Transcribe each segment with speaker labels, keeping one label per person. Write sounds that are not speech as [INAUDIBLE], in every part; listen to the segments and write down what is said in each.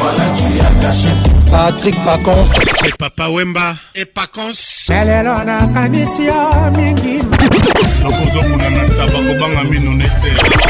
Speaker 1: Voilà, tu as caché. Patrick
Speaker 2: Pacons. C'est Papa Wemba et Pacons.
Speaker 3: Lelo nakanisi yo mingi. Nakozomona na taba kobanga mino nete.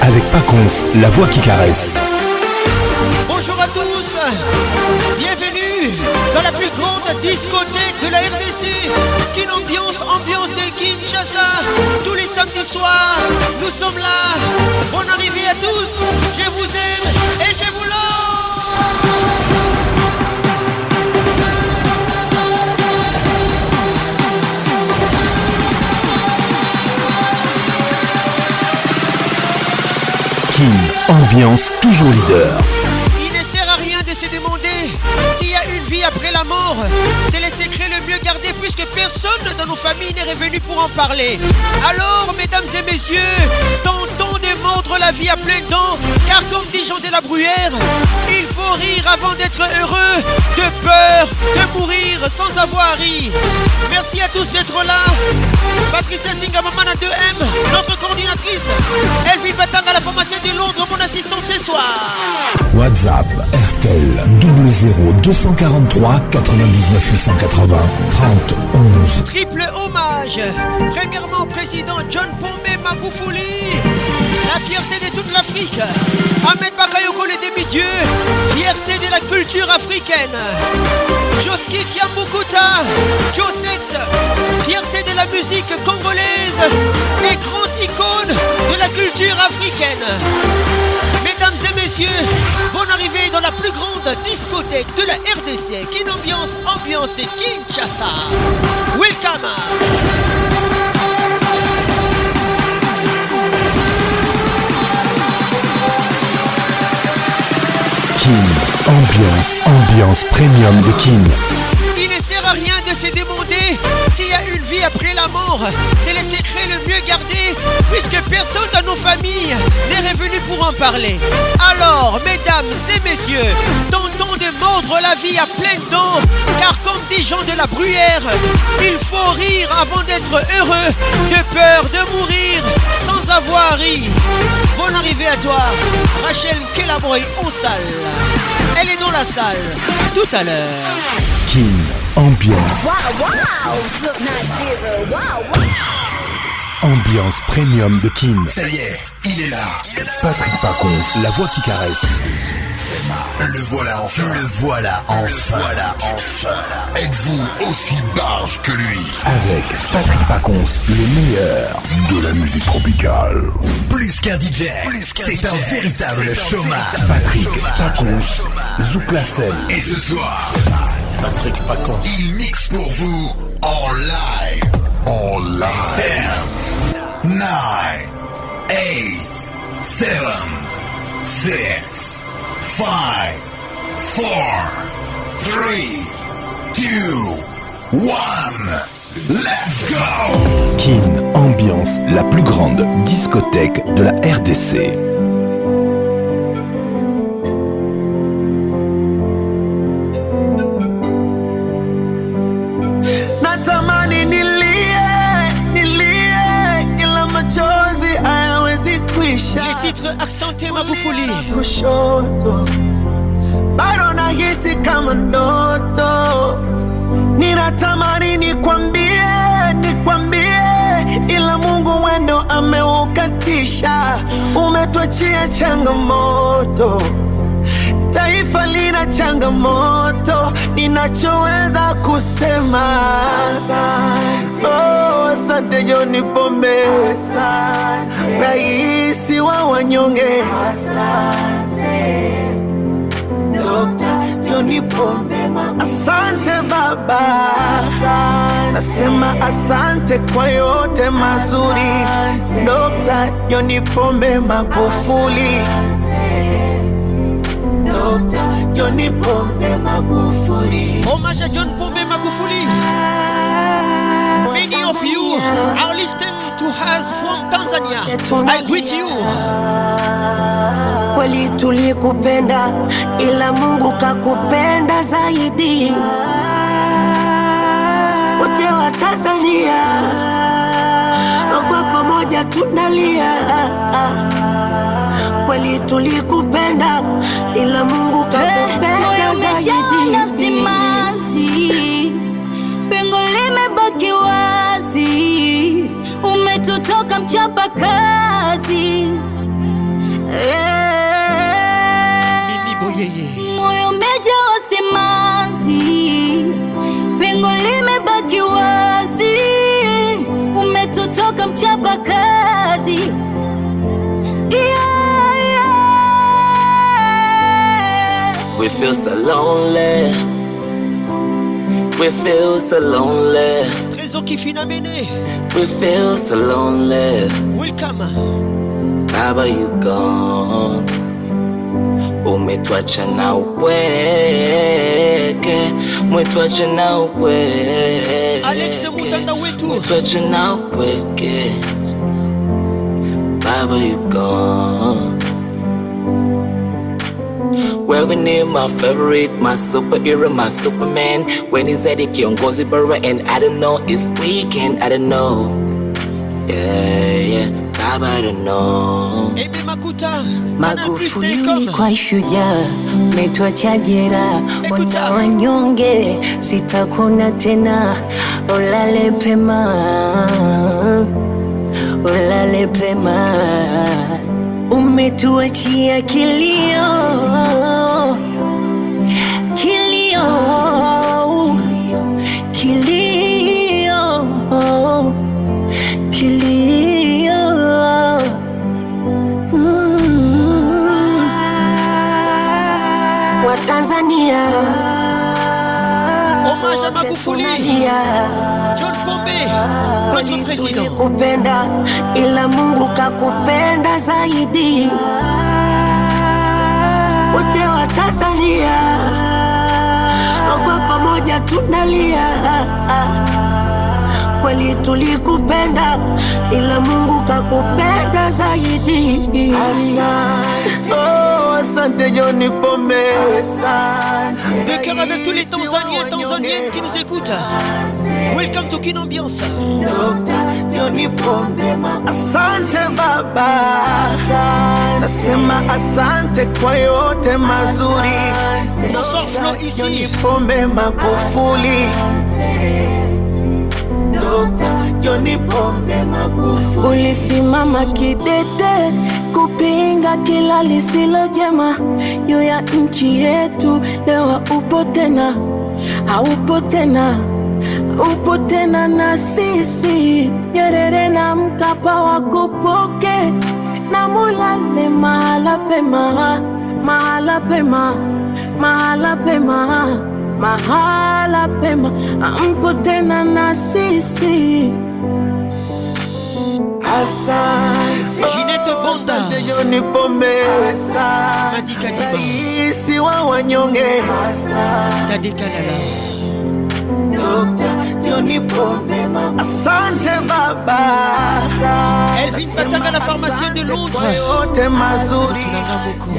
Speaker 4: avec Paconce, la voix qui caresse.
Speaker 5: Bonjour à tous, bienvenue dans la plus grande discothèque de la RDC. Quelle ambiance, ambiance de Kinshasa. Tous les samedis soirs, nous sommes là. Bonne arrivée à tous, je vous aime et je vous l'aime.
Speaker 4: ambiance toujours leader.
Speaker 5: Il ne sert à rien de se demander s'il y a une vie après la mort. C'est le secret le mieux gardé puisque personne dans nos familles n'est revenu pour en parler. Alors, mesdames et messieurs, tentons de la vie à plein dents, car comme dit Jean de la Bruyère, Rire avant d'être heureux, de peur de mourir sans avoir ri. Merci à tous d'être là. Patricia Zingamaman 2M, notre coordinatrice. Elvin Batang à la formation de Londres, mon assistante ce soir.
Speaker 4: WhatsApp RTL 00 243 99 880 30 11.
Speaker 5: Triple hommage. Premièrement, président John Pombe Maboufouli, La fierté de toute l'Afrique. Ahmed Bakayoko, les demi fierté de la culture africaine. Joski Kiambukuta, Josex, fierté de la musique congolaise et grande icône de la culture africaine. Mesdames et messieurs, bon arrivée dans la plus grande discothèque de la RDC, qui ambiance ambiance de Kinshasa. Welcome!
Speaker 4: Ambiance, ambiance premium de King.
Speaker 5: Il ne sert à rien de se demander s'il y a une vie après la mort. C'est le secret le mieux gardé, puisque personne dans nos familles n'est revenu pour en parler. Alors, mesdames et messieurs, tentons de mordre la vie à pleines dents, car comme des gens de la bruyère, il faut rire avant d'être heureux, de peur de mourir sans avoir ri. Bonne arrivée à toi, Rachel Kelaboy, en salle elle dans la salle. Tout à l'heure.
Speaker 4: King ambiance. Wow, wow, ambiance premium de King.
Speaker 6: Ça y est, il est là.
Speaker 4: Patrick Parcon, la voix qui caresse.
Speaker 6: Le voilà enfin. Le voilà enfin. Le voilà enfin. Êtes-vous aussi barge que lui
Speaker 4: Avec Patrick Pacons, le meilleur de la musique tropicale.
Speaker 6: Plus qu'un DJ, c'est un véritable chômage.
Speaker 4: Patrick Pacons,
Speaker 6: scène. Et ce soir, Patrick Pacons, il mixe pour vous en live. En live. 10, 9, 8, 7, 6, 5, 4, 3, 2, 1, let's go
Speaker 4: KIN Ambiance, la plus grande discothèque de la RDC.
Speaker 7: Centre Asante Magufuli. Kushoto bado nahisi kama ndoto, ninatamani ni kwambie ila Mungu mwendo ameukatisha, umetuachia changamoto Taifa lina changamoto, ninachoweza kusema asante. Oh, asante John Pombe, raisi wa wanyonge, asante
Speaker 8: Dokta Pombe
Speaker 7: asante baba, asante. Nasema asante kwa yote mazuri, Dokta John Pombe Magufuli
Speaker 8: Dr. John Pombe Magufuli.
Speaker 5: Omasha John Pombe Magufuli. Many of you are listening to us from Tanzania. I greet you.
Speaker 9: Kweli tulikupenda ila Mungu kakupenda zaidi. Wote wa Tanzania kwa pamoja tunalia kweli tulikupenda, ila Mungu eh, kakupenda zaidi. Simanzi, pengo limebaki wazi, umetutoka mchapa kazi. Hey. Eh. Bibi Boyeye
Speaker 10: feel so lonely. We feel so lonely. Trésor qui finit We feel so lonely. Welcome. How about you gone.
Speaker 5: Umetwacha oh, na
Speaker 10: upweke, umetwacha na
Speaker 5: upweke, Alex Mutanda wetu,
Speaker 10: umetwacha na upweke, Baba you gone Wearing him, my favorite, my superhero, my superman. When he's at the Kiongozi Burra, and I don't know if we can, I don't know. Yeah, yeah, I don't know.
Speaker 5: Magufuli kwa
Speaker 9: wanyonge, tena, ulale pema, ulale pema umetuachia kilio
Speaker 5: unalia,
Speaker 9: kupenda ila Mungu kakupenda zaidi. ute wa Tanzania kwa pamoja tunalia kweli tulikupenda, ila Mungu kakupenda zaidi.
Speaker 5: Asante, oh, asante John
Speaker 7: Pombe.
Speaker 5: De cœur avec tous les Tanzaniens Tanzaniennes qui nous écoutent. Welcome to
Speaker 8: Kin Ambiance. Asante
Speaker 7: baba, nasema asante kwa yote mazuri.
Speaker 5: Bonsoir Flo ici. John
Speaker 7: Pombe Magufuli. Asante
Speaker 8: dokta Joni Pombe Magufuli. Ulisimama
Speaker 9: kidete kupinga kila lisilo jema juu ya nchi yetu, leo upo tena, haupo tena, upo tena na sisi. Nyerere na Mkapa wakupoke na mulale mahala pema, mahala pema, mahala pema mahala pema, amko tena na sisi.
Speaker 5: Asante Asante
Speaker 7: raisi wa wanyonge, Asante Kalala, Dokta jioni Asante baba,
Speaker 5: yote mazuri,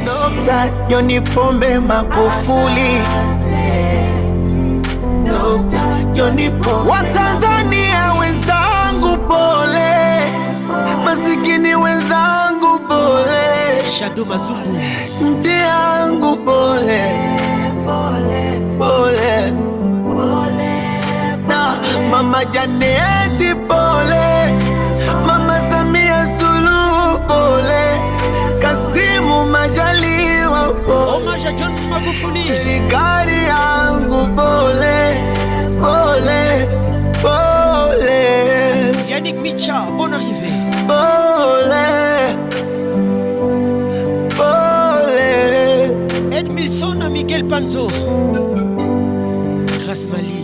Speaker 7: Dokta jioni pombe, Magufuli
Speaker 8: nukta Joni Pombe.
Speaker 7: Watanzania wenzangu pole, masikini wenzangu pole, Shadu
Speaker 5: Mazumbu
Speaker 7: nchi yangu pole, pole, pole, pole, na mama Janeti pole Magufuli. Serikali yangu pole pole pole.
Speaker 5: Yannick Micha, bonne arrivée.
Speaker 7: Pole pole.
Speaker 5: Edmilson Miguel Panzo. Grace Mali.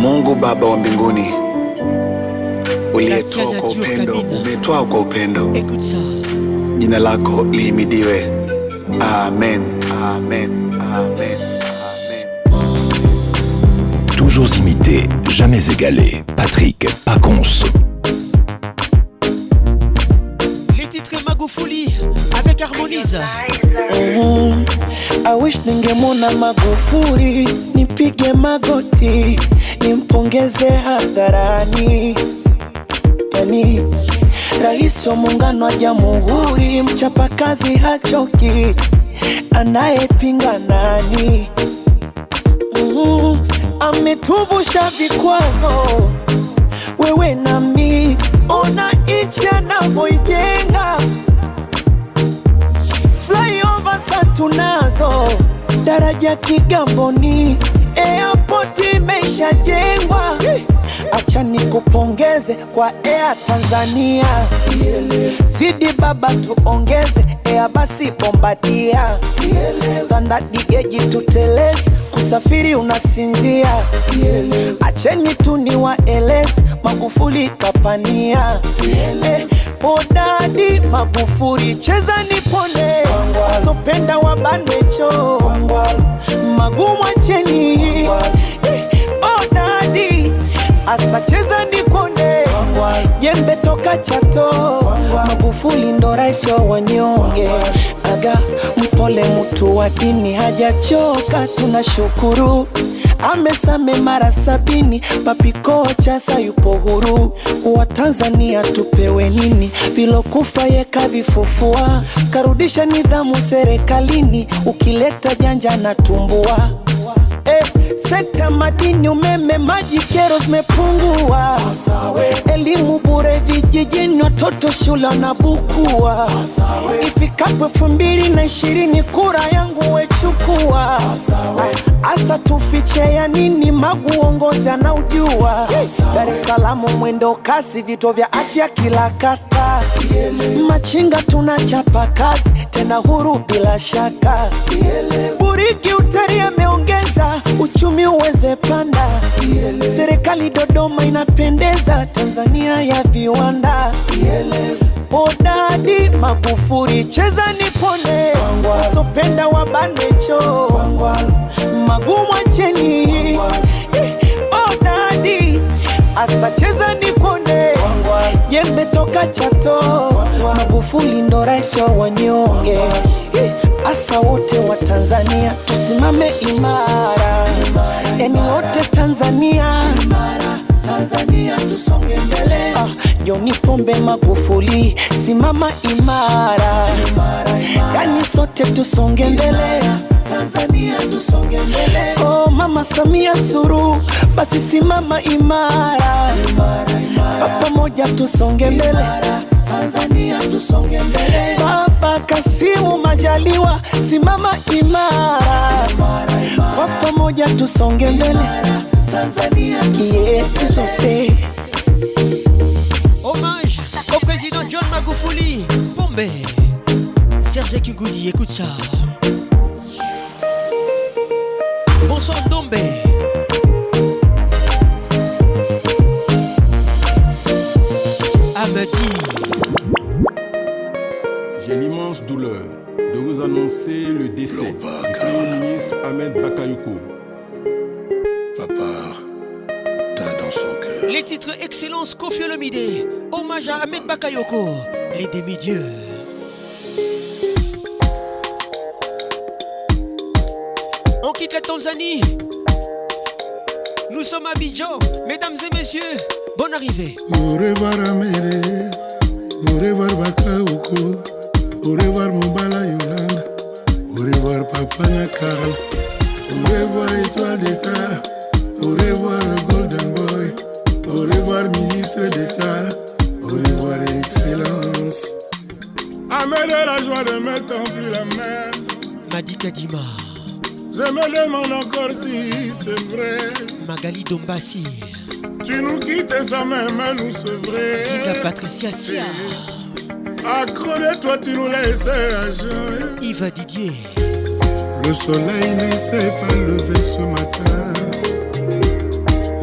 Speaker 5: Mungu
Speaker 11: Baba wa mbinguni uliyetoa kwa upendo, umetoa kwa upendo, jina lako lihimidiwe. Amen. Amen. Amen.
Speaker 4: Amen. Toujours imité, jamais égalé. Patrick Pacons.
Speaker 5: Les titres Magufuli avec Harmonise. awish
Speaker 9: -hmm. I wish ningemona Magufuli, nipige magoti, nimpongeze hadharani. Yani rais wa muungano wa jamhuri, mchapakazi hachoki, anayepinga nani? Mm, ametuvusha vikwazo, wewe nami, ona nchi anavyoijenga. Flyover sa tunazo, daraja Kigamboni, airport tuongeze kwa Air Tanzania, zidi baba tuongeze Air basi bombadia, standard geji tutelezi kusafiri unasinzia, acheni tu niwaeleze, Magufuli kapania Bodadi Magufuli cheza nipone sopenda wabanecho magumu acheni bodadi eh, asacheza kone jembe toka Chato, Magufuli ndo raisi wa wanyonge, aga mpole mtu wa dini hajachoka, tunashukuru amesame mara sabini, papikochasa yupo huru. tanzania tupewe nini? Vilokufa ye karudisha nidhamu serikalini, ukileta janja na tumbua eh sekta madini, umeme, maji, kero zimepungua, elimu bure vijijini, watoto shule wanabukua. Ifikapo elfu mbili na ishirini kura yangu wechukua, asa tufiche ya nini? Magu uongozi anaujua. Dar es Salaam mwendo kasi, vituo vya afya kila kata, machinga tunachapa kazi tena huru bila shaka, buriki utari ameongea uchumi uweze panda, serikali Dodoma inapendeza, Tanzania ya viwanda, bodadi Magufuli cheza nipone, wasopenda wabanecho magumu acheni, eh, bodadi asacheza nipone jembe toka Chato, Magufuli ndo rais wa wanyonge, eh, asa wote wa Tanzania tusimame imara, yani wote
Speaker 8: Tanzania Tanzania tusonge mbele. Ah,
Speaker 9: Pombe Magufuli simama imara, yani sote tusonge mbele imara. Tanzania tusonge mbele. Oh, Mama Samia Suru, basi simama imara, imara, imara. Pamoja tusonge mbele.
Speaker 8: Tanzania tusonge mbele. Baba
Speaker 9: Kasimu Majaliwa, simama imara, imara, imara.
Speaker 8: pamoja
Speaker 9: tusonge mbele. Tanzania tusonge yeah, mbele.
Speaker 5: Hommage au président John
Speaker 8: Magufuli.
Speaker 5: Bombe. Serge Kigudi, écoute ça. Bonsoir Dombe. Amadi.
Speaker 12: J'ai l'immense douleur de vous annoncer le décès du Premier ministre Ahmed Bakayoko.
Speaker 13: Papa, t'as dans son cœur.
Speaker 5: Les titres Excellence Kofiolomide. hommage à Ahmed Bakayoko, les demi-dieux. quitte la Tanzanie. Nous sommes à Bidjo mesdames et messieurs, bonne arrivée.
Speaker 14: Au revoir Amere, au revoir Bakaouko, au revoir Moubala Yolanda, au revoir Papa Nakara, au revoir Étoile d'État, au revoir Golden Boy, au revoir Ministre d'État, au revoir Excellence. à
Speaker 15: la joie de mettre en plus la main.
Speaker 5: Madi Kadima.
Speaker 15: Je me demande encore si c'est vrai.
Speaker 5: Magali Dombassi.
Speaker 15: Tu nous quittes jamais, mais nous c'est vrai.
Speaker 5: Siga Patricia Sia.
Speaker 15: toi, tu nous laisses
Speaker 5: Il Yves Didier.
Speaker 16: Le soleil ne s'est pas levé ce matin.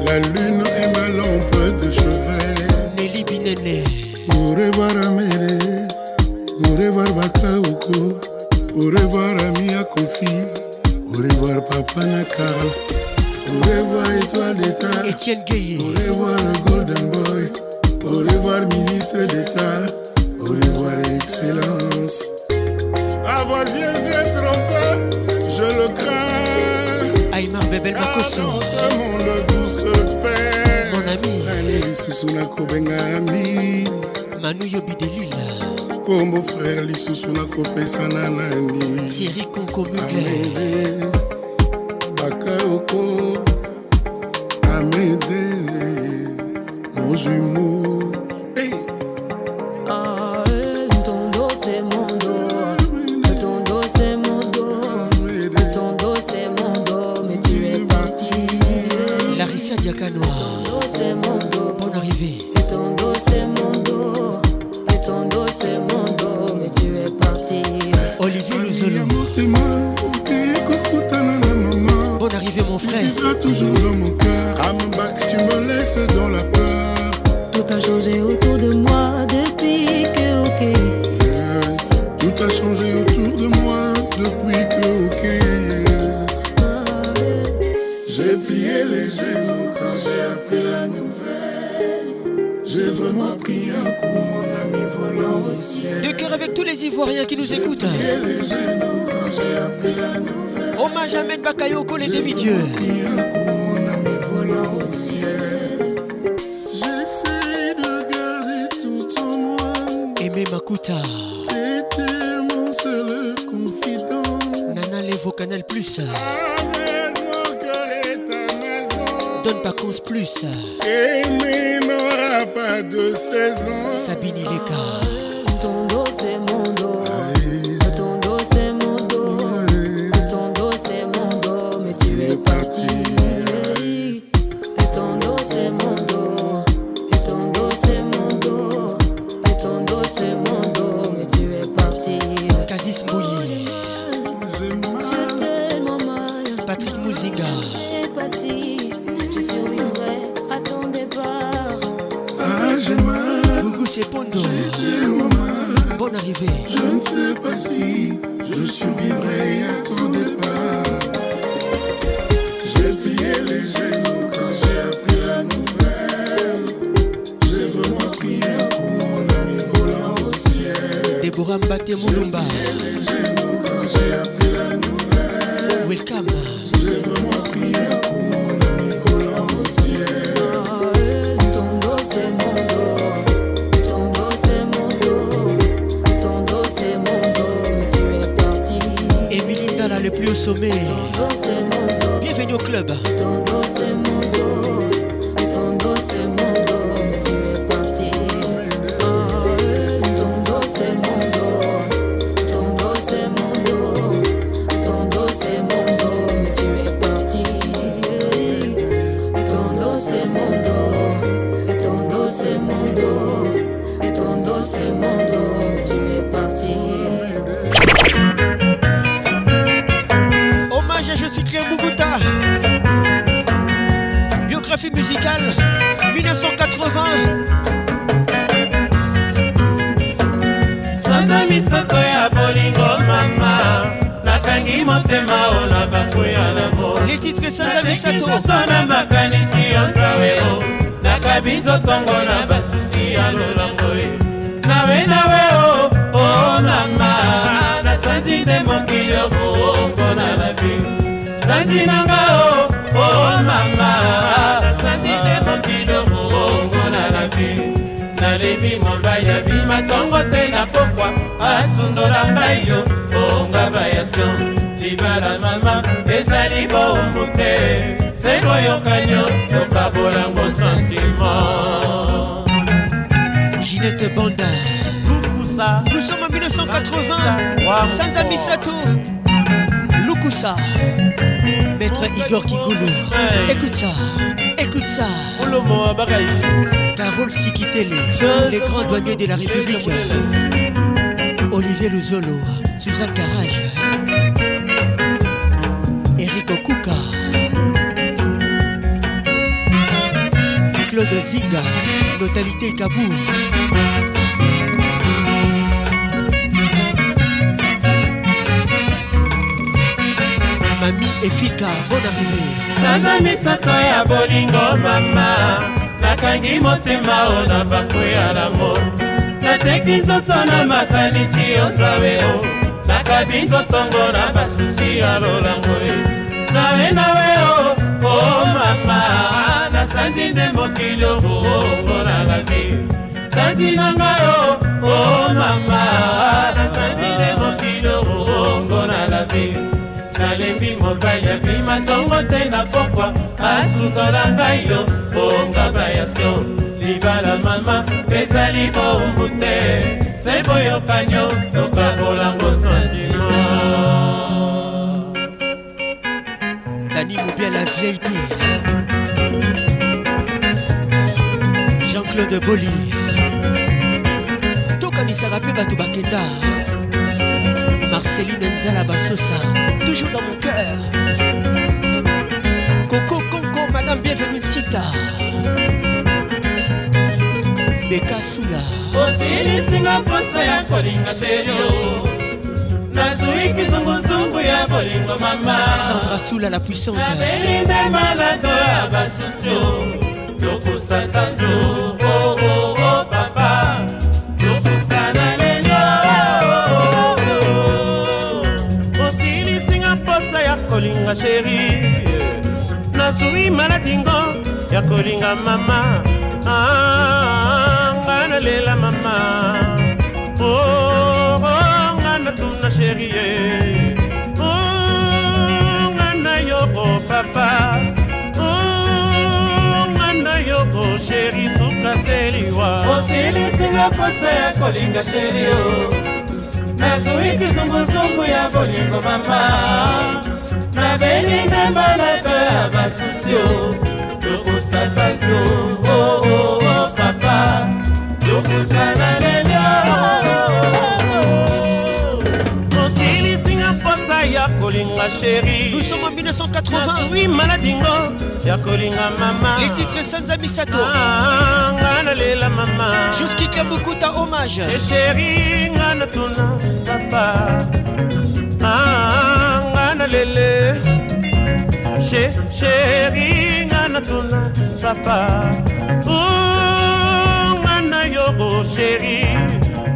Speaker 16: La lune est ma lampe de chevet.
Speaker 5: Nelly Binene. Au revoir,
Speaker 16: Amélie Au revoir, Bataouko. Au revoir, Amia Kofi. Au revoir papa Nakara. Au revoir étoile d'État.
Speaker 5: Étienne Gueye.
Speaker 16: Au revoir le Golden Boy. Au revoir ministre d'État. Au revoir Excellence.
Speaker 15: Avoir vieux et trompé, je le crains. Aïmar Bebel Makoso. Dans ce monde douce paix.
Speaker 5: Mon
Speaker 16: ami. Allez, sous
Speaker 5: la kobenga ami. Manu
Speaker 16: Yobi
Speaker 5: de Lila.
Speaker 16: Comme mon frère, il se souna copé sa
Speaker 5: nanani. Thierry Concobucle.
Speaker 16: Bakaoko. A me délé. Mon jumeau. Ah, eh. Ah.
Speaker 9: Ton dos c'est mon dos. Ton dos est mon dos. Ton dos est mon dos. Mais tu es parti.
Speaker 5: Larissa Diakanoa.
Speaker 9: Ton dos c'est mon dos.
Speaker 5: Bonne arrivée. Et
Speaker 9: ton dos est mon dos.
Speaker 5: Olivier Luzolo Bonne arrivée mon frère
Speaker 16: Tu toujours dans mon cœur À mon bac tu me laisses dans la peur
Speaker 9: Tout a changé autour de moi depuis que ok
Speaker 16: Tout a changé autour de moi depuis que ok J'ai plié les genoux quand j'ai appris la nouvelle J'ai vraiment pris
Speaker 5: de cœur avec tous les Ivoiriens qui nous écoutent. Hommage à Maître Bakayoko, les demi-dieux. Aimé
Speaker 16: Makuta.
Speaker 5: Nana vos Canal Plus.
Speaker 16: Amen.
Speaker 5: Donne pas cause plus.
Speaker 16: Aimer n'aura pas de saison.
Speaker 5: Sabine Lécart. Jorge Goulou. Écoute ça, écoute ça. Carole Sikitele, les grands douaniers de la République. Olivier Luzolo, Suzanne Carrage, Eric Okuka, Claude Zinga, Notalité Kabou. efika bon arrivé
Speaker 17: sanza misato ya bolingo mama nakangi motema o na bakweya lango nateki nzoto na makanisi yo nzabe o nakabi nzotongo na basusi ya lolango e nawe nawe o o mama nasanzi nde mokili obuo mpona laki sanzi na ngai o o mama nasanzi nde mokili obuo mpona laki nalembi mobali abima ntongo te na pokwa asukola ngai yo bongaba ya so libala mama pezali bombu te se boyokani yo tokabolango santima dani mobia la
Speaker 5: vieille pire jean-claude boli tokanisaka mpe bato bakenda Céline Nzala Bassosa, toujours dans mon cœur. Coco Conco, Madame Bienvenue Tsita. Beka Sula.
Speaker 18: osilisinga posa ya kolinga sherio nazwi kizunguzungu ya bolingo mama
Speaker 5: sandra sula la puissante
Speaker 18: nabelinda malako ya basusio lokosaka nzoo azwi malatingo ya kolinga mama ah, oh, nga nalela mama nga natuna sherie nga nayoko papa nga nayoko sheri sukaseliwa osilisinga posa ya kolinga sherio nazwi kizunguzungu ya bolingo mama nabeli na mbala ya basusi o tokosaka nzio oo oh, oh, oh, papa tokosana lelio mosilisinga mposa ya kolinga
Speaker 5: sheri lusomo 1988 maladingo ya
Speaker 18: kolinga mama
Speaker 5: les titres sanza
Speaker 18: misato ah, nga nalela mama
Speaker 5: juski kabukuta hommage
Speaker 18: sheri nga natuna papa ah, nga nalele che, chéri nga na tuna papa o nga na yobo chéri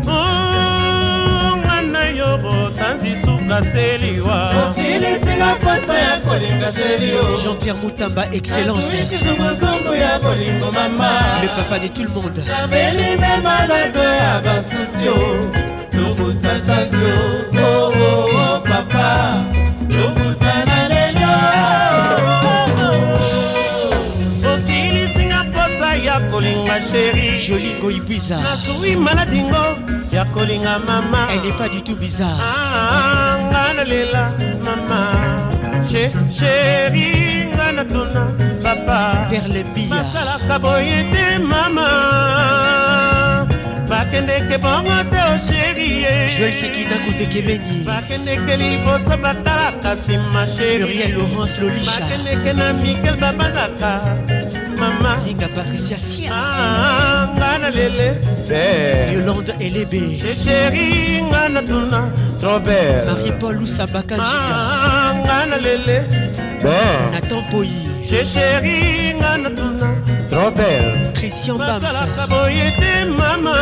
Speaker 18: o nga na yobo tanzi suka seliwa osili singa
Speaker 5: posa ya kolinga chéri o Jean-Pierre
Speaker 18: Moutamba
Speaker 5: excellence
Speaker 18: mazongo ya bolingo mama le
Speaker 5: papa de
Speaker 18: tout le monde sabeli me malade ya basusi o tokosata nzio oh, oh, oh.
Speaker 5: chéri jolie goibwiza nazwi maladi ngo ya kolinga mama elle n'est pas du tout bizarre ah, nga nalela
Speaker 18: mama che chéri nga natuna papa
Speaker 5: perle bia basalaka
Speaker 18: boye te mama bakendeke bongo te osherie
Speaker 5: joel sekina kotekemeni bakendeke
Speaker 18: liboso batalaka nsima sheri
Speaker 5: laurence lolisha bakendeke na
Speaker 18: mikel babangaka
Speaker 5: mama zinga patricia sianga
Speaker 18: ah, na lele
Speaker 5: yolande elebe cheri nga na tuna robert marie paul lusabaka jiga ah, nga na lele natan
Speaker 18: poyi cheri
Speaker 5: nga na tuna robert christian
Speaker 18: bamsa boye te mama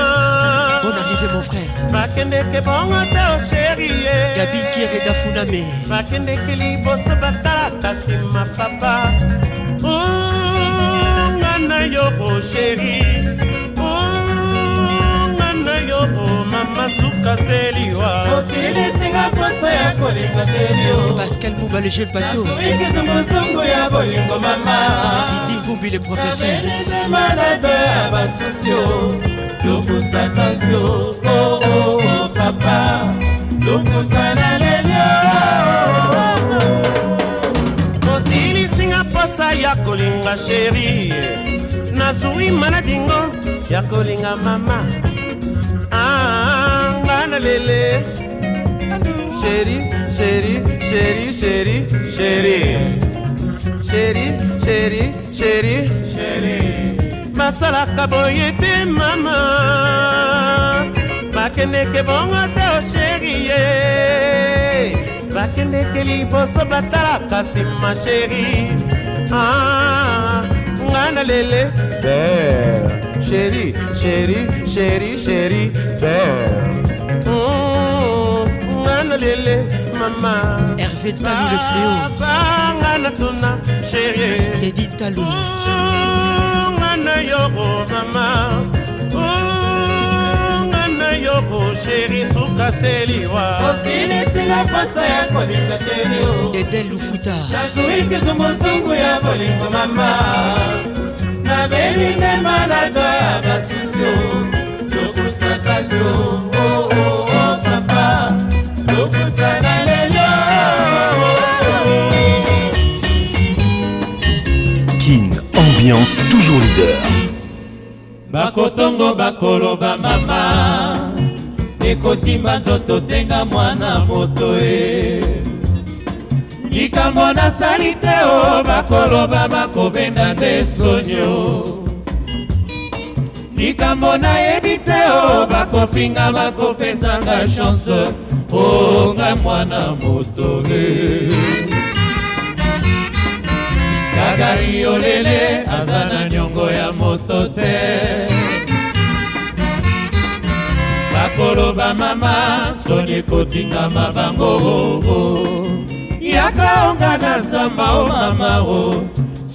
Speaker 5: bon arrivé mon frère
Speaker 18: bakendeke bongo te
Speaker 5: osherie gabi kiere dafuname bakendeke
Speaker 18: liboso batala ta nsima papa na yoko sheri onga na yoko mama sukaseliwa osilisinga posa ya kolinga sherio pascal
Speaker 5: muba le jeune
Speaker 18: bateau nasukikisunguzungu ya bolingo mama didi vumbi le
Speaker 5: professeur
Speaker 18: malade ya basusio lokusa tansio oo oh, oh, oh, papa lokusa na lelio osilisinga posa ya kolinga sherie nazwi manadingo ya kolinga mama anga ah, na lele sheri sheri sheri sheri sheri sheri sheri sheri sheri basalaka boye te mama bakendeke bongo te osheri ye bakendeke liboso batalaka nsima sheri ah. na lele Bear Chéri, chéri, chéri, chéri Bear oh, Ngana lele, mama Hervé Tani le fléau Papa, ngana tuna, chéri Teddy Talou oh, Ngana yoro, mama Oh yoko
Speaker 5: sheri sukaseliwa osilisila pasa ya kolinga sheri dede
Speaker 18: lufuta nazwi kizungu nsungu ya bolingo mama nabeli nema na to ya basusio lokusaka yo oh, oh, oh, papa lokusana lelio
Speaker 4: kin ambiance toujours leader bakotongo bakoloba
Speaker 19: mama ekosimba nzoto tenga mwana moto e likambo nasali te o bakoloba bakobenda nde sonio likambo nayebi te o bakofinga bakopesanga chanse o ngai mwana moto e kaka riolele aza na niongo ya moto te koloba mama soni kotingama bango oh, oh. yaka onga na zamba o oh, mama o oh.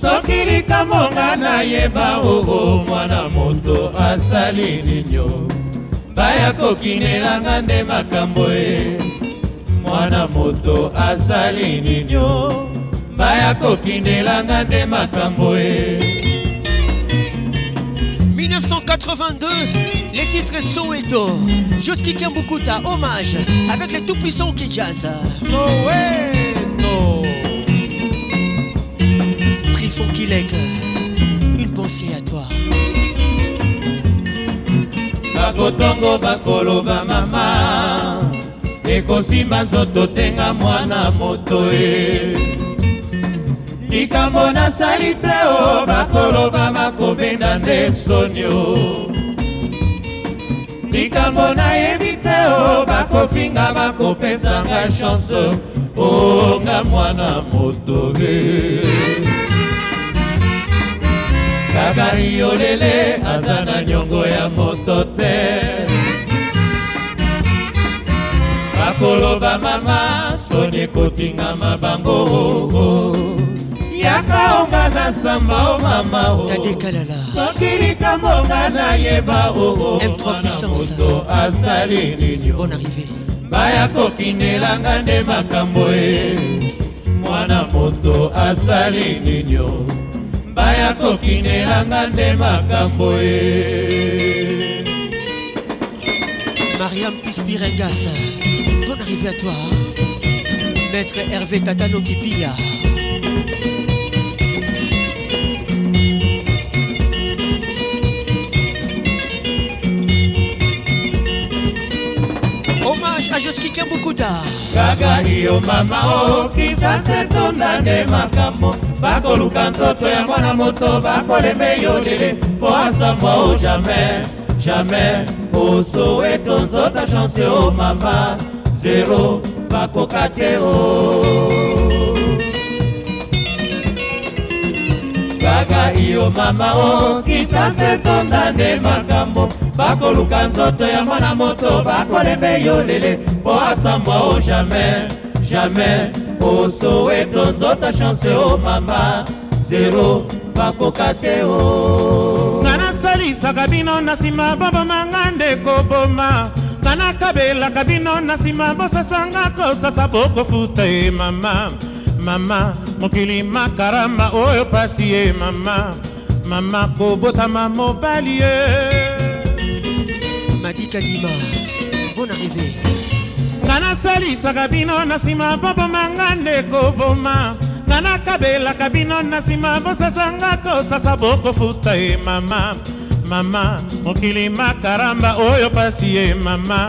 Speaker 19: soki likamonga nayeba oo oh, mwana moto asali ninyo baya kokinelanga nde makambo e mwana moto asali ninyo baya kokinelanga nde makambo e
Speaker 5: 1982, les titres Soweto, Joski Bukuta, hommage avec les tout-puissants qui
Speaker 20: jazz. Soweto.
Speaker 5: Trifon Kilek, une pensée à toi.
Speaker 19: bakotongo bakoloba mama ekosimba nzoto tenga mwana moto e likambo nasali te o bakoloba makobenda nde sonio likambo nayebi te o bakofinga bakopesanga chanse onga mwana moto e kaka yolele aza na nyongo ya moto te bakoloba mama soni kotingama bango oh, oh. yaka onga na samba o oh mama o
Speaker 5: oh. tadekalala
Speaker 19: soki likambo nga nayeba oo oh, moto asali nini
Speaker 5: bon arrivé
Speaker 19: baya kokindelanga nde makambo e mwana moto asali nini baya kokindelanga nde makambo e
Speaker 5: mariam pispirengas bon arrivé à toi maître hervé tatano kipia hommage à Joski Kiambukuta
Speaker 20: kaka iyo mama o kisase tonane makambo bakoluka nzoto ya mwana moto bakolema eyolele mpo asambwa o jamai jamai osoweto nzota chanse o mama zero bakoka te o kaka iyo mama o kisase tonda nde makambo bakoluka nzoto ya mwana moto bakolembe yo lele mpo asambwa o jamai jamai osoweto nzoto chanse o mama zero bakoka te o
Speaker 21: nga nasalisaka bino na nsima bobomanga ndeko boma nga nakabelaka bino na nsima bosasanga kosasa bokofuta e mama mama mokili makarama oyo pasi ye mama mama kobotama mobali ye
Speaker 5: madikadima bon arrivé
Speaker 21: nga nasalisaka bino na nsima boboma nga ndeko boma nga nakabelaka bino na nsima bosasa nga kosasa bokofuta e mama mama mokili makaramba oyo pasi ye mama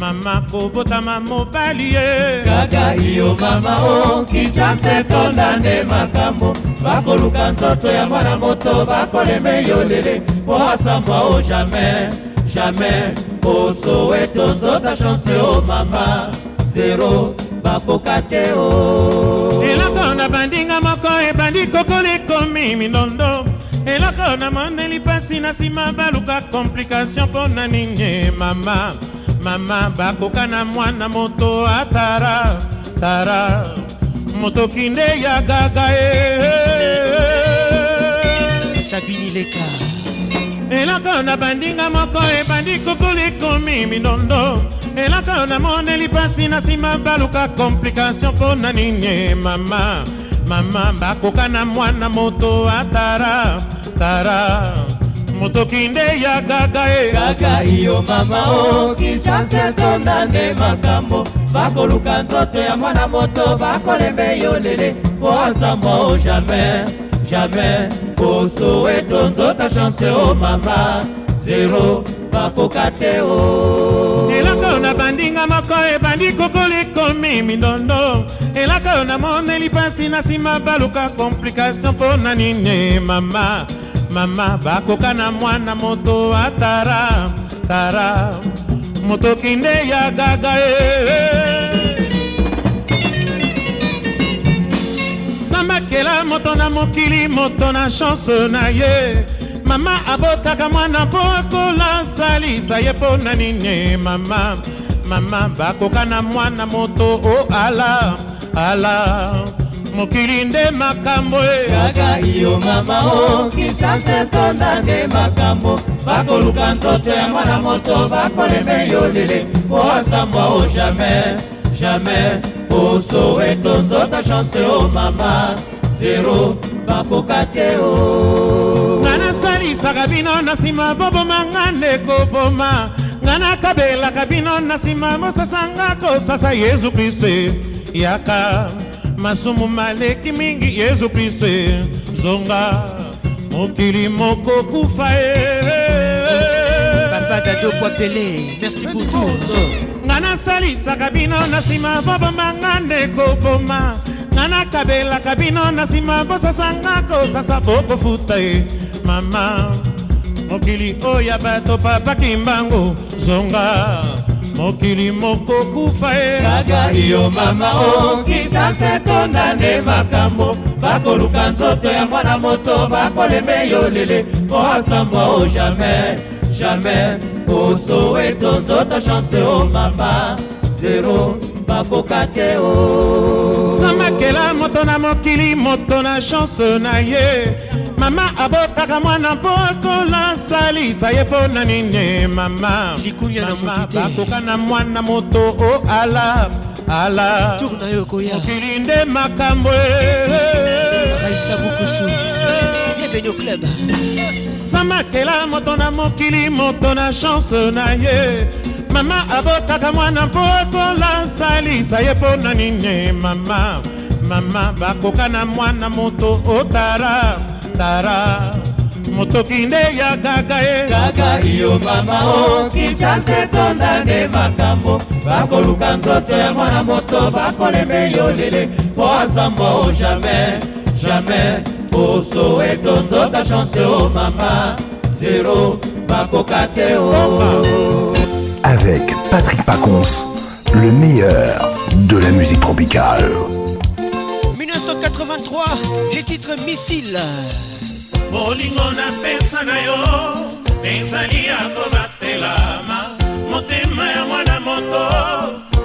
Speaker 21: mama kobotama mobali ye
Speaker 19: kaka iyo mama o kisanse tonda nde makambo bakoluka nzoto ya mwana moto bakoleme yo lele po asambwa o jamai jamais kosowe tozota chance o mama zero bakoka te oh. o
Speaker 21: eloko na bandinga moko ebandi kokola ekomi minondo eloko na mondeli mpasi na nsima baluka komplikatio mpo na ningi mama mama bakoka na mwana moto atara tara moto kinde ya gaga e eh,
Speaker 5: eh, eh, sabini leka
Speaker 21: eloko na bandinga moko ebandi kukuli komi midondo eloko namoneli mpasi na nsima baluka komplikatio mpo na nini mama mama bakoka na mwana moto atara tara moto kinde ya gaga
Speaker 19: e gaga iyo mama o kinshasa tondane makambo bakoluka
Speaker 21: nzoto ya mwana
Speaker 19: moto bakolembe yo lele po azamwa o jamais jamais poso etonzota chance o oh mama zero bakoka oh. te o elaka oyo nabandinga moko
Speaker 21: ebandi kokola ekomi
Speaker 19: mindondo
Speaker 21: elaka oyo
Speaker 19: namoneli mpasi
Speaker 21: na nsima baluka komplikatio mpo na nini mama mama bakoka na mwana moto atara tara moto kinde ya gaga e eh, eh. nzela moto na mokili moto na chanse na ye mama abotaka mwana mpo akolasalisa ye mpo na nini mama mama bakoka na mwana moto o oh, ala ala mokili nde
Speaker 19: makambo e. kaka iyo mama o oh, kisase tonda nde makambo bakoluka nzoto ya mwana moto bakoleme yo lele po asambwa o oh, jamai jamai osoweto nzota chance o mama zero bakoka
Speaker 21: te o nga nasalisaka bino na nsima bobomanga ndeko boma nga nakabelaka bino na nsima bosasanga kosasa yezu kristo yaka masumu maleki mingi yezu kristo zonga mokili moko kufa
Speaker 5: ye papa dado poapele merci pour tout
Speaker 21: nga nasalisaka bino na nsima bobomanga ndeko boma nga nakabelaka bino na nsima bosasanga kosasa bokofuta ye mama mokili oyo bato papaki mbango zonga mokili moko kufa ye
Speaker 19: kaka yo mama o kisasa etonda nde makambo bakoluka nzoto ya mwana moto bakoleme yo lele po asambwa o jamai jamai osoweto nzoto chance o mama zero
Speaker 21: bakoka te o samakela moto na mokili moto na chanse na ye mama abotaka mwana mpo akolasalisa ye mpo na nini mama
Speaker 5: bakoka
Speaker 21: na mwana moto o ala ala
Speaker 5: mokili nde
Speaker 21: makambo
Speaker 5: e. samakela moto na mokili moto na
Speaker 21: chanse na ye mama abotaka mwana mpo tolansalisa ye mpo na nini mama mama bakoka na mwana moto otara tara moto kinde
Speaker 19: ya
Speaker 21: kaka ye
Speaker 19: kaka iyo mama o kinshase tonda nde makambo bakoluka nzoto ya mwana moto bakolembe yo lele mpo azambwa o jamai jamai osoweto nzota chanse o mama zero bakoka te o oh,
Speaker 5: avec Patrick Paconce, le meilleur de la musique tropicale. 1983, les titres Missiles.
Speaker 22: bolingona pensa na yo ezali ya kolatelama motema ya mwana moto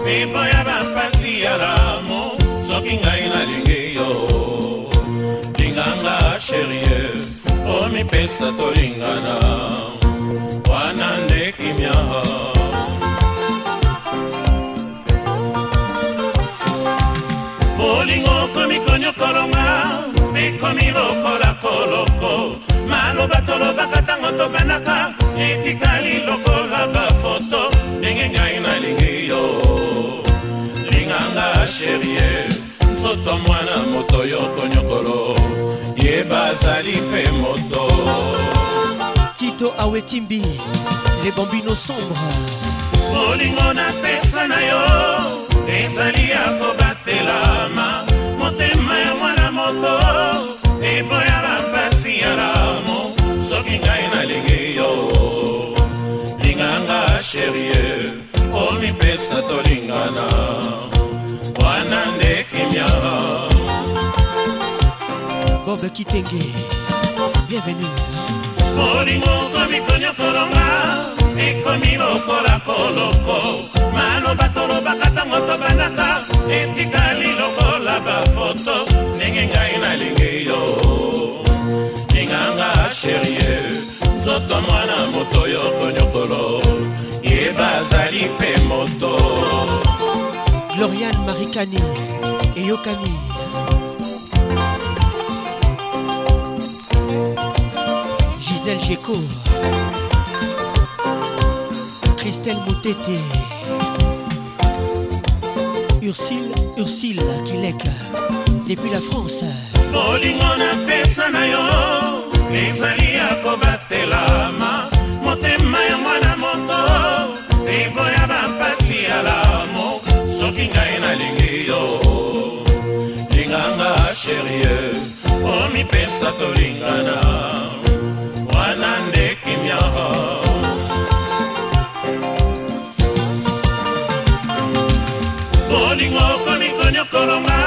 Speaker 22: mebo ya bapasi ya lamo soki ngai nalingi yo linganga sherie to tolingana wana nde kimia nyokolonga ekomi lokola koloko maloba tolobaka ntango tobandaka etikali lokola bafoto ndenge ngai nalingi yo linganga sherie nzoto mwana moto yoko nyokolo yeba azali mpe moto
Speaker 5: tito awetimbi le bambino sombre
Speaker 22: molingo napesa na yo ezali ya kobatelama moto lipo ya bapasi ya lamo soki ngai nalingi yo linganga sherie omipesa tolingana wana nde kimia
Speaker 5: bob kitenge bienvenue kolimoto mikonyokolonga ekomi lokola koloko
Speaker 22: maloba tolobaka ntango tobanaka etikali lokola bafoto ndenge ngai nalingi yo linganga sherie nzoto mwana moto yo konyokolo ye bazali
Speaker 5: mpe moto gloriane marikani eyokani Gisèle Géco Christelle Moutete Ursule Ursule Kilek depuis la France
Speaker 22: bolingo napesa na yo ezali ya kobatelama motema ya mwana moto evo ya bampasi ya lamo soki ngai nalingi yo linganga sherie omipesa tolingana bolingo okomi koniokolonga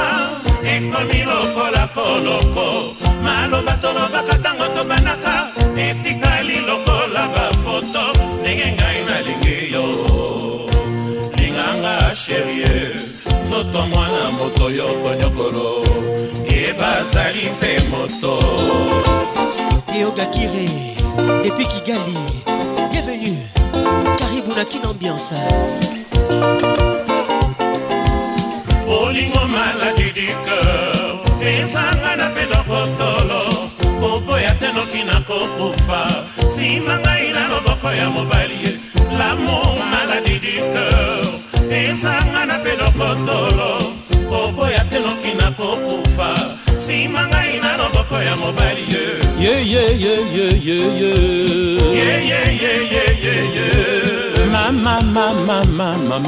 Speaker 22: ekomi lokola koloko maloba tolobaka ntango tobanaka etikali lokola bafoto ndenge ngai nalingi yo linganga sherie nzoto mwana moto yo koniokolo ye bazali mpe moto eogakire
Speaker 5: Depuis Kigali, bienvenue. Caribou n'a qu'une ambiance.
Speaker 22: bolingo maladi du cœur ezanga na pelo kotolo koboya te noki na kokufa nsima ngai na loboko ya mobali ye lamo maladi du cœur ezanga na pelo kotolo koboya te noki na kokufa osima
Speaker 23: ngai na loboko ya mobali ye mama mama mama
Speaker 24: mama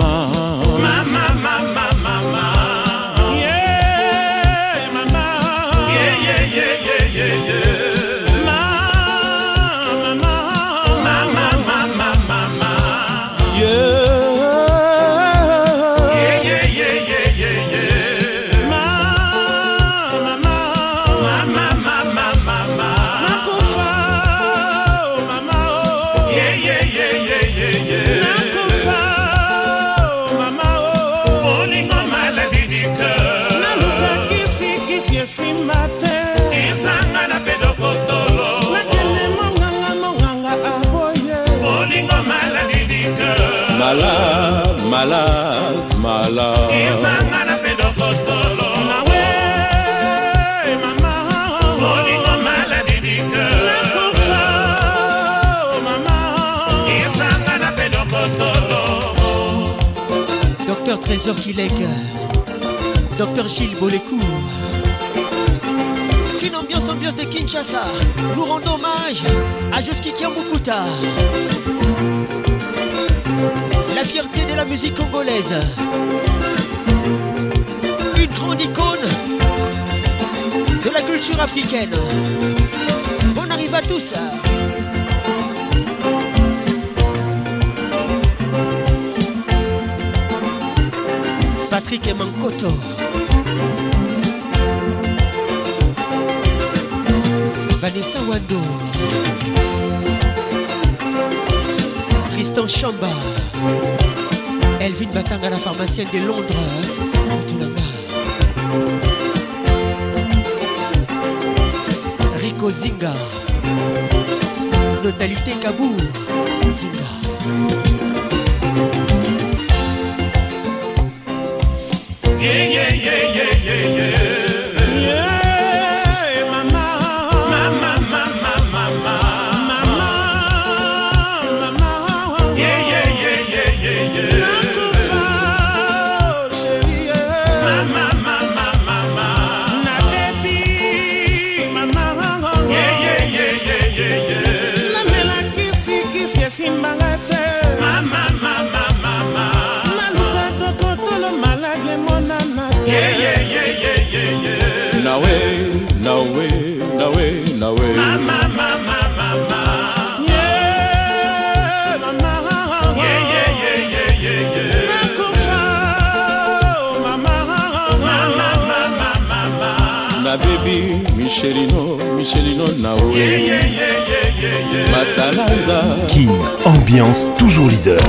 Speaker 23: mama mama mama
Speaker 25: malade, malade,
Speaker 22: malade. Oh,
Speaker 23: docteur Trésor
Speaker 5: Kileg, Docteur Gilles Bolécou. Une ambiance, ambiance de Kinshasa. Nous rendons hommage à Joski Kiambukuta la fierté de la musique congolaise. Une grande icône de la culture africaine. On arrive à tout ça Patrick et Mankoto. Vanessa Wando. Tristan Chamba Elvin Batanga la pharmacienne de Londres Rico Zinga Notalité Kabou Zinga
Speaker 24: yeah, yeah, yeah,
Speaker 25: nabebi michelino michelino na oe matalanza
Speaker 5: kin ambiance toujours leader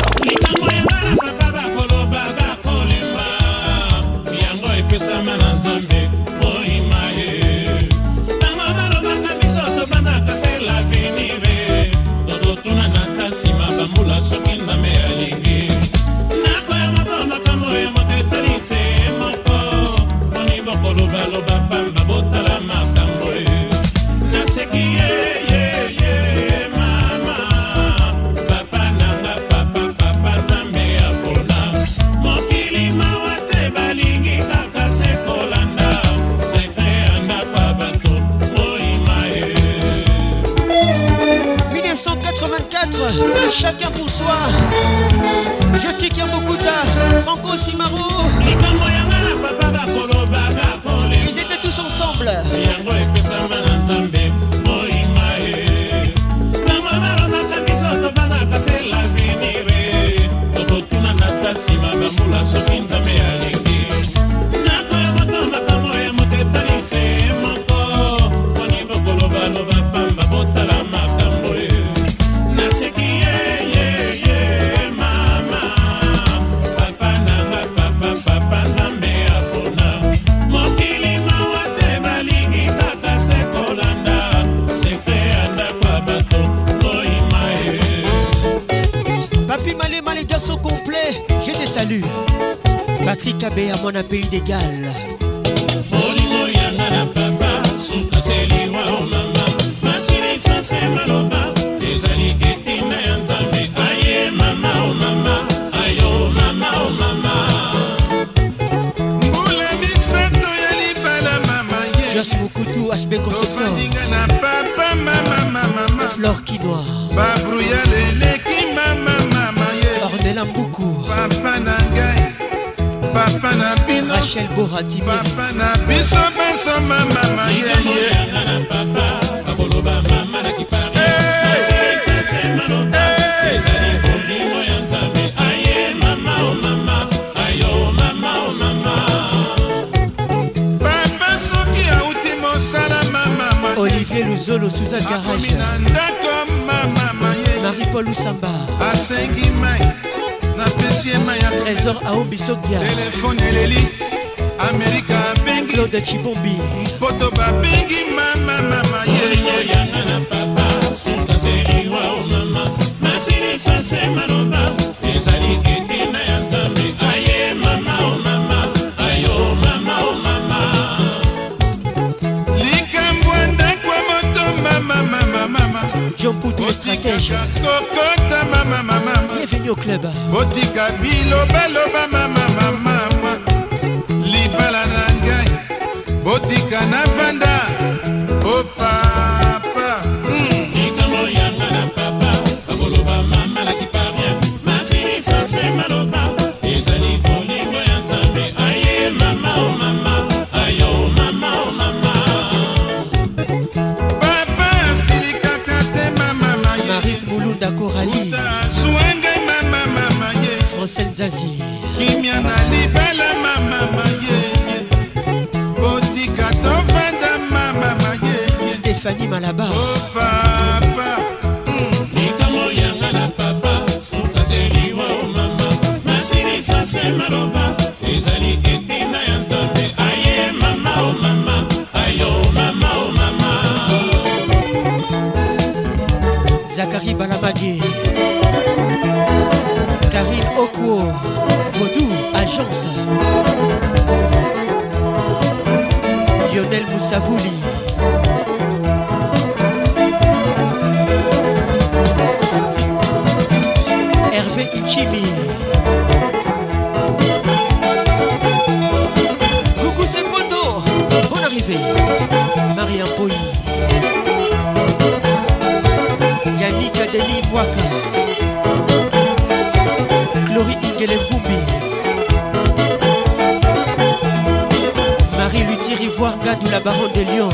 Speaker 5: Marie Luthier Ivoire Gadou la baronne de Lyon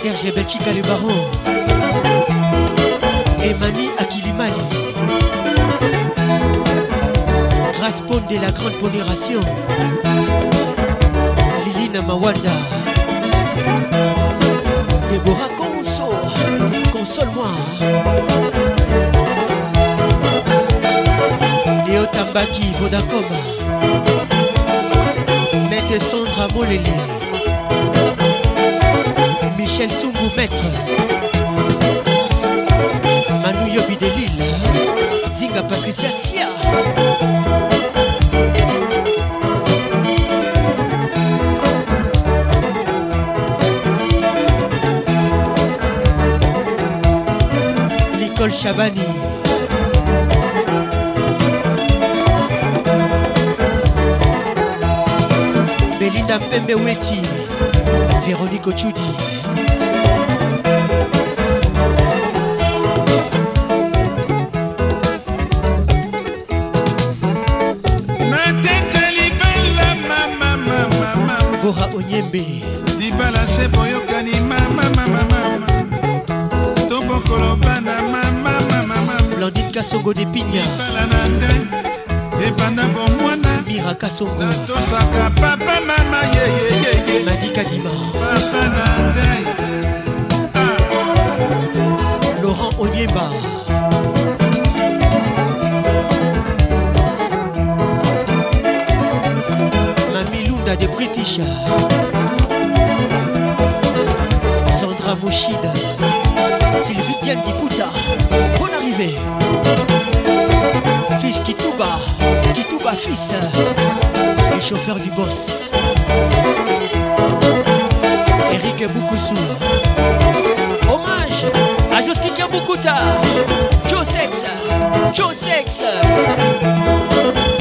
Speaker 5: Serge Belchika le baron Emani Akilimali Grace de la grande pondération Lilina Mawanda Deborah Conso Console-moi léo tambaki vodacoma maître sandra molele michel sungu maître manu yobi de lille zinga patricia sia nicole chabani belinda mpembe weti veronike ochudi bora onyembe
Speaker 26: libala se boyokani mamamamamama tobokoloba
Speaker 5: na mamamamama blandine kasongo de pignabala na natosaka papa mama nadika dima laurent onyemba la Lunda de british sandra moshida sylvie Kiel diputa bonne arrivée fils Fils, hein. le chauffeur du boss. Eric Boukoussou. Hommage à beaucoup Boukouta, Joe Sex, Joe Sex,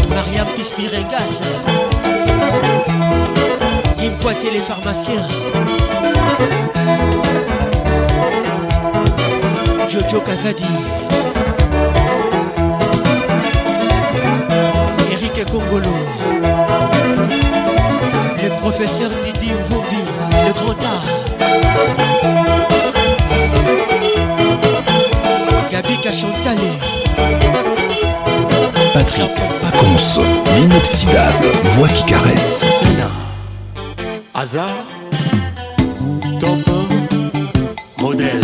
Speaker 5: Mariam Pispiregas, kim Poitier les pharmaciens. Jojo Kazadi. Le professeur Didi Vobi, Le grand art Gabi Kachantale Patrick Paconce L'inoxydable Voix qui caresse
Speaker 27: Hasard Top Modèle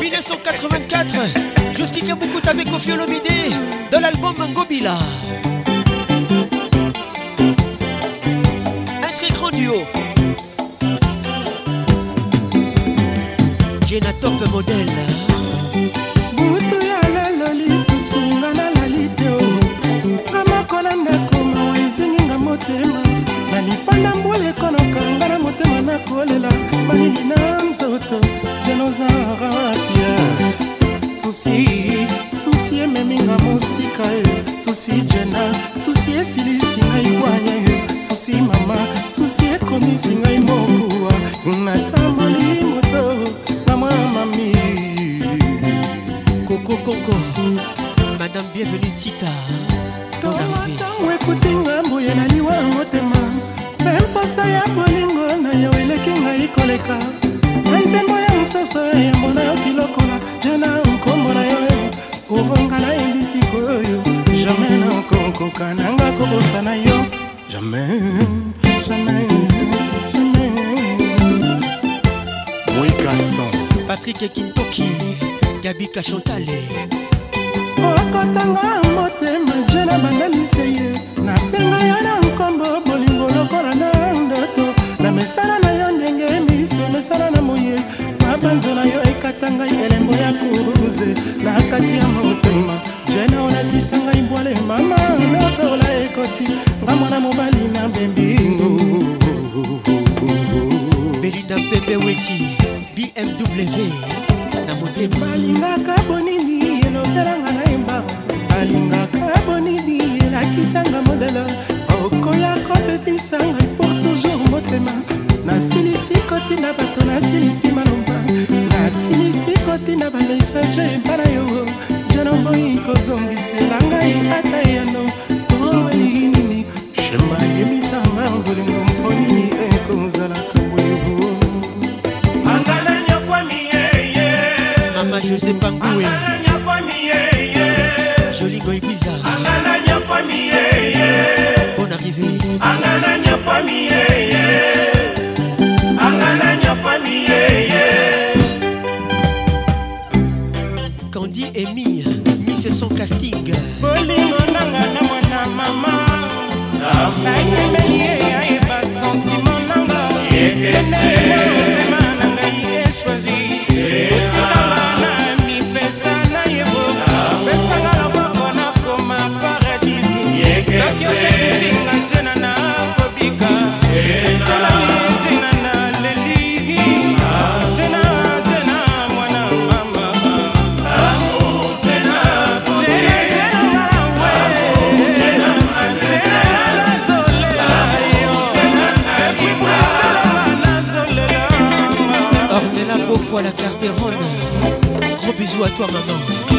Speaker 5: 1984 [LAUGHS] Justique beaucoup avec Ophiolomidé de l'album Ngobila. à toi, maman.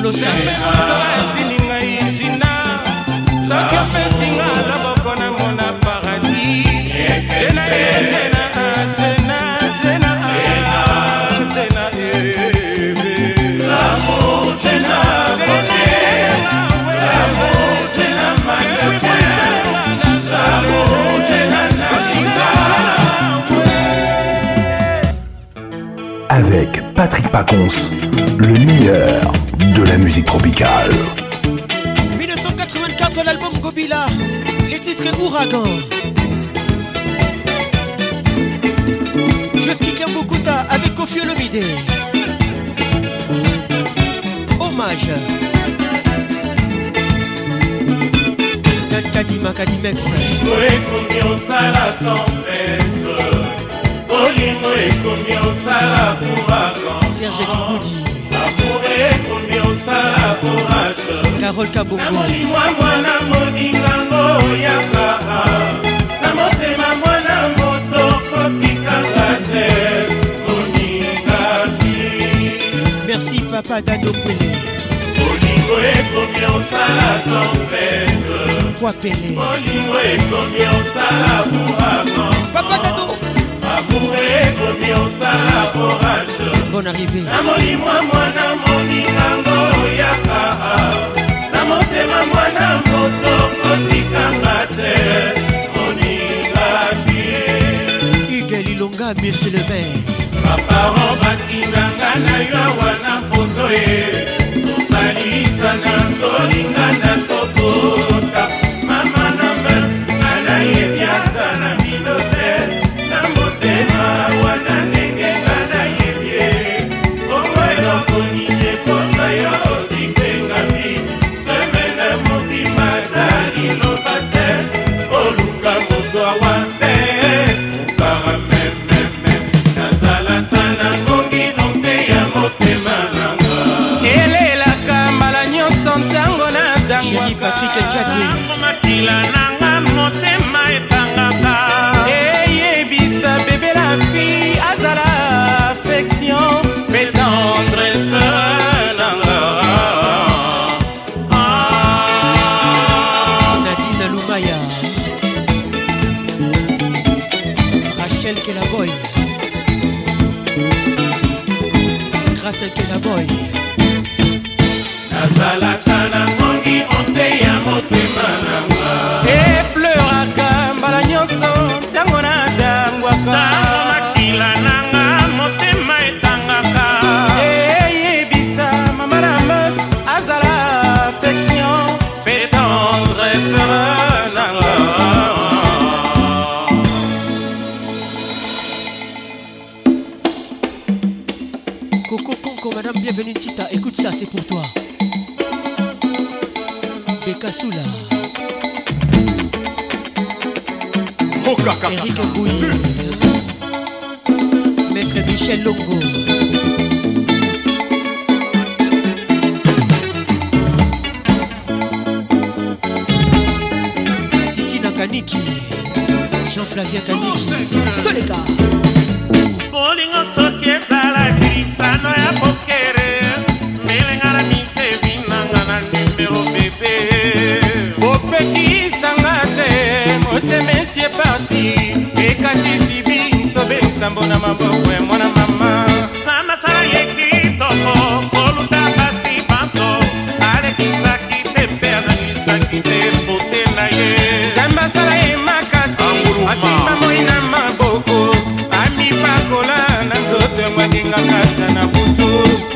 Speaker 28: kolosaetini ngai jina soki opesinga loboko namona paradis tena tena tena e, tena tena ebe L'amour tena pote eh L'amour tena magnetin avec Patrick Pacons, le meilleur de la musique tropicale.
Speaker 5: 1984, l'album Gobila, les titres Ouragan. Jusqu'à Kambukuta avec Kofi Olomide. Hommage. Dan Kadima Kadimex. Serge Kiboudi. carole kabongonamolingwa mwana moningango ya kaa na motema mwana moto kotikanga te moningami merci papa gadopele olingo ekomi osala tempete poapele olingo ekomi osala burakan papa gado amour ekomi osala orage bon arrivé namoni mwa mwana moningango yaka na motema mwana moto kotikanga te moningambi uge lilonga monsieur le maire baparo batindanga na yo awa na poto ye tosalisa na tolingana topo Lo
Speaker 24: na butu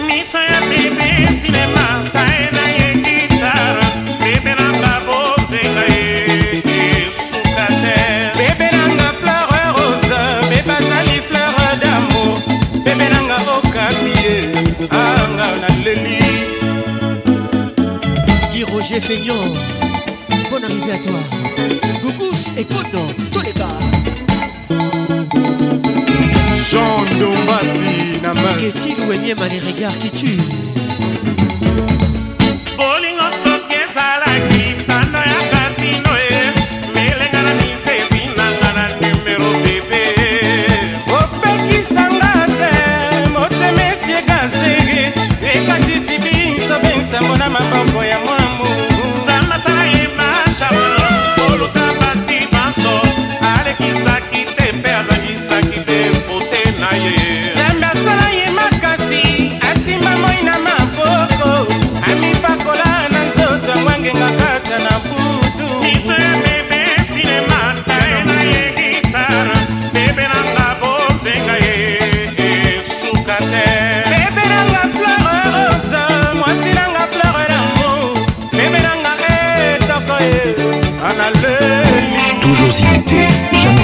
Speaker 24: miso ya bebe sinema kae na ye gitara bebe nanga bozenga ye esuka te bebe nanga fleur rose bebe azali fleur damour bebe nanga okapi ye anga naleli
Speaker 5: guy roger feignon bonne arrivée à toi gougous et kodo main. Que si louez mal les regards qui tuent.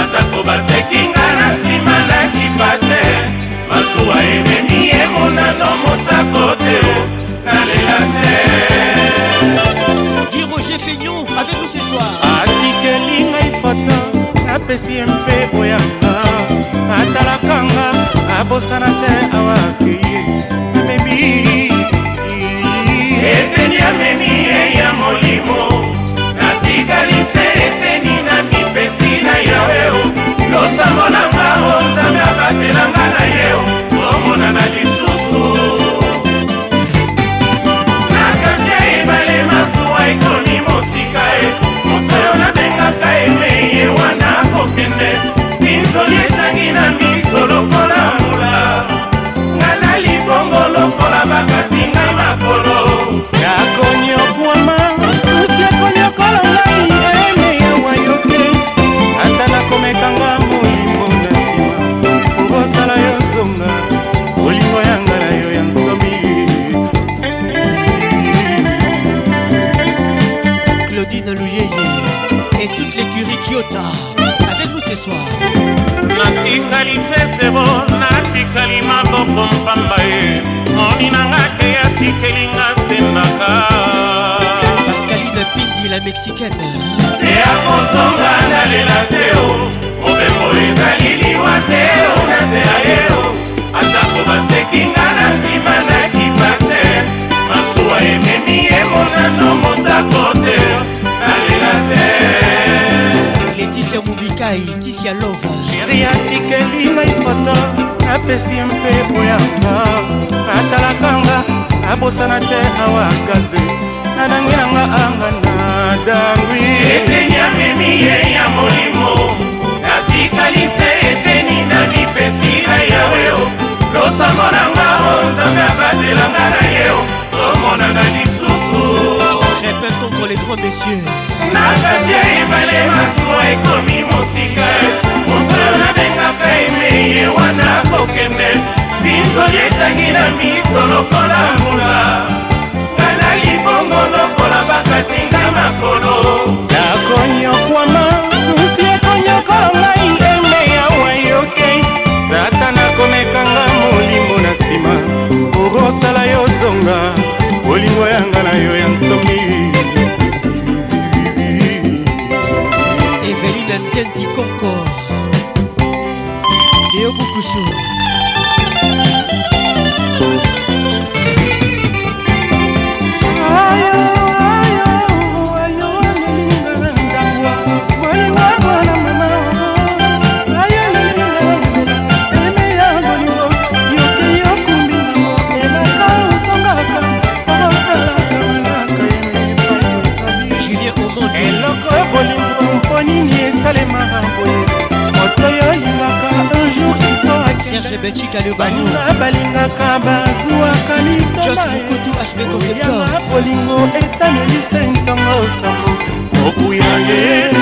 Speaker 5: atako basekinga na nsima nakifa te masuwa ememi emonano motako te nalela te di roger feignon avec nous ce soir atikeli ngai foto napesi ye mpe oyanga atalakanga abosana te awakeye amemi eteni amemi ye ya molimo
Speaker 24: nzambe minzoli ezangi na miso lokola mbula nga na libongo lokola bakati nga makolo nakonyokwama susi akonyokola ngai ene yawa yo te satana komekanga molimo na nsima kosala yo zonga olingo yanga na yo
Speaker 5: ya nsomi claudine luyeye et toute l'écurie kyota ce soir natikali sesebo natikali maboko mpamba ye moni nangake atikelinga sendaka pascaline pindi la mexicaine eya kosonga nalela teo mobembo ezali liwa teo nazela yeo atako basekinga na nsima nakipa te masuwa ememi emonano motako te nalela te leticia mobikai tisia lova sheri atikeli ngai foto apesi mpe boyanga atalakanga
Speaker 24: abosana te awakaze nadangi nanga anga nadangwi eteni amemi ye ya molimo natikalise eteni na mipesi na yawe losango nanga o nzambe abatelanga na ye o tomonanani contre les grands messieurs nakatia ebale masuwa ekomi mosika moto nabengaka eme ye wana kokende binzoli etangi na miso lokola mbula ngana libongo lokola bakatinga makolo nakonyokwama susi ekonyoko ngai eme yawa yoke satana komekanga molimo na nsima orosala yozonga bolingo yanga na yo ya nsomi
Speaker 5: Nzienzi Concord et Obukushu. serge betika lebaoa balingaka bazwaka litobaokutu hb conceptor bolingo etamelisa ntongo sambo okuya ye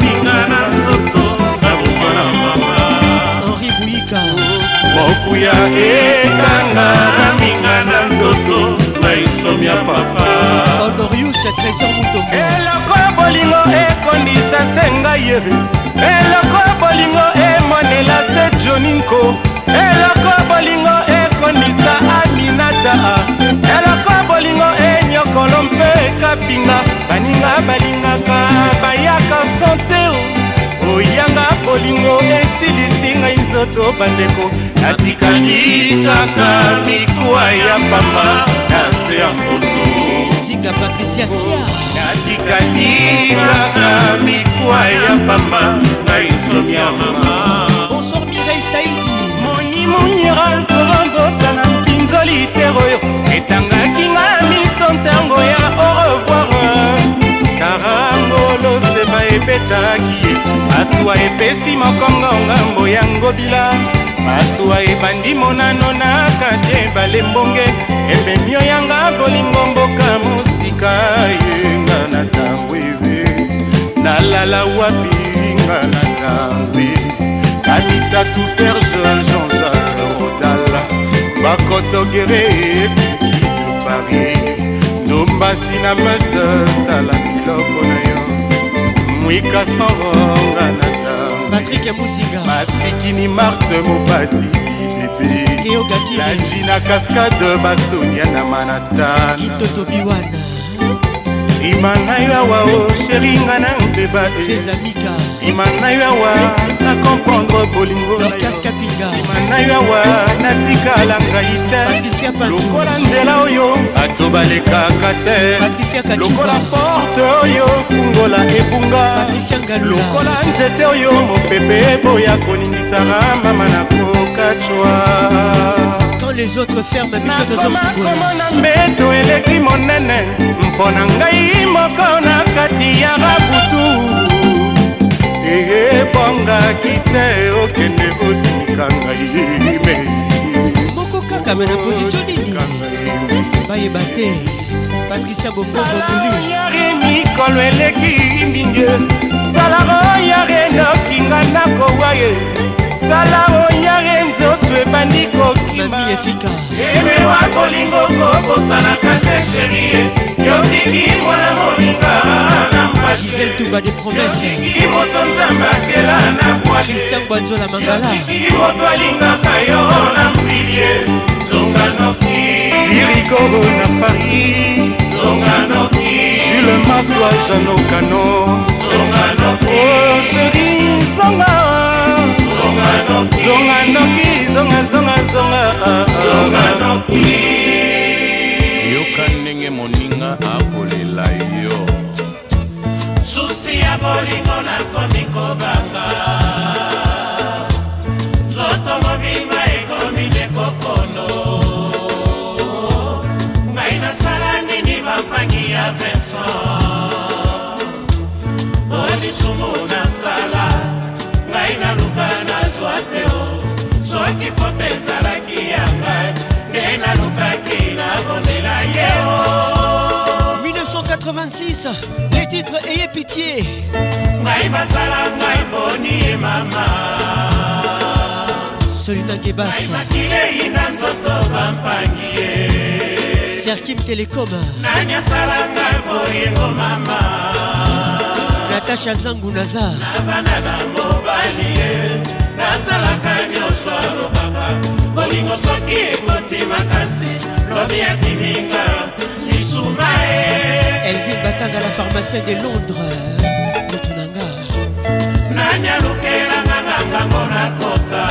Speaker 5: minga na nzoto nabongo na mama henri buyika mokuya ekanga minga na nzoto na isomi ya papa honorius trésor mutombo eloko bolingo ekondisa se ngai eloko bolingo ema
Speaker 24: mopinga baninga balingaka bayaka sante oyanga bolingo esilisi ngai nzoto bandeko natikali kaka mikwa ya pamba na se ya mposo singa
Speaker 5: patricia sia natikali kaka mikwa ya pamba ngai nzomi ya mama bonsoir mirei saidi monimonira torombosana mpinzoli tero oyo etangaki ngai
Speaker 24: ebetaki ye masuwa epesi mokongo ngambo ya ngobila masuwa ebandi monano na kati ebale mbonge epemio yanga bolingo mboka mosika yenga na ntango ewe nalala wapi nga na ntango kanita tu serge jean-jacques rodala bakotogere epiki de paris ndombasi na meste sala biloko na yo
Speaker 5: mwika sangonga na ntango patrik muzinga basikini marte mopati
Speaker 24: bibebe na jina cascade basonia na manatan kitotobiwana nsima ngai awa o oh, sheri nga na mpeba nsima eh. ngai awa na komprendre bolingo nsima ngai awa natikala ngai
Speaker 5: te lokola nzela oyo bato
Speaker 24: balekaka te
Speaker 5: lokola porte
Speaker 24: oyo fungola
Speaker 5: ebunga lokola nzete oyo mopepe eboya koningisanga mama na kokacwa Laissons les autres faire ma biso tozofungola na mbeto eleki monene mpo na ngai moko na kati ya babutu eyebongaki te okende otika ngai me moko kaka me na position nini bayeba te patricia bofobouli mikolo eleki mingi salaro
Speaker 24: yare nokinga nakowa ye salaro yare nzo bato ebandi
Speaker 5: kokimaemewa kolingo kokosanaka te sherie yokiki mwana moninga na mpasiyokiki moto nzambakela na bwayeyokiki moto alingaka yo na
Speaker 24: mpilie zonga noki irikoro na paris zonga noki jule maswa janokano zonga noki oh, sheri zonga zonga noki zonga zonga zonga yoka ndenge moninga akolela yo susi ya bolingo nakomi kobanga nzoto mobimba ekomi nekokono ngai nasala nini bampangi ya vincent olisumu nasala ngai naluka
Speaker 5: nazwa te o soki foto ezalaki ya ngai nde nalukaki nabondela ye o 1986 les titres ayez pitié ngai basala ngai boni ye mama solina
Speaker 24: gebasa
Speaker 5: makilei na nzoto bampangi ye serkim telecom nani asalanga boyengo mama natasha zangunaza nabana nango nani ye nazalaka nyonso alobaka bolingo soki ekoti makasi lobi akimika lisuma e elvin batanga la pharmacien de londres
Speaker 24: moto nanga nani alukelanga ngangango nakota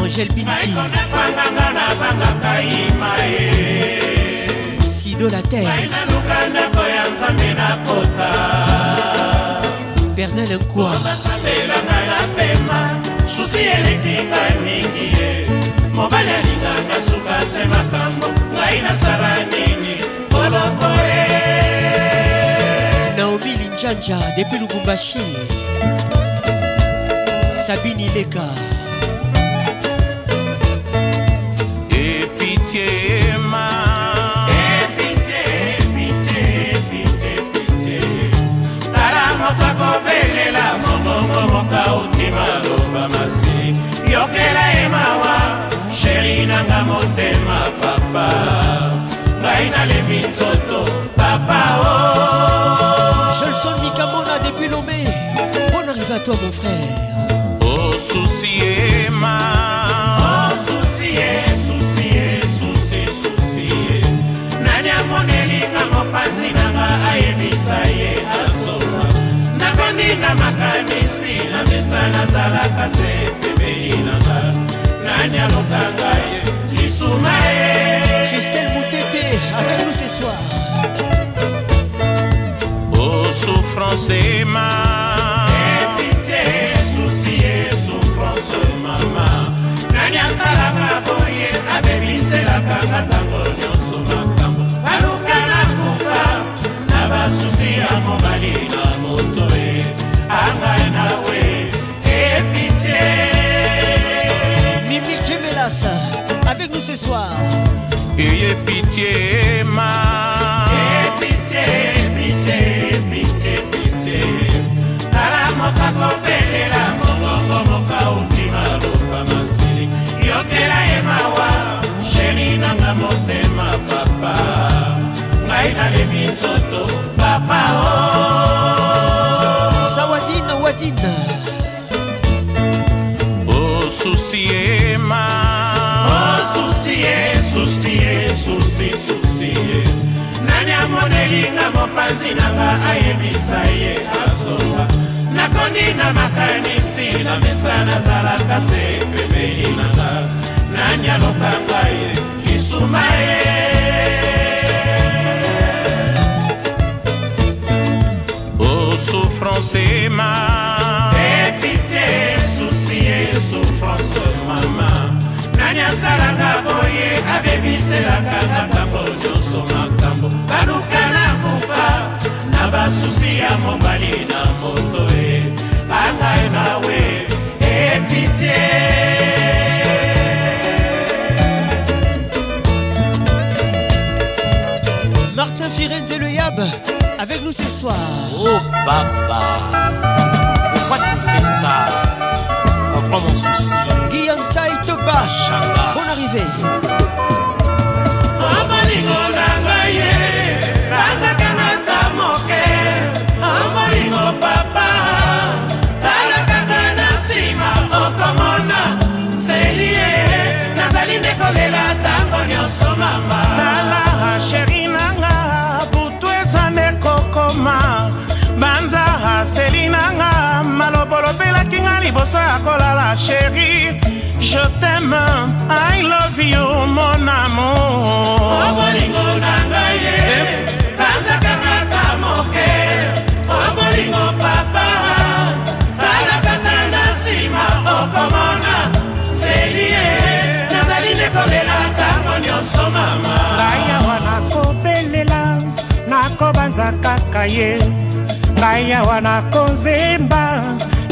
Speaker 24: angel bintiakonepanganga nabangaka
Speaker 5: ima e sido la terre naluka ndako ya nzambe nakota bernel nkwasambelanga na pema susi elekinga mingi ye mobali alinganga suka se makambo ngai nasala nini boloko e naomi linjanja depuis lubumbashi sabini leka epitie soki maloba masi yokela ye mawa sheri nanga motema papa ngai nalembi nzoto papa o oh. jelson mikamona depuis lomé bon arrive à toi mon frère
Speaker 24: osusi ye ma osusi ye susi ye susi susi ye nani amonelinga mopanzi nanga ayebisa ye ala nani na makanisi na mesa nazalaka se pembeni nanga nani alokanga ye lisuma
Speaker 5: ye kristel mutete avec nous ce soir o
Speaker 24: oh, souffrance ema epite susi ye souffrance mama nani asalaka boye abebiselaka nga ntango nyonso ce soir. Ayez pitié, ma. pitié, pitié, pitié, pitié. Tala moka kopelela mokongo moka ondima loka masili. Yokela ye mawa, sheri nanga motema papa. Ngai nalemi nzoto, papa oh. susie susi susie nani amonelinga mopanzi nanga ayebisa ye azonga nakondi na makanisi na mesa nazalaka se pembeni nanga nani alokanga ye lisuma ye souffrance ma. Et pitié, souci et souffrance, maman. banyasalanga boye abebiselanga makambo nyonso makambo baluka na kufa na basusi ya mobali na moto
Speaker 5: e bangai nawe e epitie Martin Firenze et le Yab avec nous ce soir.
Speaker 29: Oh papa, pourquoi tu fais ça pourquoi mon souci.
Speaker 5: Saï Togba Bon arrivé obolingo na ngai ye bazaka na ta moke obolingo papa
Speaker 24: tala kaka na nsima okomona seli ye nazali nde kolela ntango nyonso mama tala sheri nanga butu eza nde kokoma banza aseli nanga malobolobelaki liboso ya kolala sheri je t'aime i love you mon amour
Speaker 30: obolingo na ngai ye bazaka kaka moke obolingo papa talakata na nsima okomona serie nazali nde kolela ntango nyonso mama ngai awa nakobelela
Speaker 24: nakobanza kaka ye ngai awa nakozemba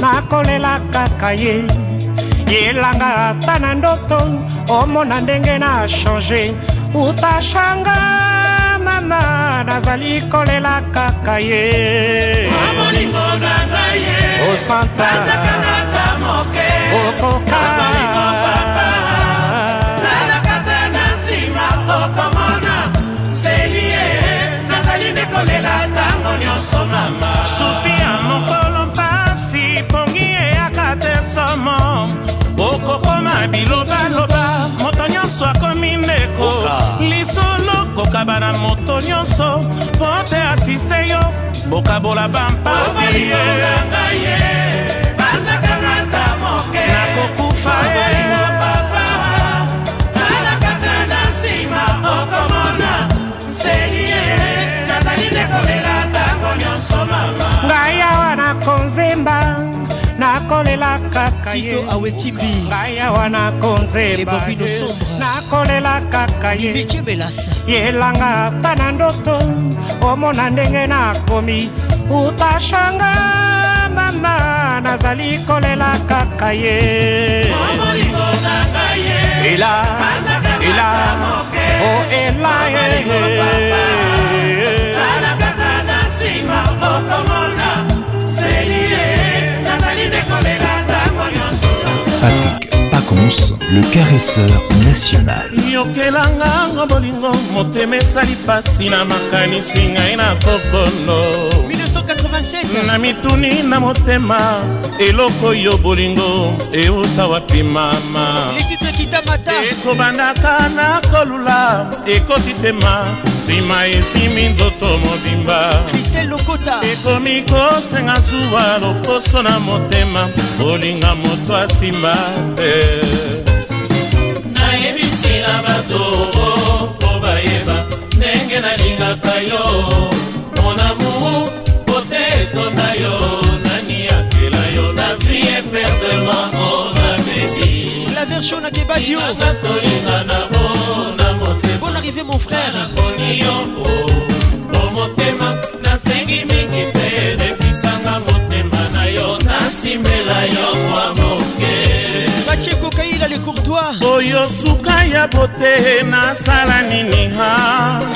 Speaker 24: nakolela kaka ye yelanga ata na ndoto omona ndenge na change utashanga mama nazali kolela kaka ye osanta okoka
Speaker 30: kolela
Speaker 24: ntango nyonso mama sofia moko etesama okokoma bilobaloba moto nyonso akomi ndeko lisolo kokaba na moto nyonso mpo te asiste yo bokabola bampasi nakokufa ngai awa nakonzemba nakolela kaka
Speaker 5: tito awetibi
Speaker 24: ngai awa nakonzebabino sombre nakolela kaka
Speaker 5: yebelasa
Speaker 24: yelanga ata na ndoto omona ndenge nakomi utashanga
Speaker 30: mama
Speaker 24: nazali kolela
Speaker 30: kaka ye ela ela
Speaker 24: o ela ye eh, eh.
Speaker 30: okomona
Speaker 31: Patrick Conce, le
Speaker 24: caresseur national yokelanganga bolingo motema esali
Speaker 31: pasi na makanisi ngai na kokono na mituni na motema
Speaker 24: eloko oyo bolingo euta wapi mama ekobandaka na kolula ekoti tema nsima esimi nzoto mobimba ekomi kosenga zuwa lokoso na motema olinga moto asimba te nayebisila bato mpo oh, oh, bayeba
Speaker 30: ndenge nalingaka yo monamu pote etonda yo nani akela yo nazwi eperdema ona oh, bedi la
Speaker 5: version na kebadianga tolinga na ona motema bon arrivé mon frère nakoni yo po motema nasengi mingi te depisanga motema na yo nasimela
Speaker 24: yo mwa moke pacheko kaila le courtois oyo suka ya bote nasala nini ha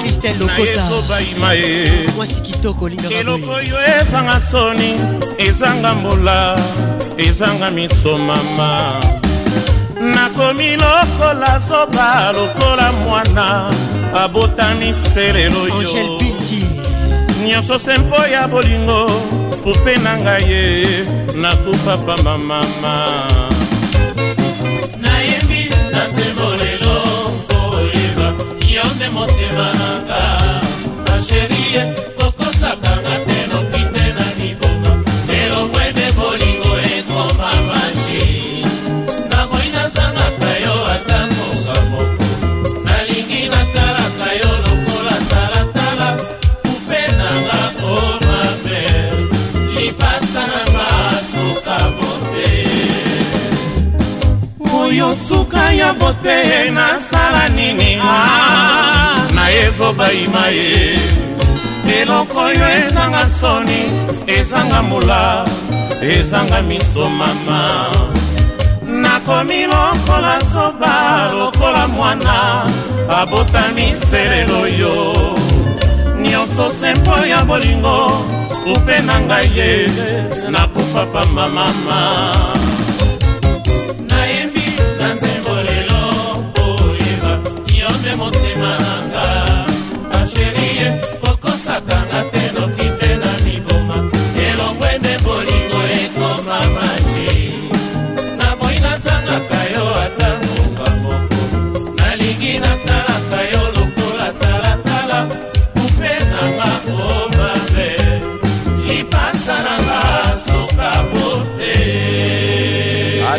Speaker 24: kristel lokotayesobaima ye mwasi kitoko olingaka eloko oyo ezanga soni ezanga mbola ezanga misomama nakomi lokola zoba lokola mwana abotami
Speaker 5: selelo yo nyonso se
Speaker 24: mpo ya bolingo pope na ngai ye nakufa pamba mama motema ye eloko oyo ezanga soni ezanga mbula ezanga miso mama nakomi lokola zoba lokola mwana abotami selelo yo nyonso sempo ya bolingo upe na ngai ye nakufa pamba mama nayembi na nzela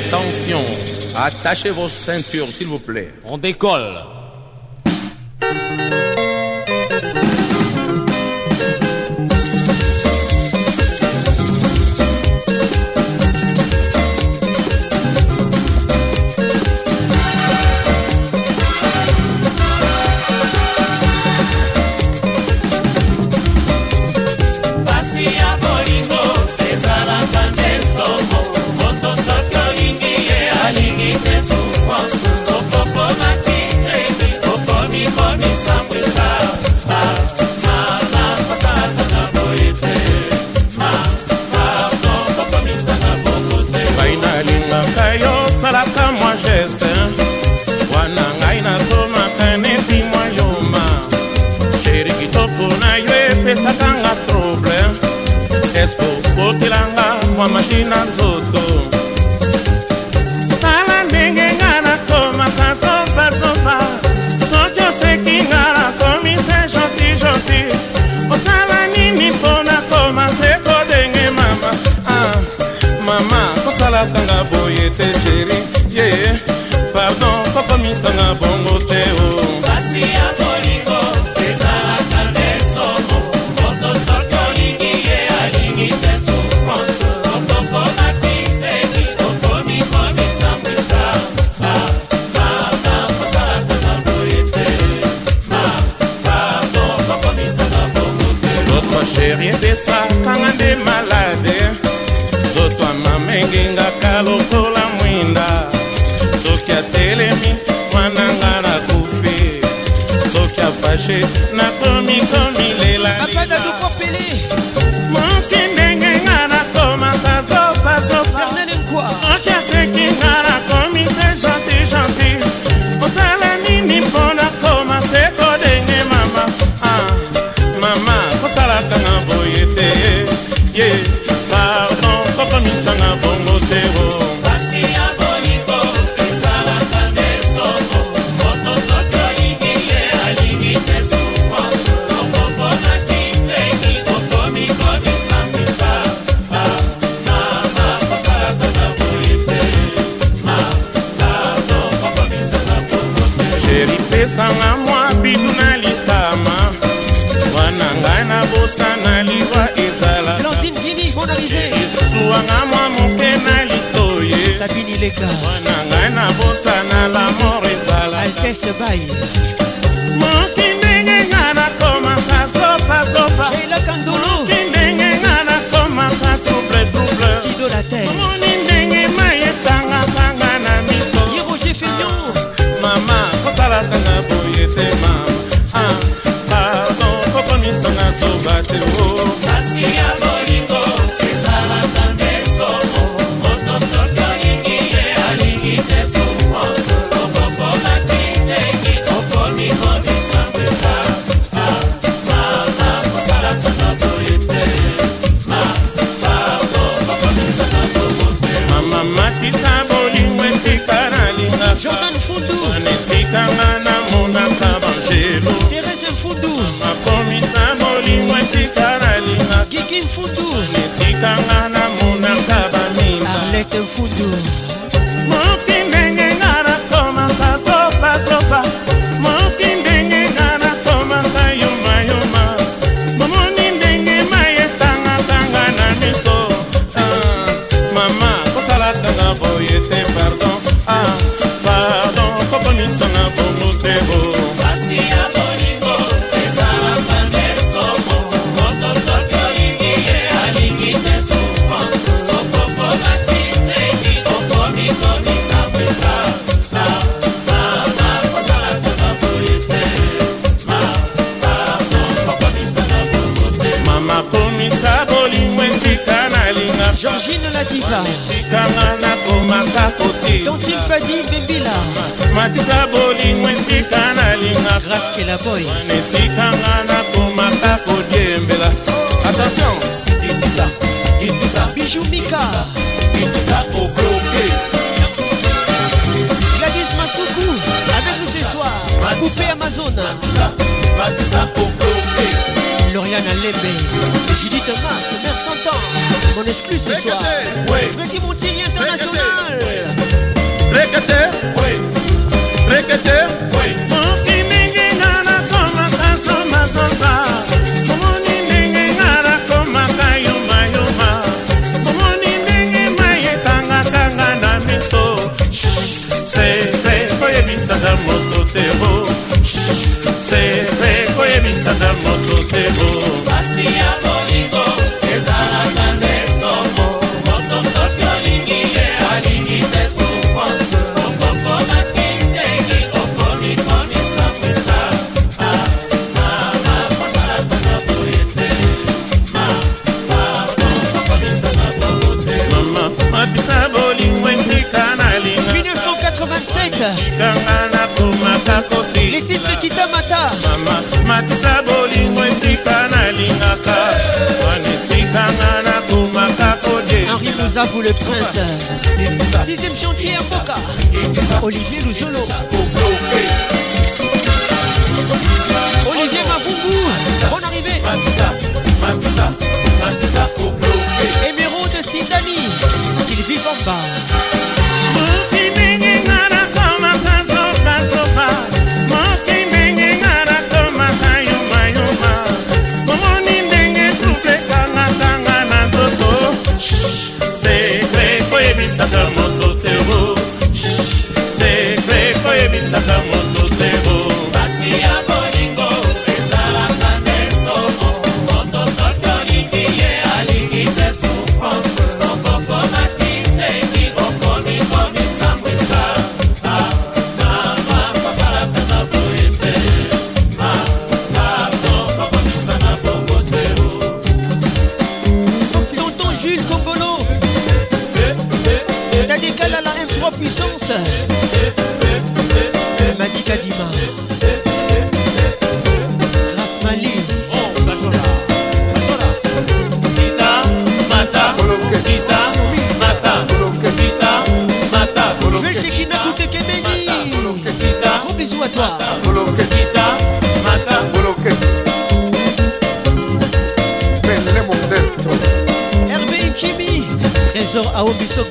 Speaker 32: Attention, attachez vos ceintures, s'il vous plaît.
Speaker 5: On décolle.
Speaker 24: mboka ngai nabosana lamor ezala altese
Speaker 5: bai
Speaker 24: mfudu esikanga namonaka bamimba
Speaker 5: arlete mfudu
Speaker 24: bakisa bolingo esika nalingakawana
Speaker 32: esika nga nakomaka kodiembela
Speaker 5: attention itisa itisa bijumika
Speaker 32: itisa obloke
Speaker 5: gladis masuku avec nous ce soir coupé amazon
Speaker 32: batisa obloke Lauriane Alembe,
Speaker 5: Judith Mas, Mère Santan, mon exclu ce soir. Freddy Montigny International.
Speaker 32: Fuete.
Speaker 24: matisa bolingo esika nalingaka wana esika nga
Speaker 5: nakomaka Henri Bouzabou le prince Sixième chantier avocat Olivier Louzolo Olivier Maboumbou Bonne arrivée Émeraude Sindani Sylvie Bamba
Speaker 24: Miss Love.
Speaker 5: bajo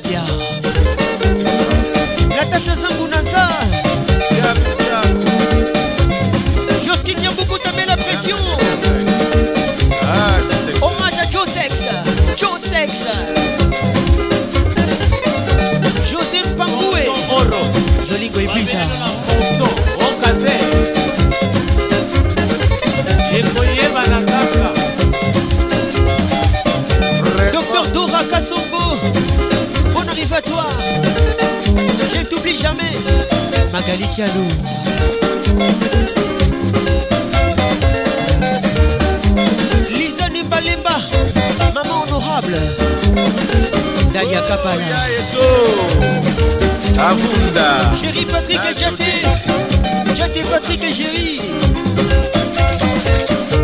Speaker 5: Chéri Patrick et Jati Jati Patrick et Chéri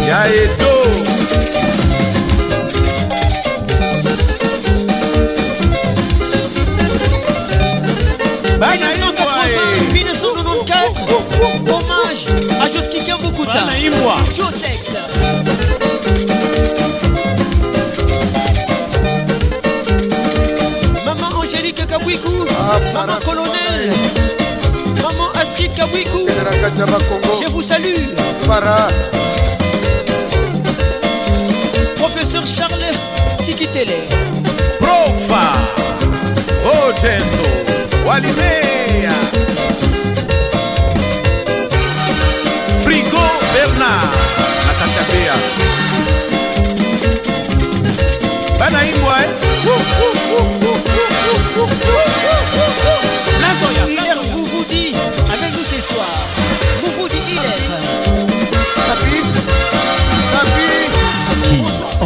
Speaker 32: Yaeto
Speaker 5: Hommage à Joskikia
Speaker 32: Joe Sex
Speaker 5: Maman Angélique Kabouikou ah, Maman Colonel
Speaker 32: je vous
Speaker 5: salue. Professeur Charles Sikitele.
Speaker 32: Profa. Ochendo. Walimea. Frigo Bernard. Banaimwa, eh?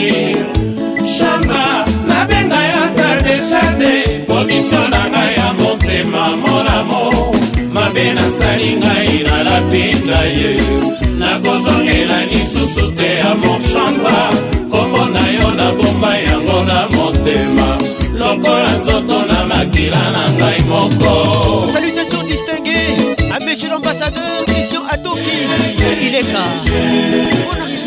Speaker 30: mobali chandra nabenga yo ata desha te posisio na ngai ya motema monamo mabe nasali ngai na lapinda ye nakozongela lisusu te amor chandra kombo na yo nabomba yango na motema lokola nzoto na makila na ngai moko
Speaker 5: salutation distingue à monsieur l'ambassadeur christian atoki ileka yeah, yeah, yeah.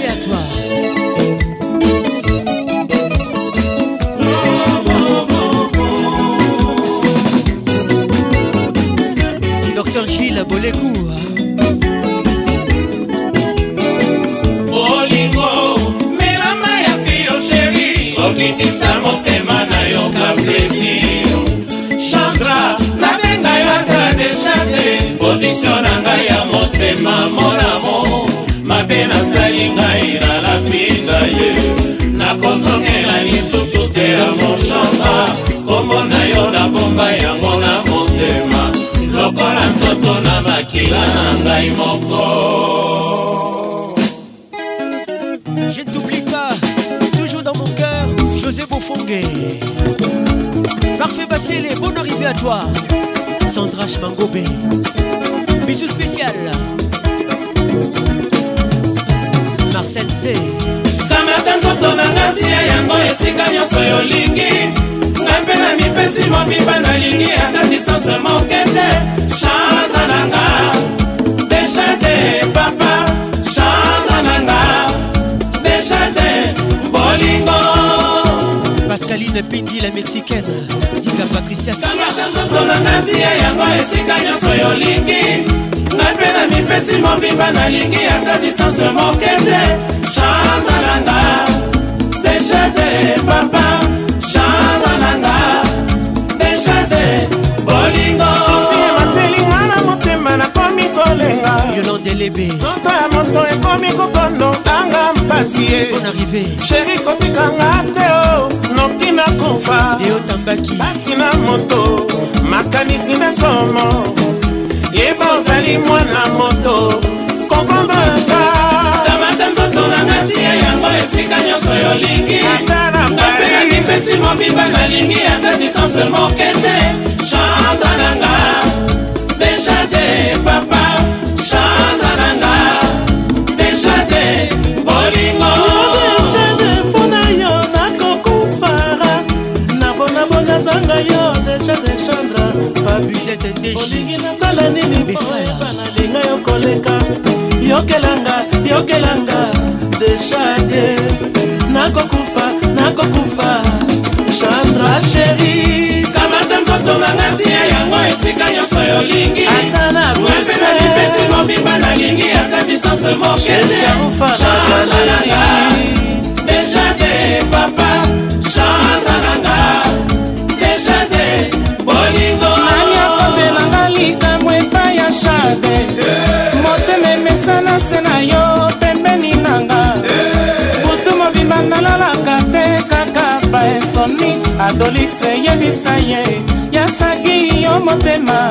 Speaker 5: Gilles Bolécourt
Speaker 30: Bolingo melama ya pio sheri okitisa motema na yo ka plesir chandra nabenga yo ata deshate pozisio na ngai ya motema monamo mabe nasali ngai nalapinga ye nakozongela lisusu te ya moshanga kombo na yo nabomba yango mpona makila na
Speaker 5: ngai moko je ne t'oublie pas toujours dans mon cœur josé bofongue parfait basele bonne arrivée à toi sandra chmangobé bisou spécial marcel z kamata
Speaker 30: nzoto na ngai tia yango esika nyonso yolingi na mipesi mobimba nalingi ata distance moke te chanta nanga deja
Speaker 5: te papa chanta nanga deja te bolingo pascaline pindi la mexicaine zika patricia
Speaker 30: siaolonga ntia yango esika nyonso yolingi ngai mpe na mipesi mobimba nalingi ata distance moke te chanta nanga deja te papa
Speaker 5: delebe
Speaker 33: nzoto ya moto ekomi kokondonganga mpasi ye sheri kotikanga te o noki na kofa
Speaker 5: eotambaki pasi na moto makanisi na somo yeba
Speaker 33: ozali mwana moto kokondraka tamata nzoto nanga tia yango esika nyonso yolingi napena lipesi mobimba nalingi ata distance moke te chanta nanga tete deji olingi nasala nini mpoeba nalinga yo koleka yokelanga yokelanga deshade nakokufa nakokufa chandra
Speaker 30: sheri kamata nzoto nanga tia yango esika nyonso yolingi ata na mwepena
Speaker 33: mipesi mobimba nalingi ata distance mokene chandra nanga deshade papa mabe motema emesana se na yo pembeni nanga butu mobimba nalalaka te kaka baesoni adolix yebisa ye yasaki yo motema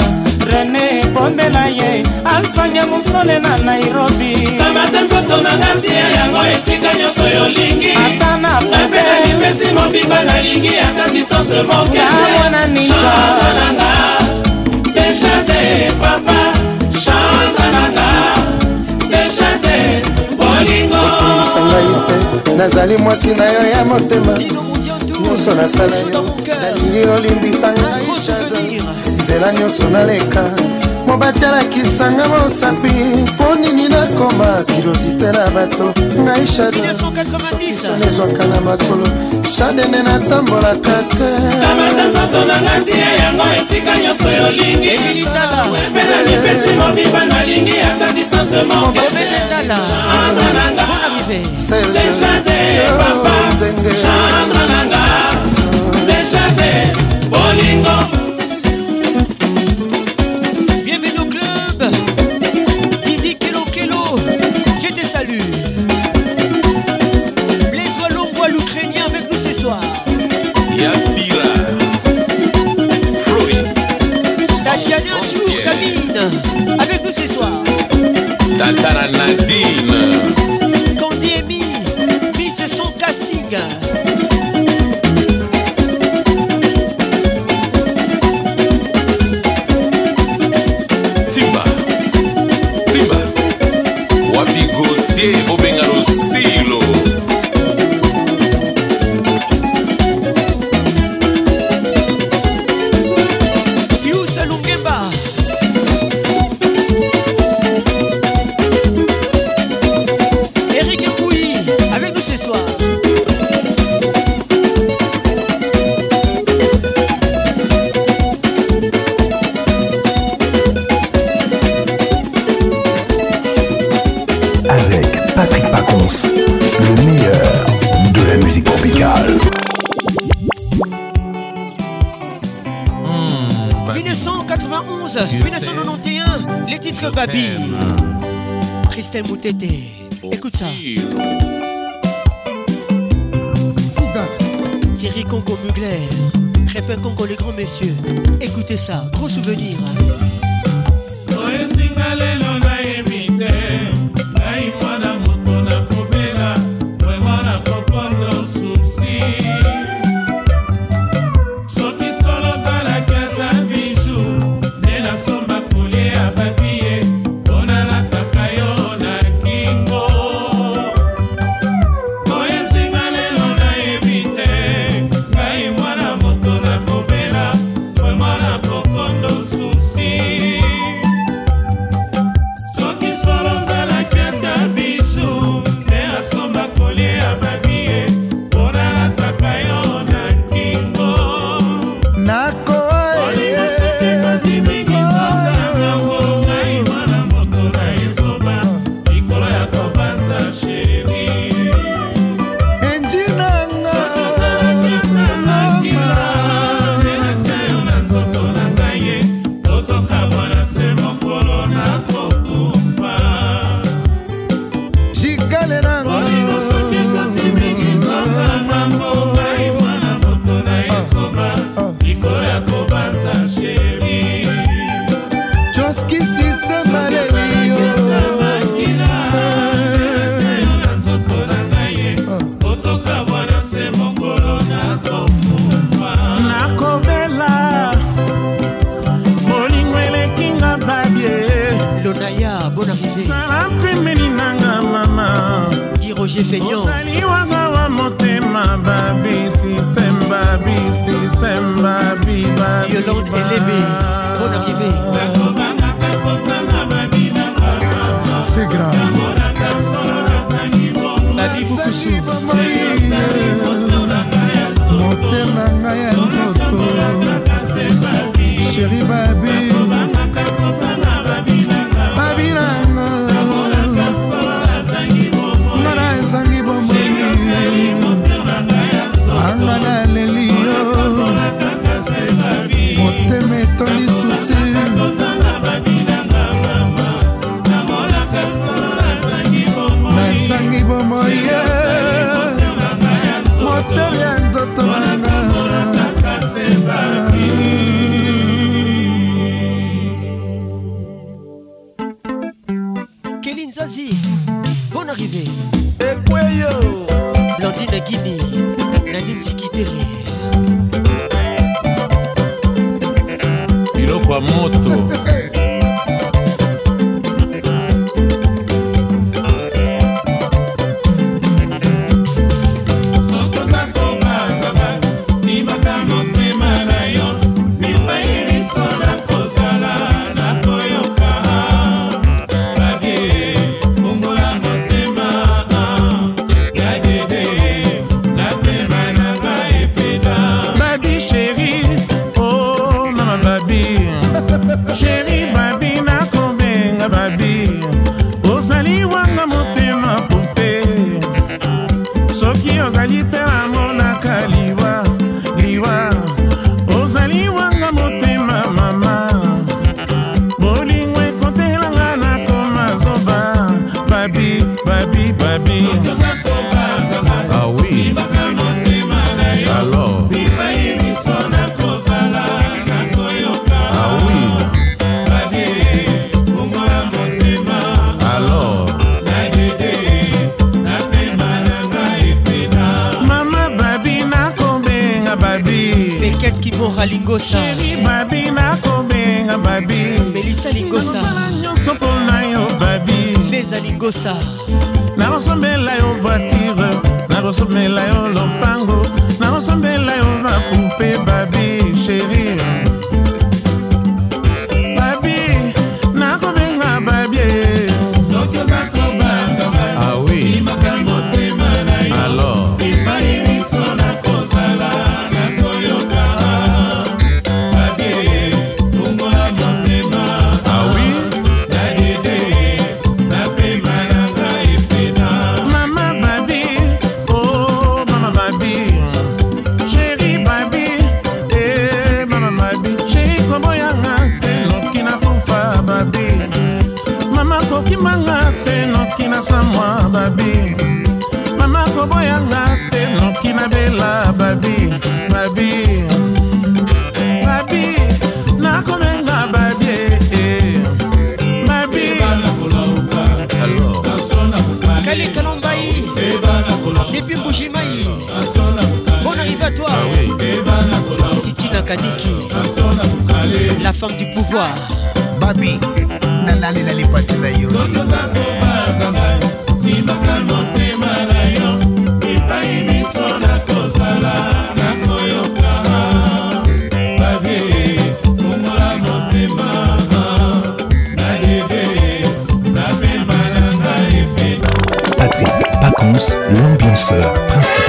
Speaker 33: rene bondela ye alfanya mosone na nairobi kamata nzoto na ngati ya yango esika nyonso yolingi ata na pepesi mobimba nalingi ata distance mokeawana ninjaananga dejade papa kobota nanga deshate bolingookimisa ngai mpe nazali mwasi na yo ya motema nyonso nasala yo nalingi olimbisa ngai shado nzela nyonso naleka po batalakisanga mosapi mpo nini nakoma kilosite na bato ngai shadoezwaka na makolo shadene natambolaka te tabata nzoto nanga tia yango esika nyonso yolingi pena mipesi mobimba nalingi ata distance mokechandre nanga deshade oh, papa chandre nanga deshade bolingo
Speaker 5: Tantara Nadine Candy Amy, Miss son casting Tété. Écoute ça. Thierry Congo Mugler. peu Congo les grands messieurs. Écoutez ça, gros souvenir. kadiki la
Speaker 33: femme du pouvoir babi nanalela
Speaker 5: lipati na yo
Speaker 34: Patrick Pacons, l'ambianceur principal.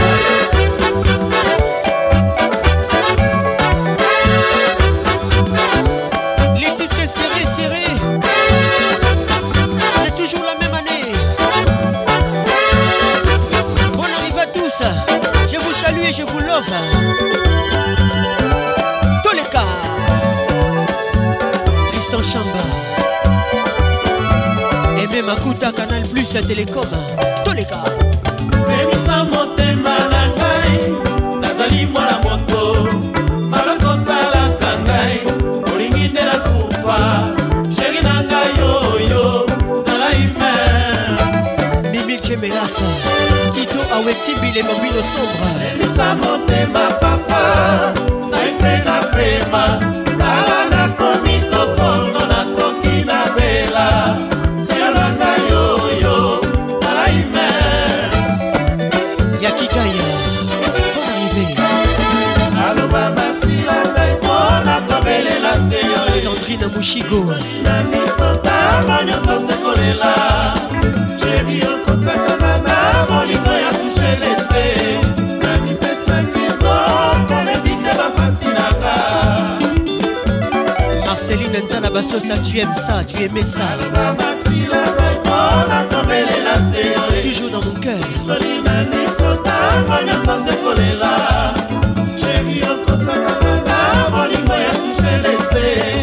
Speaker 5: ya telekoba toleka
Speaker 35: memisa motema na ngai nazali mwana moto maloko osalaka ngai olingi nde nakufa sheri na ngai oyo zala humain
Speaker 5: bibike melasa tito awetibile mobino sombre
Speaker 35: memisa motema papa
Speaker 5: shigo na misotama
Speaker 35: nyonso sekolela cheri okosakana na bolingo ya kushelese na
Speaker 5: mipesaki nzoka na bite bapansi nanga marceline nzana basosa tu aimes ça tu aimais ça toujours dans mon cœur na misotama nyonso sekolela cheri okosakana na bolingo ya kushelese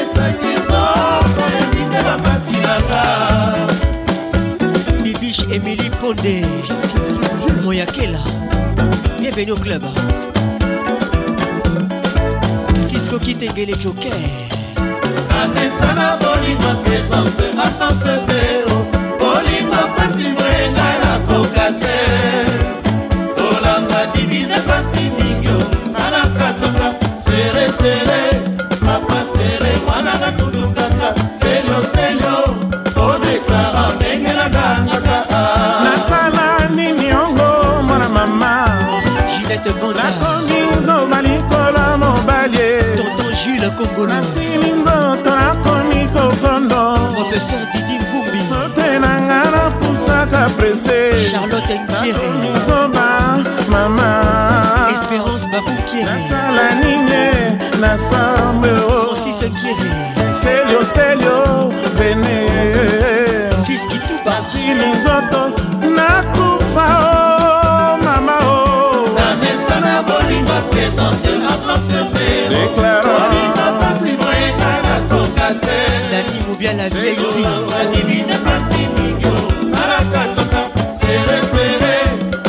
Speaker 5: Émilie Pondé Moyakela Bienvenue au club Cisco Kitengele Joker
Speaker 35: amesana bolingo présence absence te bolingo pasi boyenga nakoka te
Speaker 33: juliette bonda nakomi nzoba likolo
Speaker 5: mobali tonton jules
Speaker 33: kongolo nasili nzoto nakomi kokondo
Speaker 5: professeur
Speaker 33: didi mvumbi sote na nga napusaka prese charlotte nkiere nzoba mama
Speaker 5: espérance babukiere
Speaker 33: nasala nini nasambeo
Speaker 5: francis nkiere
Speaker 33: selio selio vene fils kituba nasili nzoto nakufa
Speaker 35: kolinga présence asasepelkolinga mpasima ekala toka te dani mobiala vieillipi adivine pasimikio alakatoka selesele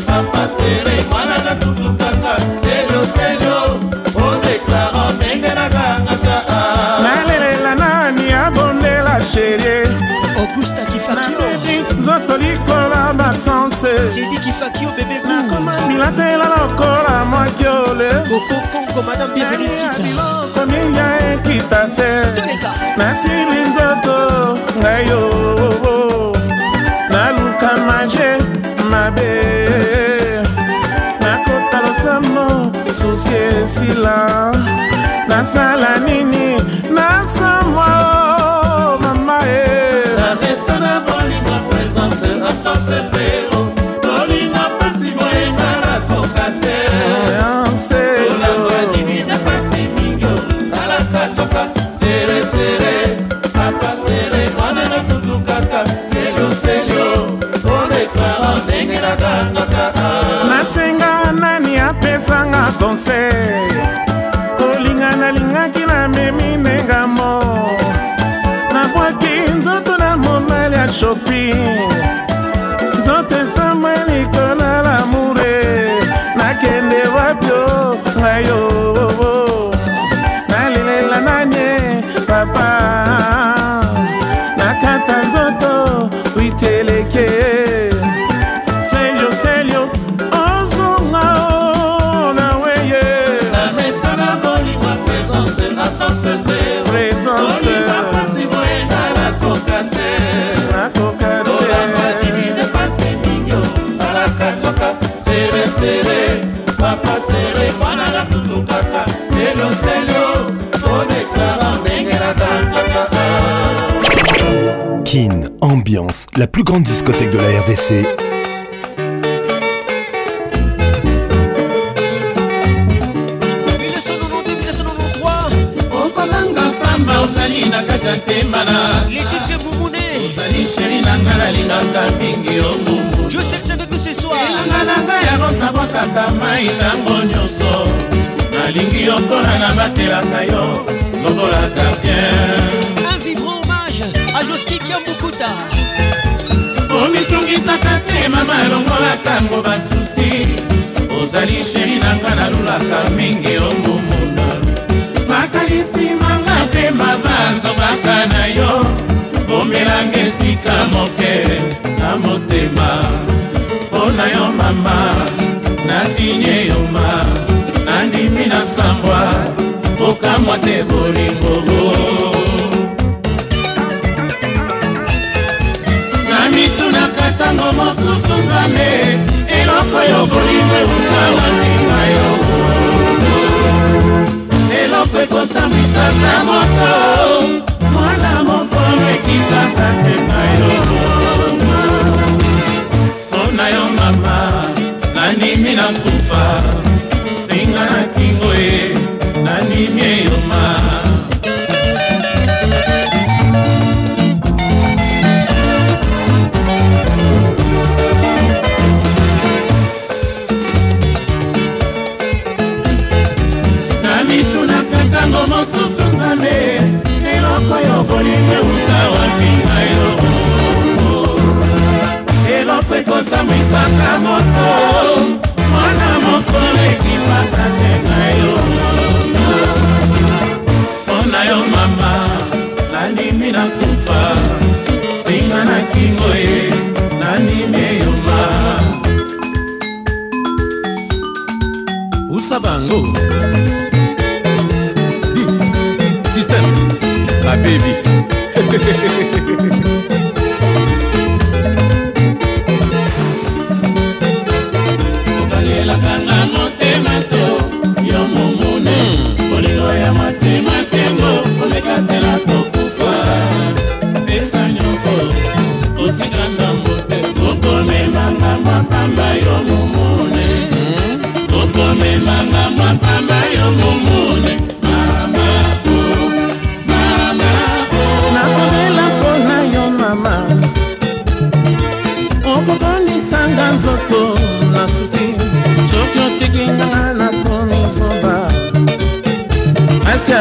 Speaker 35: papa sele mwana nakutukaka seloselo odeklara ndenge nakangaka nalelela
Speaker 33: nani abondela sherie augusta kifakio
Speaker 5: nzoto likola basanse sidikifakio bebekoma bilata hmm. elala
Speaker 33: lokola mwaki ole kokokonko madame bienvenutikabiloko milia ekita te nasili nzoto ngai o oh, oh, oh. naluka maje mabe nakota losomo susi esila nasala nini nasomwa
Speaker 35: nyonso teo tolinga mpasi moyenga nakoka te olangwanimina mpasi mingo talaka coka seresere papa sere mwana na tudukaka selioselio podeklaro ndenge nakangaka nasenga
Speaker 33: nani apesanga konsey kolinga nalingaki namemi ndengamo nabwaki nzoto na monali ya shopping
Speaker 34: sere papa sere mwana na tutu kaka selo selo konekaka ndenge natangakaka ah. kin ambiance la plus grande discothèque de la rdc
Speaker 35: nalelaka mai nango nyonso nalingi yokola nabatelaka yo lokola gardien
Speaker 5: à Joski Kiambukuta omitungisaka te mama alongolaka ngo basusi ozali
Speaker 35: sheri nanga nalulaka mingi omomona makanisi manga mpe mama azobaka na yo bomelanga esika moke na motema mpo na yo mama nasinye yuma nandimi nasambwa pokamwa te bolingogo na mitunaka ntango mosusu nzambe eloko yo bolingo euta waninga yo eloko ekosambwisaka moto mwana mokolo ekitaka tema yo nani nakufa singa na kingo ye nanimi eyoma namitunaka ntango mosusu nzambe eloko yo bolingo euta wapinga yo eloko ekotambwisaka moto natate na yo mpo na yo mama nandimi nakufa singa na kingo ye nandimi eyoma usa bango di systeme babebi [LAUGHS]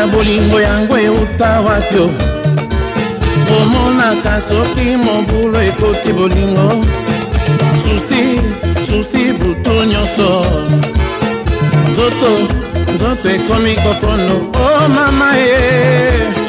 Speaker 33: na bolingo yango euta wapio omonaka soki mobulu ekoti bolingo susi susi butu nyonso nzoto nzoto ekomi kokono o oh, mama ye eh.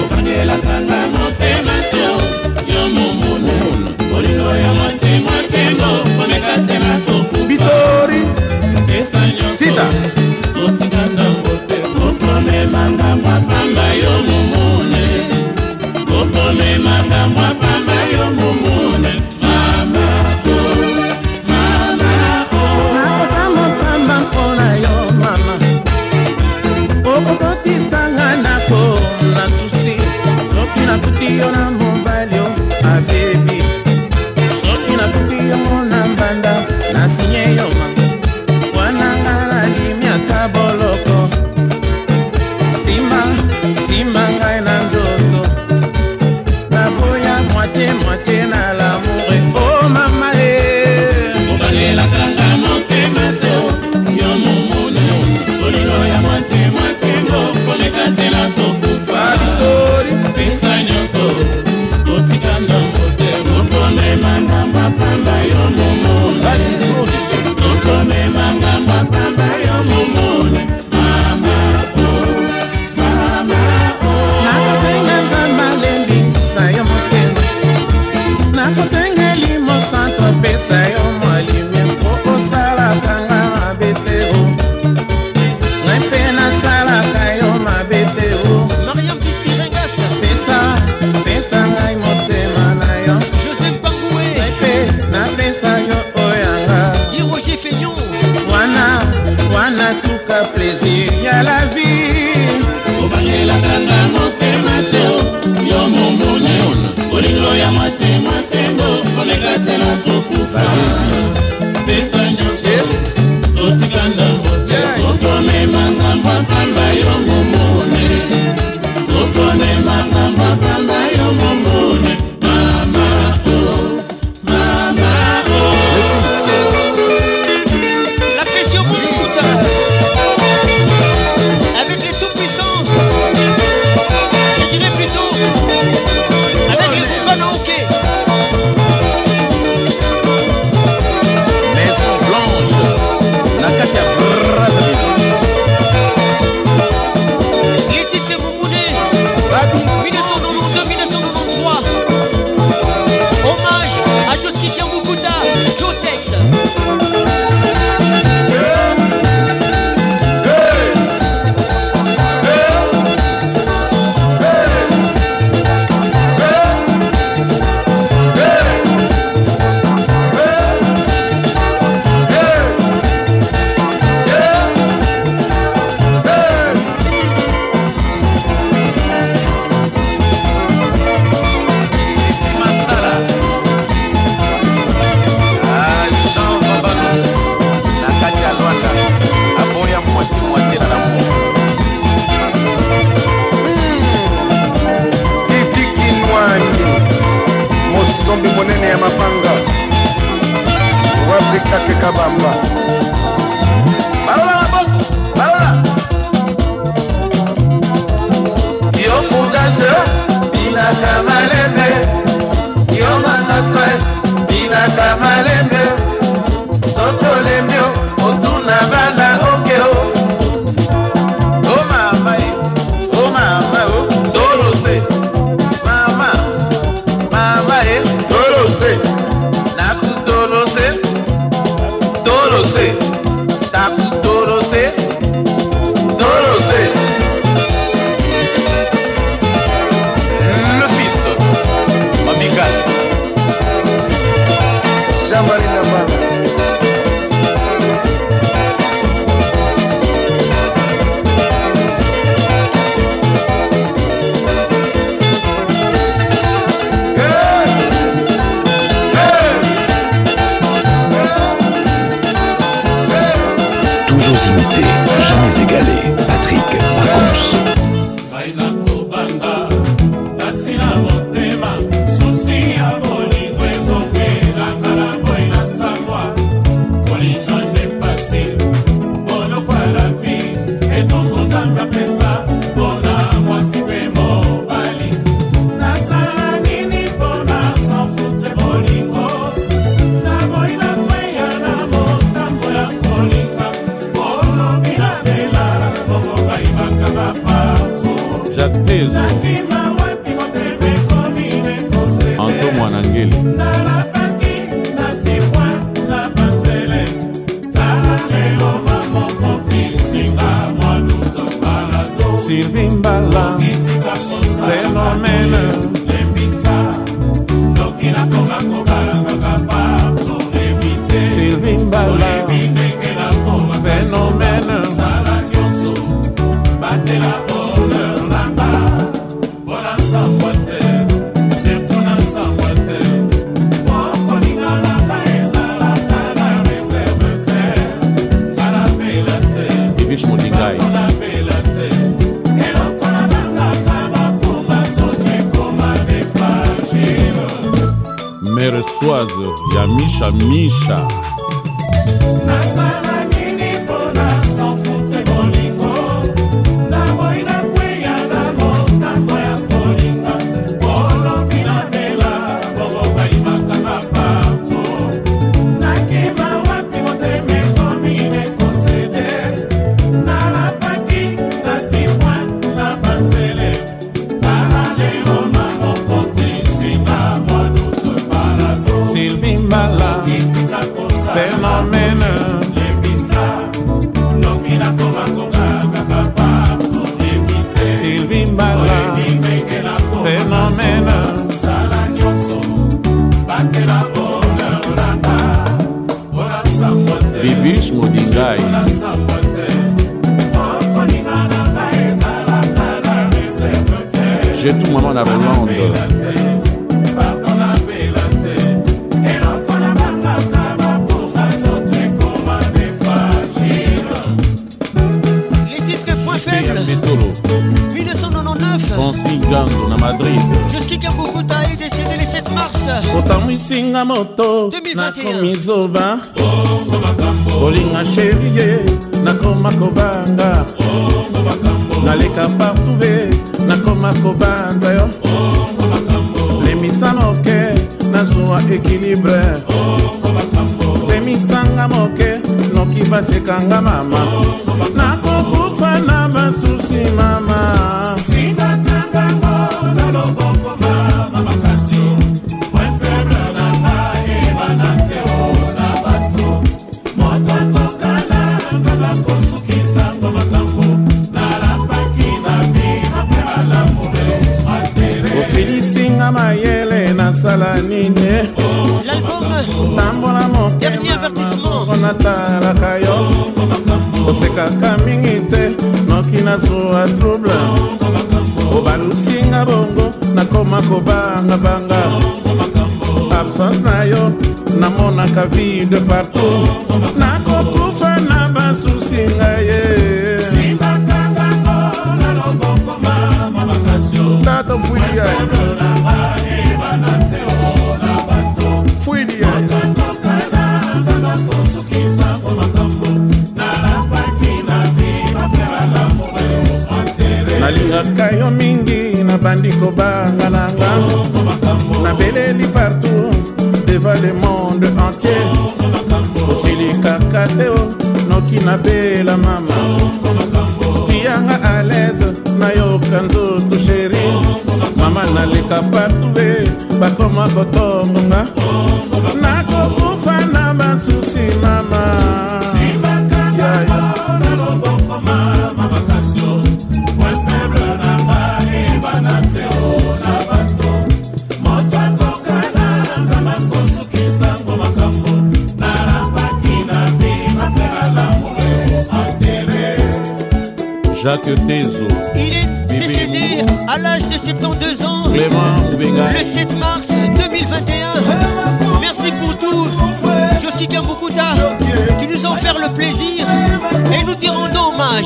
Speaker 33: de partout.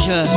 Speaker 5: treasure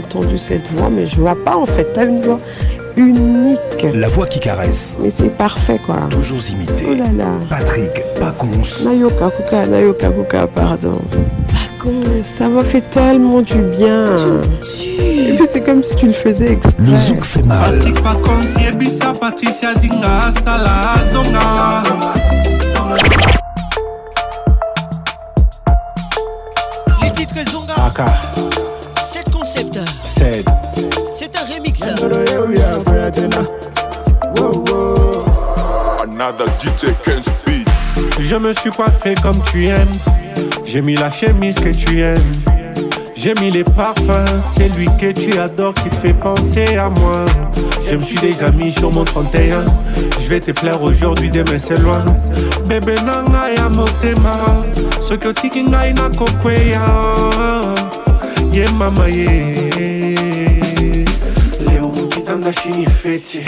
Speaker 36: entendu cette voix, mais je vois pas en fait. T'as une voix unique.
Speaker 37: La voix qui caresse.
Speaker 36: Mais c'est parfait quoi.
Speaker 37: Toujours imité.
Speaker 36: Oh là là.
Speaker 37: Patrick Pacons.
Speaker 36: Nayoka Kuka, Nayoka Kuka, pardon. Pacons. Ça m'a fait tellement du bien. Et c'est comme si tu le faisais exprès.
Speaker 37: Le zouk fait mal.
Speaker 35: Patrick Pacons, Yebisa, Patricia Zinga, salazonga
Speaker 33: Je me suis coiffé comme tu aimes. J'ai mis la chemise que tu aimes. J'ai mis les parfums. C'est lui que tu adores qui te fait penser à moi. Je me suis déjà mis sur mon 31. Je vais te plaire aujourd'hui, demain c'est loin. Bébé nanga ya motema. Ce que n'a ina kokweya. Ye mama ye. Leo shini feti.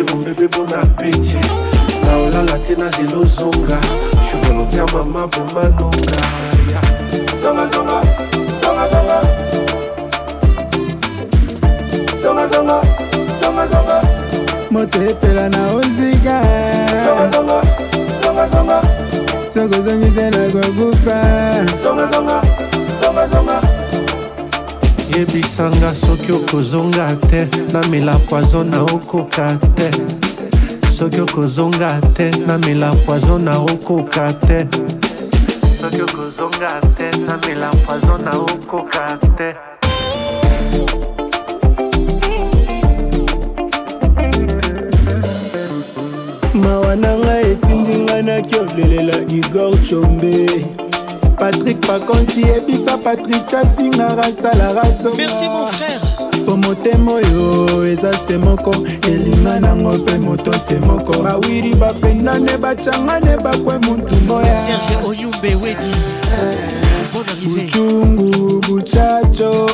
Speaker 33: après mon bébé, bon appétit. Paola Latina, Zelo Zonga. Je suis volontaire, maman, pour Manonga. Zonga, zonga, zonga, zonga. Zonga, zonga, zonga, zonga. moto epela na ozika sokozongi te nakokufa yebisanga soki okozonga te namela poizo na okoka te soki okozonga te namela poizo na okoka te soki okozonga te namela poizo na okoka te mawa na ngai etindi ngai nakiolelela igor chombe patrik pakonsi yebisa patricia singara asalaka po motema
Speaker 5: oyo eza se moko elinga nango
Speaker 33: mpe moto se moko bawiri bapendane bacangane bakwe mutu moyabucungu buchacho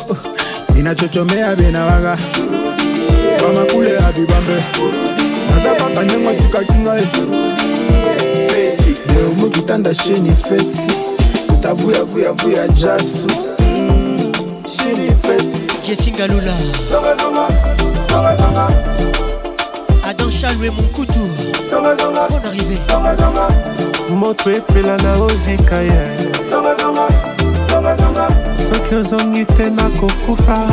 Speaker 33: inachochomea benawaka bamakule ya bibambe naza kaka ndengo tikaki ngai deomokitanda sheni feti tavuyavuyavuya jasu
Speaker 5: kesingalula adan chalwe monkutu
Speaker 33: bon arrivé moto epela na ozika ye soki ozongi te nakokufa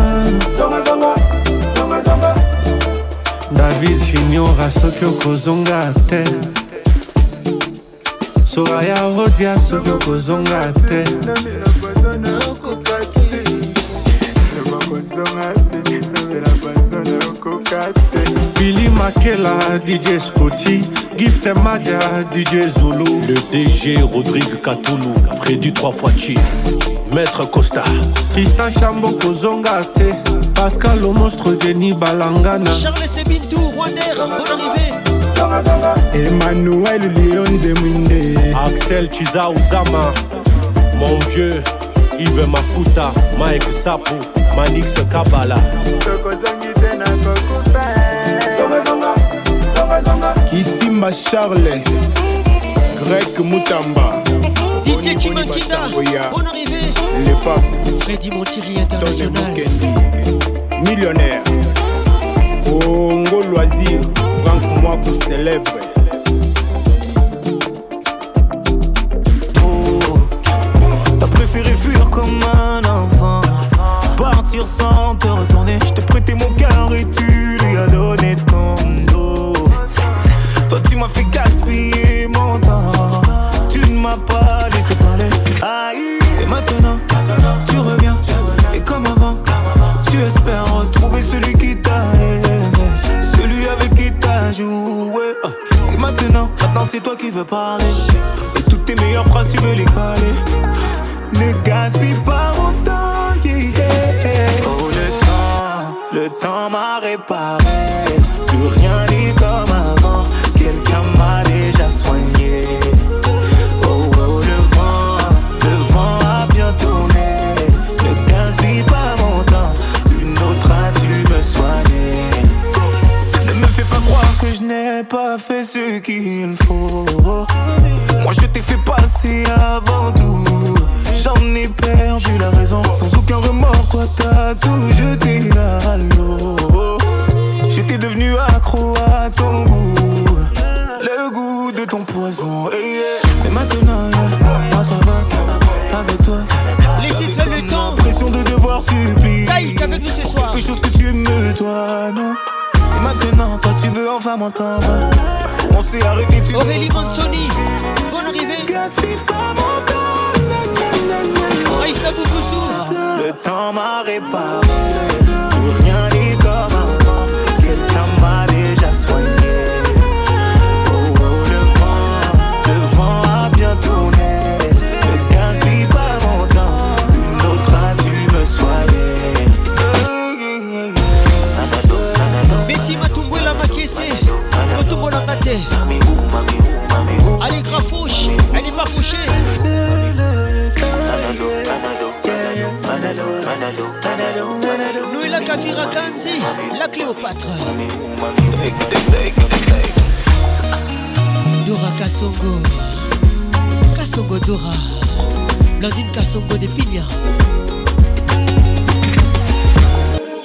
Speaker 33: david finiora soki okozonga te soraya rodia soki okozonga te billy makela dj scotty gift madia dj zulu
Speaker 38: le dg rodrigue katulu freddy 3 fois chi maître costa
Speaker 33: tristan chambo Kozongate pascal le denis balangana
Speaker 5: charles sebintou Rwander, bon
Speaker 33: Emmanuel Lionze Mwinde
Speaker 38: Axel Chiza Uzama Mon vieux Yves Mafuta Mike Sapo Manix Kabala
Speaker 33: Kisimba Charles Greg Mutamba
Speaker 5: DJ Chimankita Bon arrivé Le
Speaker 33: Pape Freddy
Speaker 5: Montieri International
Speaker 33: Millionnaire Ongo Loisir pour moi vous célèbre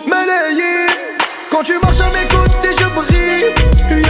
Speaker 39: Mélé, quand tu marches à mes côtés, je brille.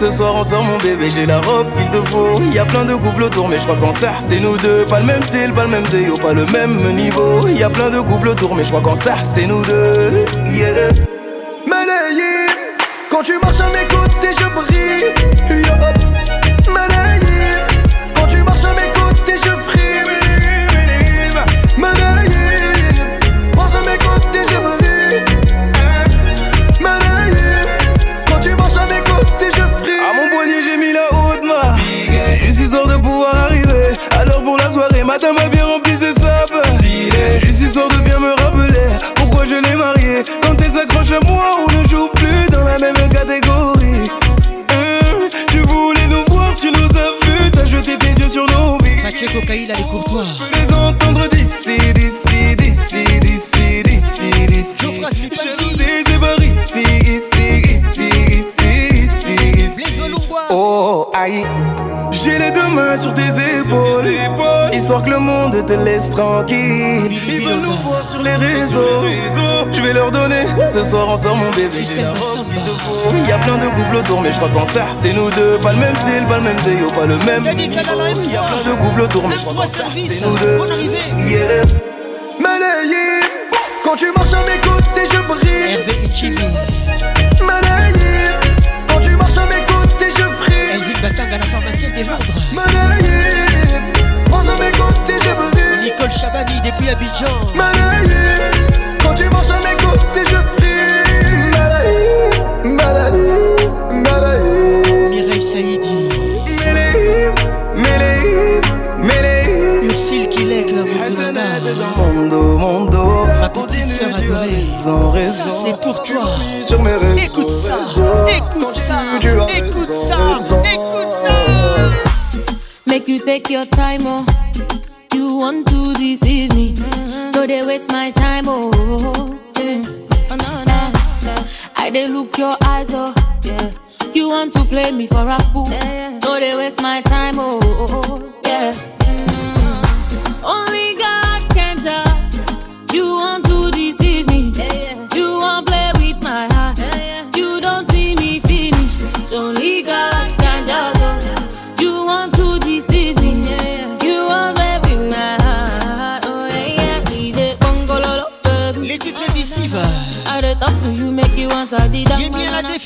Speaker 39: Ce soir on sort mon bébé, j'ai la robe qu'il te faut. Y a plein de couples autour, mais je crois qu'en ça c'est nous deux. Pas le même style, pas le même déo, oh, pas le même niveau. Y a plein de couples autour, mais je crois qu'en ça c'est nous deux. Ils veulent nous voir sur les réseaux. Je vais leur donner. Ce soir, on sort mon bébé. Il y a plein de couples autour, mais je crois qu'en ça, c'est nous deux. Pas le même style, pas le même déo, pas le même. Il y a plein de couples autour, mais je crois qu'en c'est nous deux. Yeah. quand tu marches à mes côtés, je brille. Malaye quand tu marches à mes côtés, je brille.
Speaker 5: Elle vit bataille à la pharmacie des
Speaker 39: Londres.
Speaker 5: Nicole Chabani depuis Abidjan.
Speaker 39: Malaï, quand tu manges à mes côtés, je prie. Malaï, Malaï, Malaï.
Speaker 5: Mireille Saïdi. Méléim,
Speaker 39: Méléim, Méléim.
Speaker 5: Ursule Kilek, de Mon
Speaker 33: dos, Mondo Mondo
Speaker 5: Ma petite sœur
Speaker 33: adorée. Ça,
Speaker 5: c'est pour toi. Écoute ça, écoute ça, écoute ça, écoute ça.
Speaker 40: Make you take your time, oh. they waste my time, oh. Yeah. Mm. oh no, no, no. I they look your eyes, oh. Yeah. You want to play me for a fool? Yeah, yeah. No, they waste my time, oh. Yeah. Mm. Only God can judge. You want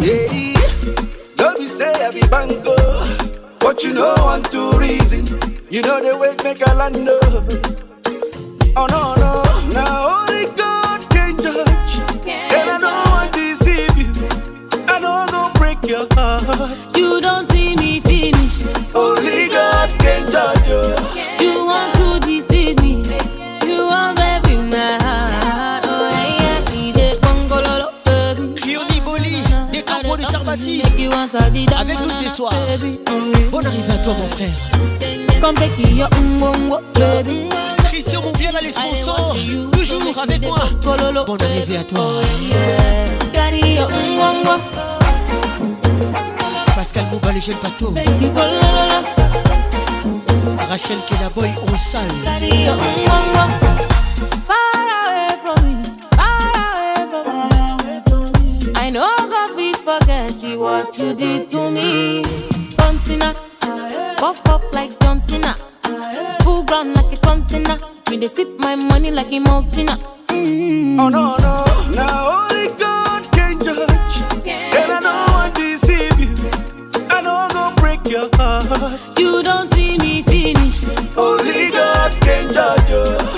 Speaker 41: Yeah, don't be say I be bango. But you know want to reason. You know the way make a land no. Oh no no, now only God can judge. Can and I don't want to deceive you. I don't go break your heart.
Speaker 5: Avec nous ce soir, bonne arrivée à toi mon frère. Christian mon a à l'esponsor toujours avec moi. Bonne arrivée à toi. Oh, mm, mm, mm, Pascal Mouba, les jeunes bateaux. Rachel Boy on sale.
Speaker 40: what you did to me. Bouncing up, buff up like John Cena. Full ground like a container. Me they sip my money like a mountain.
Speaker 41: Mm. Oh no no, now only God can judge. And I don't want to deceive you. I don't go break your heart. You
Speaker 40: don't see me finish.
Speaker 41: Only God can judge
Speaker 40: you.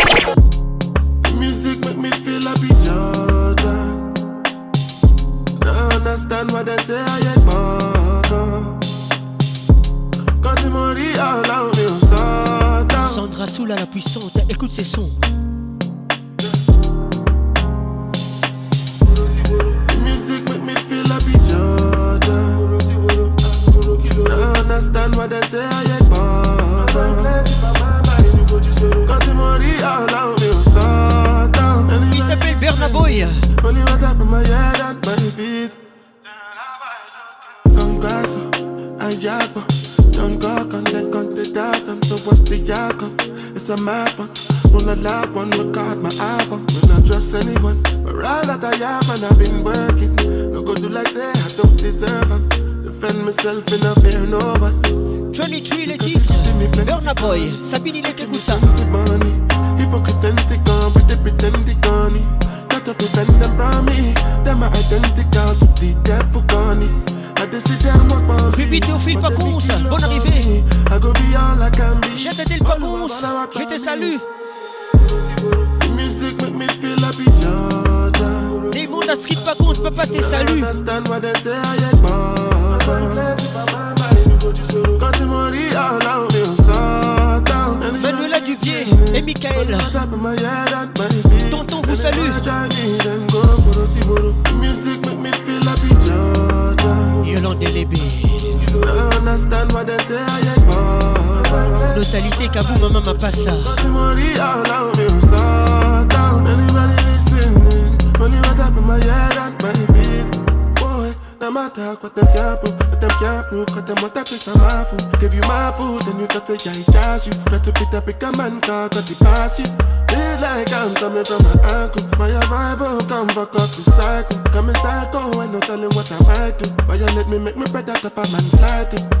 Speaker 5: la puissante, écoute ces sons poi Sabini le che cuccia understand what they say, I ain't born. Notalité Kabou, Mama Mapasa. Katimori, all out me, slow down. Anybody listening? Only what up in my head and my feet. Boy, no matter what them can't prove, what them can't prove, cause them want to twist my food. Give you my food, then you talk to I
Speaker 42: charge you. Try to pick up, a man car, got the pass you. Feel like I'm coming from my uncle. My arrival come fuck up the cycle. Coming psycho, I no telling what I might do. Why you let me make me better up a man's slide it.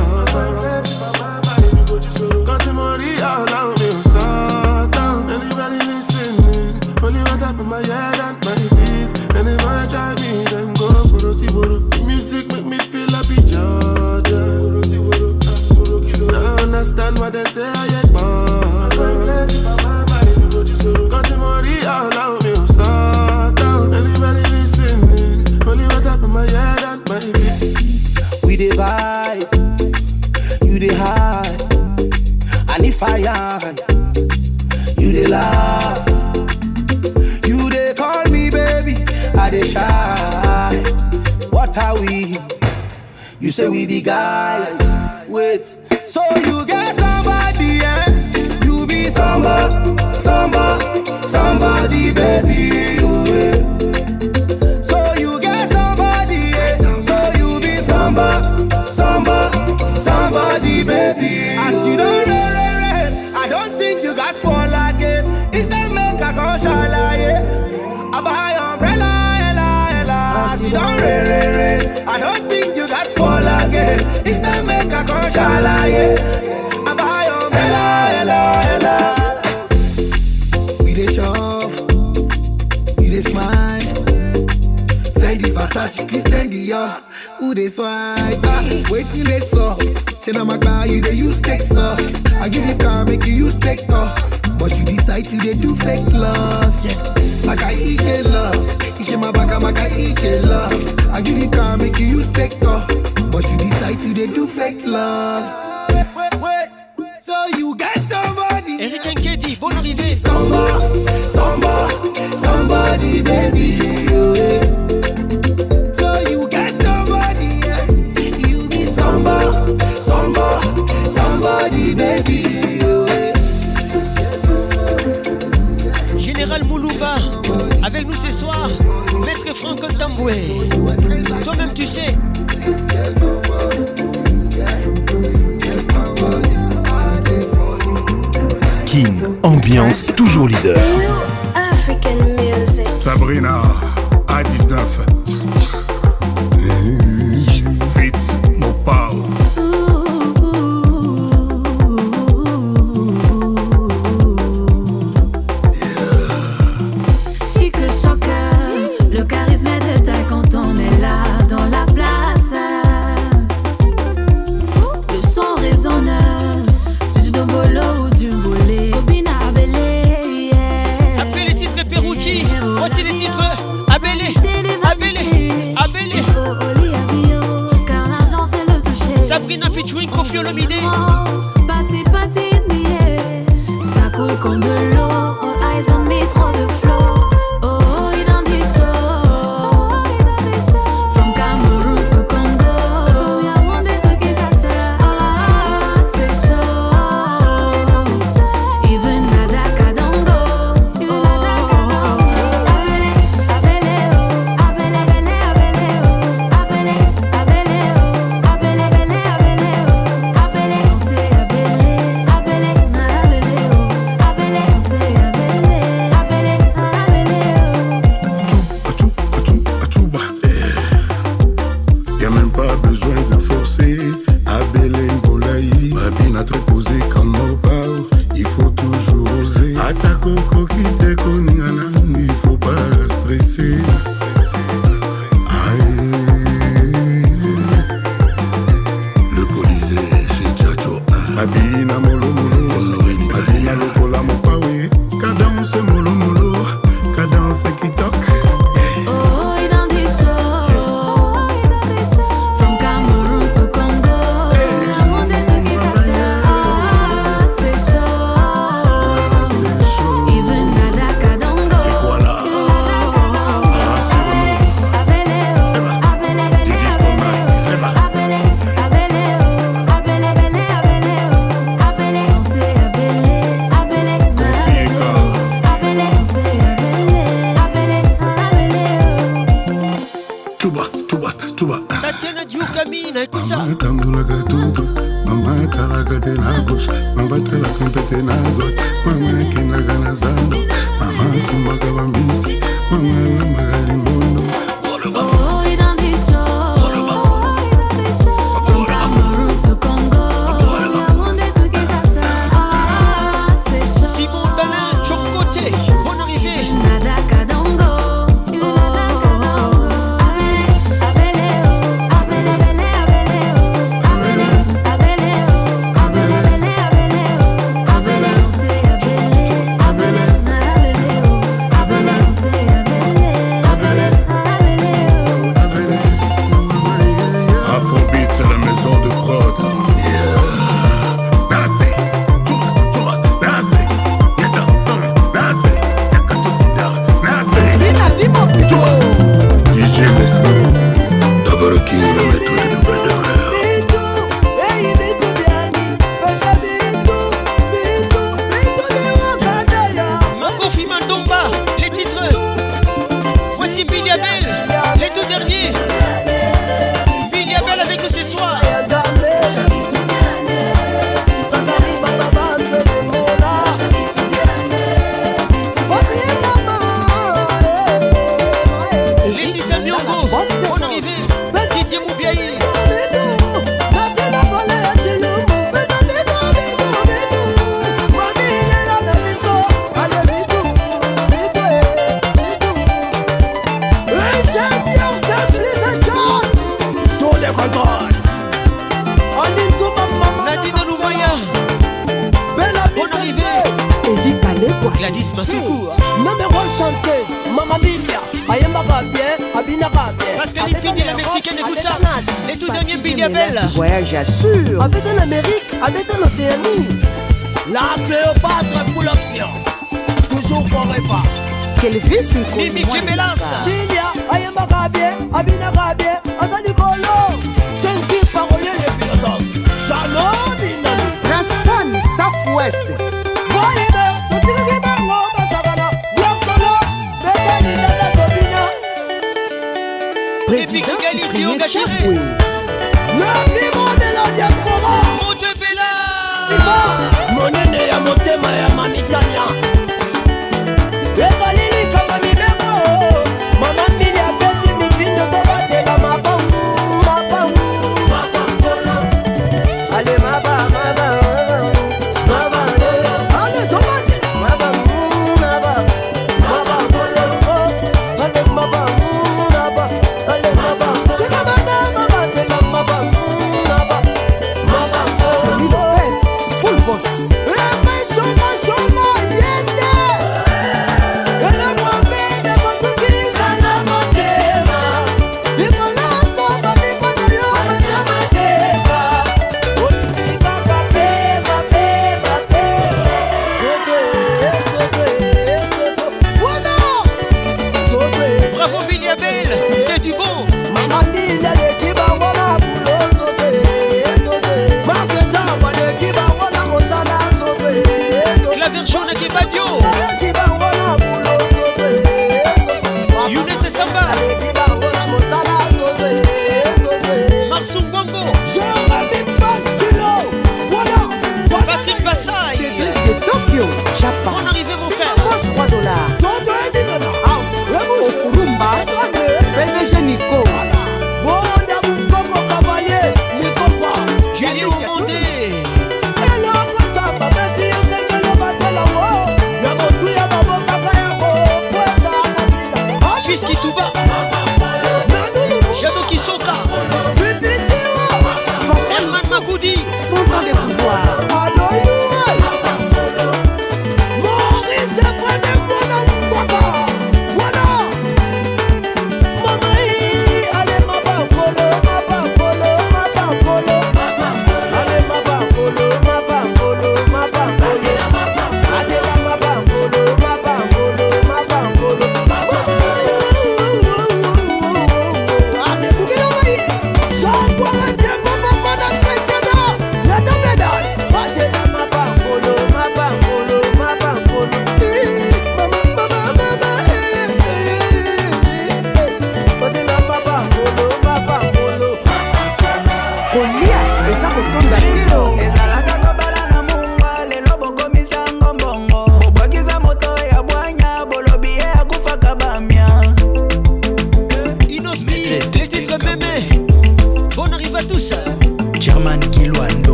Speaker 42: my head and my feet. And if I drive me, then go Boro si Boro. Music make me feel happy, Jordan. Boro si Boro, ah, I understand what they say.
Speaker 43: guys. Inshallah, yeah. Versace, Christian Dior, who dey swipe ah, Wait till they saw, say na magba you dey use take off I give you car, make you use tech off But you decide to dey do fake love, yeah Maka eat love, my mabaka maka eat love I give you car, make you use tech off Fight you, fake love. So you got somebody. Eric Nkedi, bonne arrivée. somebody, baby. So you got somebody. You be samba, somebody, baby.
Speaker 5: Général Moulouba, avec nous ce soir, Maître Franco Tamboué. Toi-même, tu sais.
Speaker 44: toujours leader. Sabrina.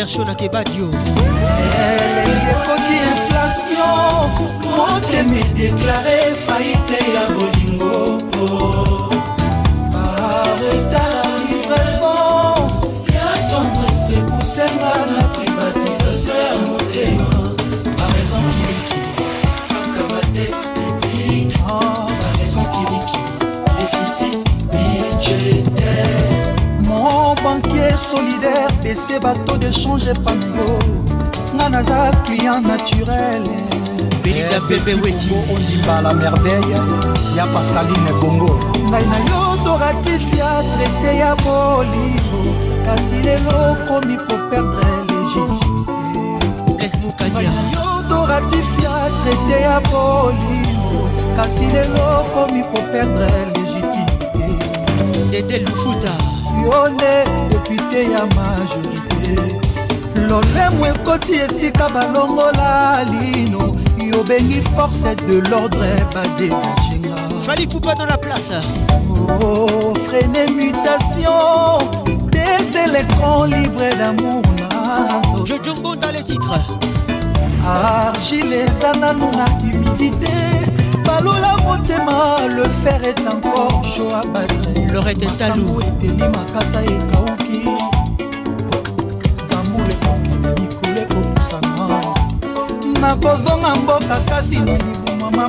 Speaker 45: version na kebadio ekoti eh, inflation motemi déclaré failli
Speaker 46: solidaire ese bato dechange pango nga naza client naturel eh, ondimba la merveille ya pascaline bongo ngai na yo toratifia traité ya bolingo kasi lelo okomi koperdre légitimité toratifia traité ya bolingo kasi lelo okomi koperdre légitimité dede lufuta yone depute ya majorité lolemo ekoti etika balongola lino yobengi force de l'ordre badebashenga fali kupa dans la place oh, frene mutation des électrons libres d'amour jojongonda les titres argile eza nanu na humidité motema le fer est encore chaud à battre Leur talou eteli makasa ekauki Na nakozonga kasi na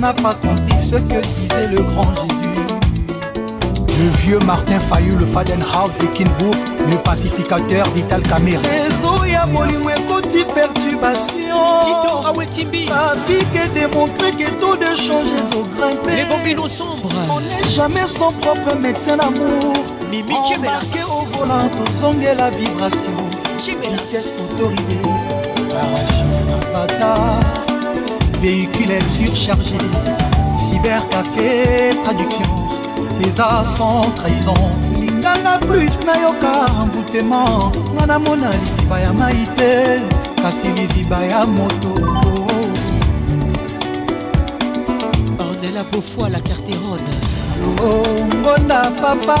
Speaker 46: n'a pas ce que disait le grand jésus le vieux Martin Fayou, le Fadenhaus, et Kinbouf, le pacificateur Vital Kamera. La vie qui a démontré que tout de change On n'est jamais son propre médecin d'amour marqué au volant la vibration vitesse autorisée parachute avatar véhicule surchargé cybercafé traduction eza sans trahison lingana plus nayoka mvutema nga namona liziba ya mai te kasi liziba ya moto ornela beaufoi la carterone longonda papa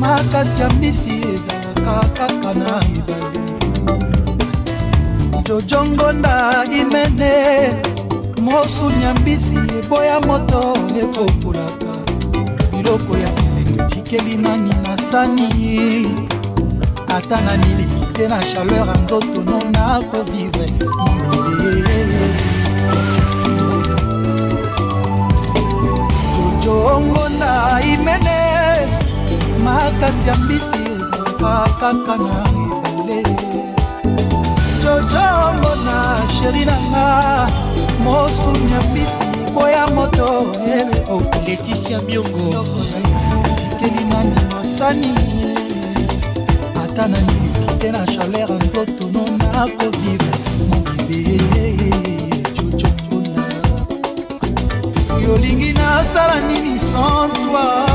Speaker 46: makasi ya mbisi ezalaka kaka na ebale jojongonda imene mosuni ya mbisi eboya moto ekoko biloko ya elengi tikeli nani na sani ata na miliki te na chaleur ya nzoto no nakovivre jojongo na imene makasi ya mbisi ekoka kaka na ebale jojongo na sheri nanga mosuni ya mbisi nkombo ya moto letisia miongo tikeli nani masani ata na miliki te na chaleur nzoto no nakovive mobebe cocokona yolingi nasala nini sans toi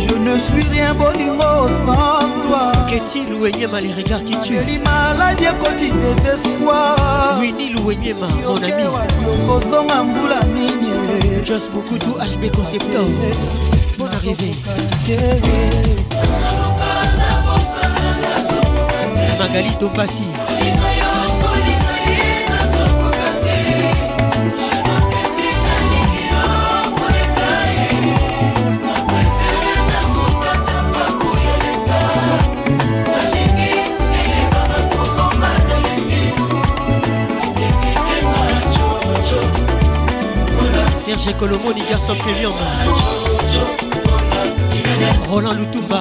Speaker 46: je ne suis rien bolingo sans victoire Keti Louenyema les regards qui tuent maladie ekoti désespoir Winnie Louenyema mon ami kozonga mbula nini Jos Bukutu HB Conceptor Bonne arrivée Magali Tompassi Serge Colomo, garçon Roland Lutumba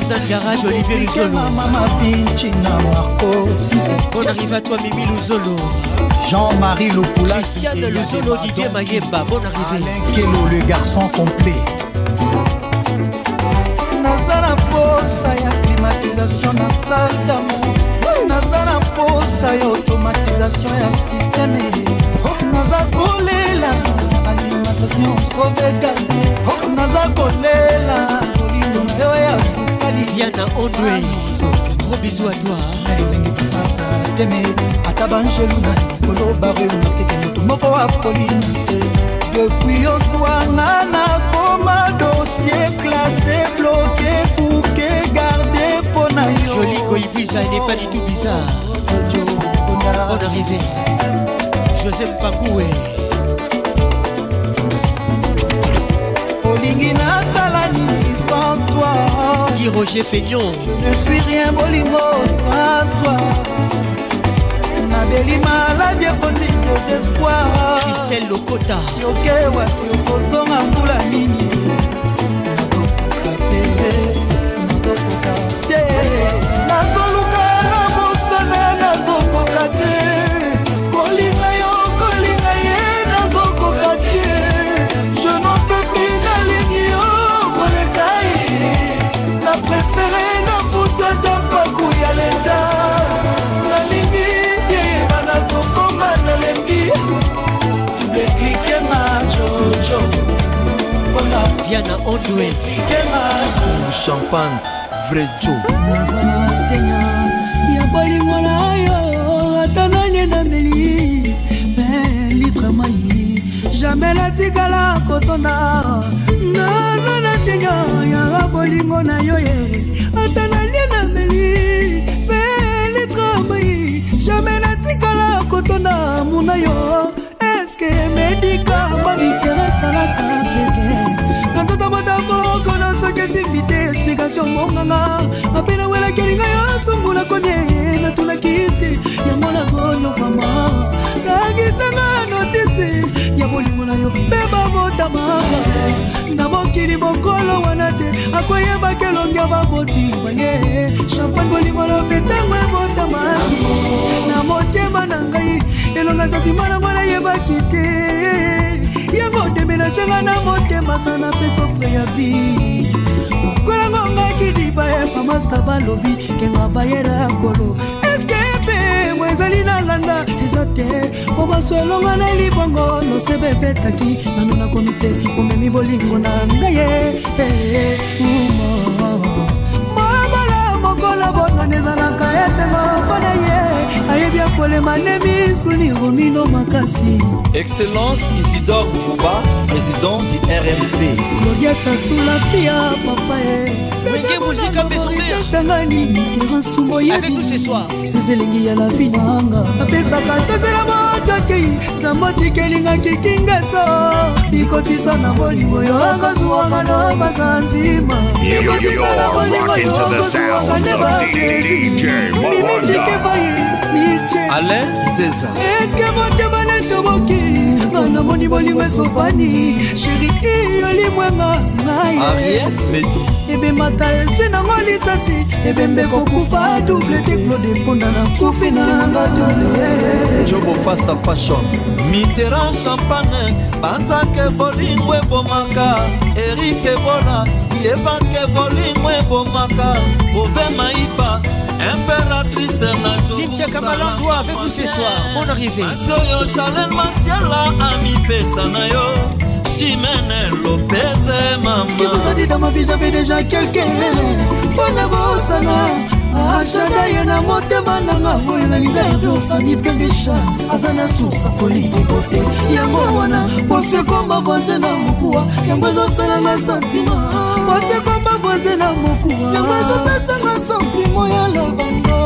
Speaker 46: Suzanne Garage, Olivier Luzolo On arrive à toi Mimi Luzolo Jean-Marie Loupula, Christiane Luzolo, Didier Mayemba, bonne arrivée le garçon complet naza climatisation na manipulation ya systeme naza kolela alimentation sauvegarde naza kolela kolino ewa ya sukaliana ondwe gros bisou à toi ndenge teme ata banjelu na likolo bareunakeke moto moko apolinise depuis ozwanga nakoma dossier classé bloqué bouke garde mpo na yo joli koyibwisa ne pas du tout bizarre avant d'arriver. Joseph Pakoué. olingi natala nini sans toi Guy Roger Feignon je ne suis rien bolingo sans toi nabeli maladi ekoti yo despoir christelle lokota yoke wasi okozonga mbula nini diana ondwe champagne vrai jo nazala tenya ya bolingo na yo ata nani enameli me litre mai jamai natikala kotona nazala tenya ya bolingo na yo ye ata nani enameli me litre mai jamai natikala kotona muna yo eske medikama miteresa na kala depression ngonganga mape nawelakeli ngai asungula konie natunaki te yango nakoyo mama nangisanga notisi ya bolingo na yo mpe babotamaka na mokili bokolo wana te akoyeba kelongi ya babotima ye champagne bolingo lopetango ebotamaki na motema na ngai elonga santima nango nayebaki te yango demenagera na motema sana mpe sopre ya vie bakidi bayemba maska balobi kenga bayera ya kolo eske pemo ezali nalanda eza te mpo baso elonga na libongo nosebe ebetaki nano nakomi te omemi bolingo na ngai e mamola mokola bonani ezalaka esengo mpona ye ayebi akolema nde misuni romino makasi excellence isidore buba président du rmp lodia sasula pia papa ye wenge muzika mbesombeetangani nsumo yeelengi ya lavi nanga apesaka sosela motoki nzambo tikelingaki kingeto bikotisa na bolingo yo kozuwaka no basantima bikotisa na bolingo yo kozuwaka ne bamimitikevai alain zeza eske motema netoboki nanamoni bolingo esopani sheri iyoli mwema ngai ariel medi ebemata ezwi nango lisasi ebembe kokufa double teklode mponda na kufi nanga jobo fasa fashion mitera champagne banzaka evolingo ebomaka erik ebola yebaka evolingo ebomaka bove maiba impératrice na cintia kamalandwa avec nous ce soir bon arrivé azoyo chanel masiala amipesa na yo Chimène Lopez maman Qui vous a dit dans ah, ma vie j'avais déjà quelqu'un mpona bosana ashadaye na motema nanga oyo nalinga yosami pendesha aza na susa kolingo te yango wana posekomba voise na mokuwa yango ezosala na santima posekomba voise na mokuwa yango ezopesa na santimo ya lovango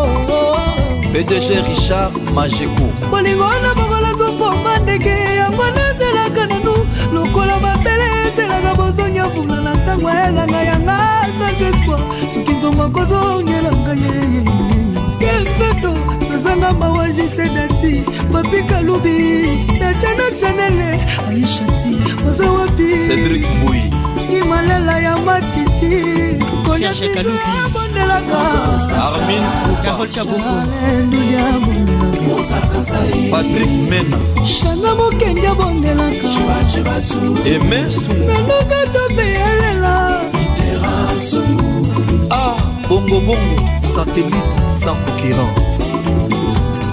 Speaker 46: pdg richard majeko bolingo wana bokola zokomba ndeke yango nazelaka nano kovunga na ntango elanga yanga sans espoir soki nzongo kozongela ngai kenzeto eh, eh, eh. tozanga mawaji sedati papikalubi natana chanele aishati oza wapi cedrik mbui imalela ya matiti konaisabondelaka armin carol kabuku aleluya bonde patrik mena shana mokende abondelaka emesu nanoka tobeyelela a ah, bongobongo satelite sans concurrent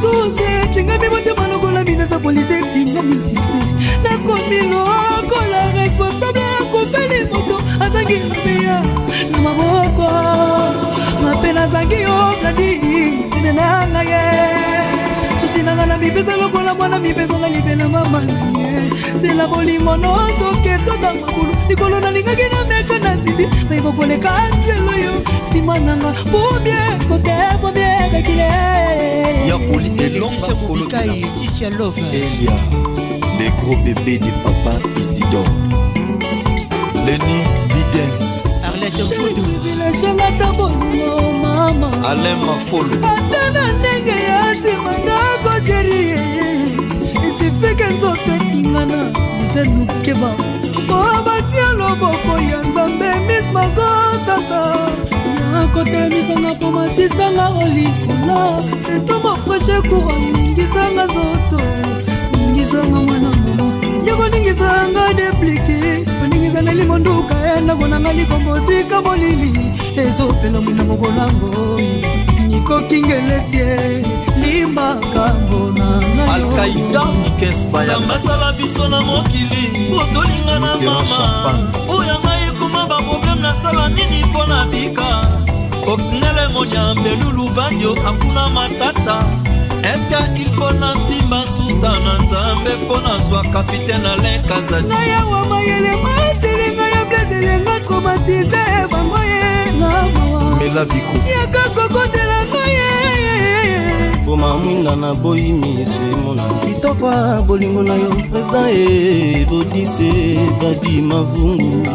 Speaker 46: suzi etingami motema lokola minata polise etingami suspe nakomi lokola responsable ya kofeli moto azangi mapeya na maboko mape nazangi yo oh, vladi enenanga ye makasi na ngai na mibeko lokola mwana mibeko ngai libelama manie nzela bolingo nozokeka na makulu likolo nalingaki na meko nazibi mayebo koleka nzelo yo nsima nanga bobie soke bobie kakile yakoli elongakolobinaelia le gros bébé de papa isidor leni bidens arlete fodo alain mafolo ata na ndenge ya nsima nga marcel mukeba mpo batia loboko ya nzambe mis magosasa ya kotelemisanga mpo matisanga olikola seto mafreshe kura ningisanga zoto ningisanga mwana mama yakoningisanga deplike koningisa lelimo nduka ya ndako nanga likomotika molili ezopela mwina mokolango nikokingelesi limbaka mbona ngayoalkaida ikesbaya biso na mokili botolinga na mama oyo ngai ekoma baproblème nasala nini mpo na bika oxinele monyambe lulu vandio akuna matata eske ilfo na nsimba suta na nzambe mpo nazwa kapitaine alain kazati ngai awa mayele matelenga ya bledelenga komatize bango ye na mawa mela bikufi yaka kokona ninga naboyi misemona kitoko ya bolingo na yo president ebodise badi mavungu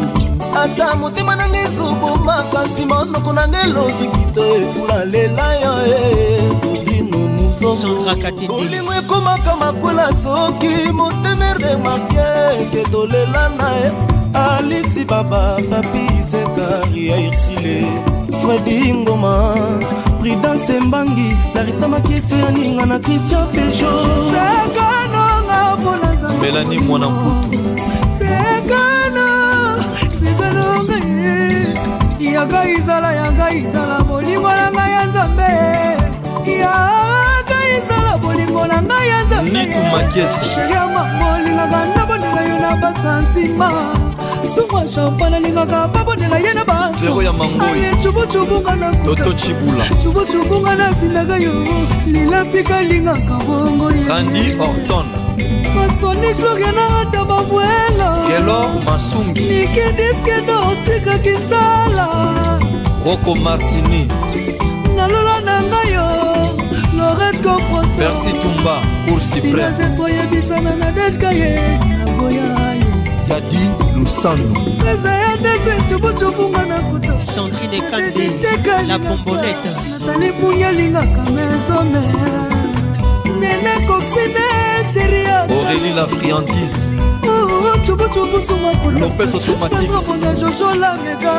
Speaker 46: ata motema nanga ezobomaka nsima monoko nanga elobi kito ekula lela yo ebodino muzongobolingo ekomaka makwela soki motemere makieke tolela na ye alisi baba papi zekari ya irsile fredi ngoma prudence mbangi larisa makisi ya ninga na kristian pejo sekanonga mpona melani mwana mputu sekano sekanonga yanga izala yanga izala bolingo na ngai ya nzambe yanga izala bolingo na ngai ya nzambe nikumakiesi sheria mamo olingaka nabonela yo na basantima kisungwa champagne alingaka babonela ye na basoaye cubutubunga na cubutubunga nazindaka yo lilapika alingaka bongo randi orton masoni gloria na ata babwela kelo masungi nikediske notikaki nzala roko martini nalola na ngai yo Laurette Compressor Merci Tumba, course suprême Sina Zetoye Bisana Nadej Gaye Nagoya Yadi lusano sandrine kande la bombonete natali bunya lingaka mesome nene coxine algeria aurélie la friandise lopes automatique jojo lamega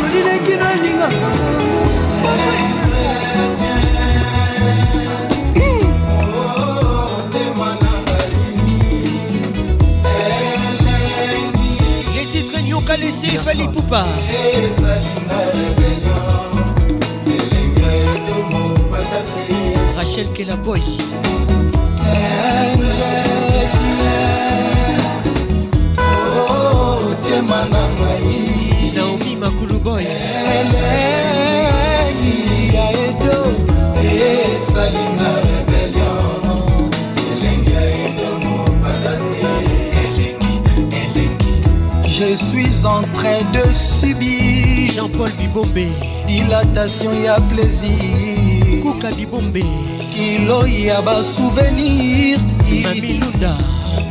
Speaker 46: tolineki ah. no elingaka kalese fali pupa rachel kelaboy naomi makuluboy suis en train de subir Jean-Paul Bibombe Dilatation ya plaisir Kouka Bibombe Kilo ya ba souvenir Mami Lunda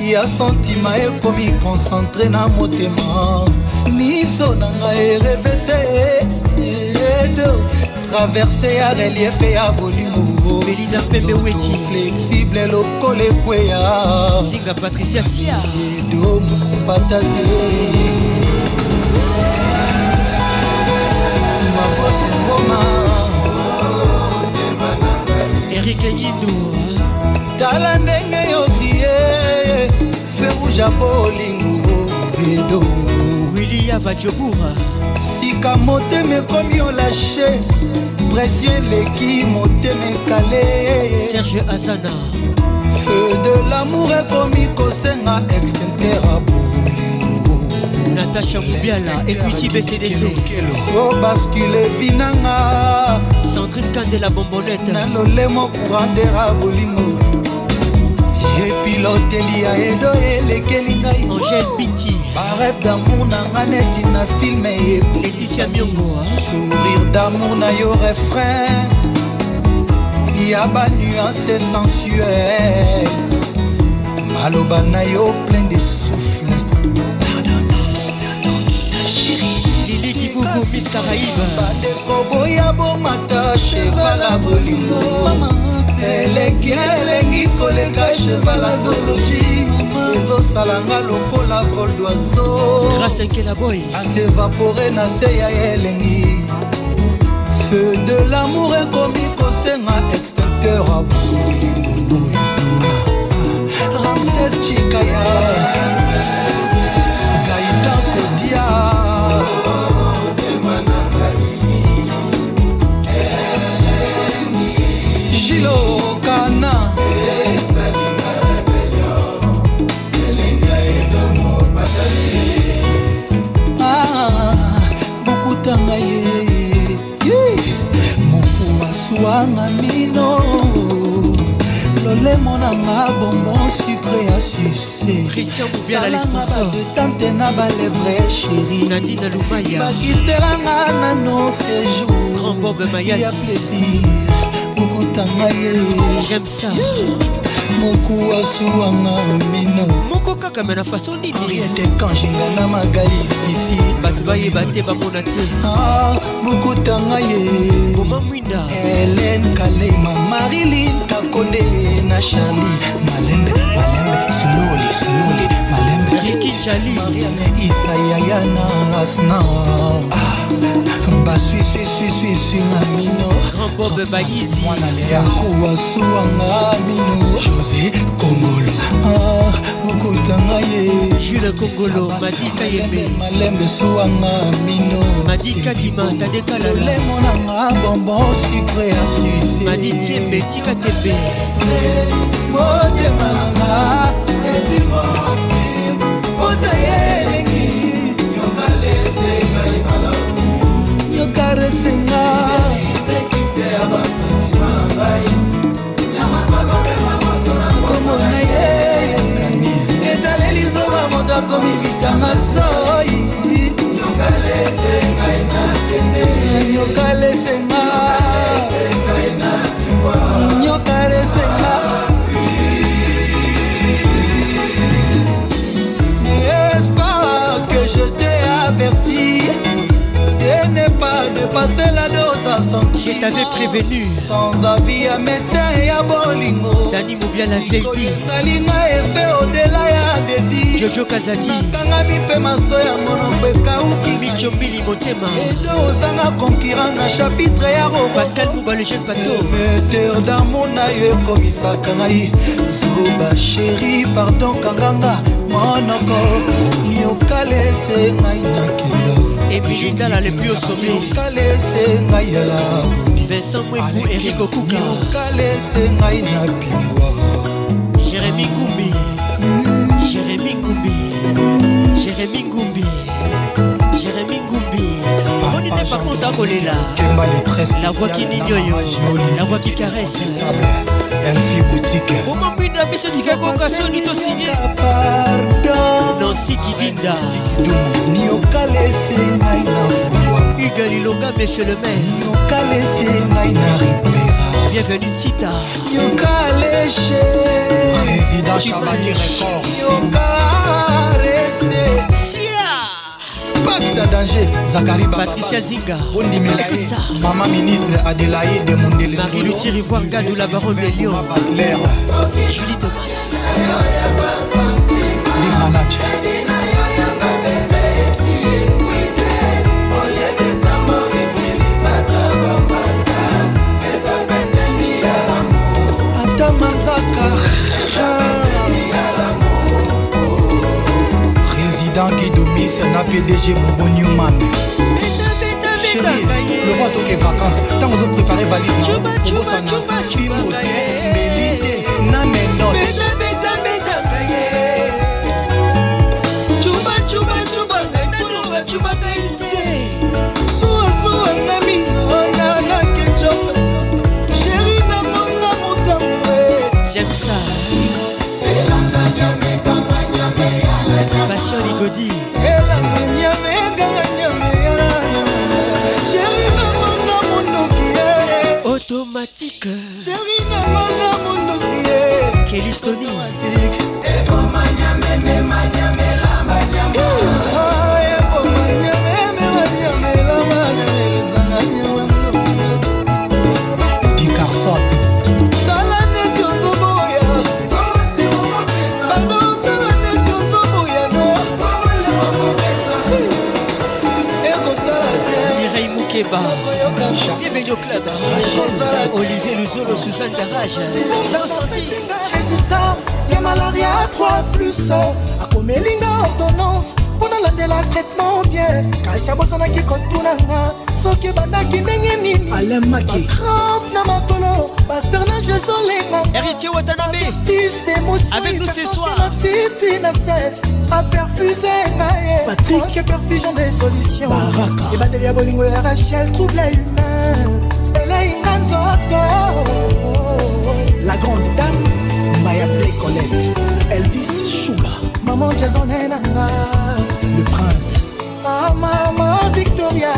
Speaker 46: ya sentima ekomi concentre na motema miso na ngai ereve te edo traverse ya reliefe ya boli belinda mpembe weti flexible lokola ekweya zinga patricia sia edo mokupatase mavose ngoma erike nyindo tala ndenge yodie feruja po olingo edo wili ya bajobura sika motema ekomi olashe pression eleki motema ekale serge azana feu de lamour ekomi kosenga extempera bolingo natasha mubiala ekuti bcdco baskile vinanga centrine kandela bombonete na lolemo courandera bolingo epiloteli ya edo elekeli ngai angel biti baref damour nanga neti na filme ekolitia miongo sourire damour na yo refrain ya banuance sensuel maloba na yo plein de souffle bandeko boya bomata chevala bolingo eleki elengi koleka cheval aviologie ezosalanga lokola vol doiseaukelaboy asevapore na se ya elengi feu de lamour ekomi kosenga extincteur abolingunuyuma ramses chikaya monanga bonbon sucre ya sucesalamabatante na balevre chérinabakitelanga nano séjourya plaisir mokutanga ye moku asuwanga mino bakame na faso ninietekansingana magali sisi bato bayeba te bamona te bokutanga ye boma mwinda helen kalema marilin takonde na charli malembe malembe sloli sloli malembe rikinjali mariame
Speaker 47: isayayana asna ah. basuisisuisuisu na mino
Speaker 48: grandbob bagizi mwana leyanko
Speaker 47: asuwanga mino josé komolo ah, okotanga ye
Speaker 48: jule kongolo madika yembe
Speaker 47: malembe suwanga
Speaker 48: mino madika
Speaker 47: dimantadekalalaolemo nanga bonbon sucre ya
Speaker 48: suise maditiembe tika tepe motema nanga ezimosi otaye
Speaker 47: akaresenga komona ye etaleli zoba moto akomi bitanga soi nyoka lesenga nyoka lesenga N'est-ce pas que je t'ai averti n'est pas
Speaker 48: dépasser la dose à sentir. Je t'avais
Speaker 47: prévenu. Sans avis ya médecin et à bolingo. Dani Moubia la vieille
Speaker 48: vie. Salinga
Speaker 47: et fait au-delà ya dédi. Jojo Kazadi. Kanga mi pe maso ya monombe kauki.
Speaker 48: Micho Mili Motema.
Speaker 47: Edo osanga concurrent na chapitre ya
Speaker 48: robo. Pascal Mouba le jeune pato.
Speaker 47: Meteur d'amour na yo komisa kangai. Zuba chérie pardon kanganga. Mon encore.
Speaker 48: Nyokalese ngai na ki. epidi tala lepi osomekalese
Speaker 47: ngai ya laboni vincent
Speaker 48: mweku erik
Speaker 47: okuka kalese ngai na pingwa jérémi ngumbi jérémi
Speaker 48: ngumbi jérémi ngumbi jérémi ngumbi omoni te pakonsa kolela la voix qui nignoyo la voix qui caresse elfi
Speaker 47: boutique omambwinda biso tikakoka soni tosinye nansi
Speaker 48: kidinda niokalese ngai
Speaker 47: na fulwa igalilonga monsieur le maire niokalese ngai na ribera bienvenu tita yokaleshe président chabani record
Speaker 49: yokarese ya danger zakari
Speaker 48: patricia zinga
Speaker 49: ondimelaye mama ministre adelaide mondele
Speaker 48: mariluti rivoir gadu la baron de lion julie thomas
Speaker 49: Christian na
Speaker 50: PDG
Speaker 49: Bobo Newman chéri le roi toke vacances ntango ozoprépare
Speaker 48: valise na obosana fimote
Speaker 46: Radio Club, Rachel, Olivier Luzolo, Suzanne Garage, résultat ya malaria 3 plus akomelinga ordonnance mpo nalandela traitement bien kasi abosanaki kotunanga soki ebandaki ndenge nini alemaki30 na makolo
Speaker 48: baspernage ezolenga héritier watanabe avec nous ce soir titi na cesse aperfuse ngaye patrik
Speaker 46: perfusion de solution ebandeli ya bolingo ya rachel trouble
Speaker 49: La grande dame Maya appelé Colette Elvis Sugar
Speaker 46: Maman Jason Nanga
Speaker 49: Le prince
Speaker 46: Ah maman Victoria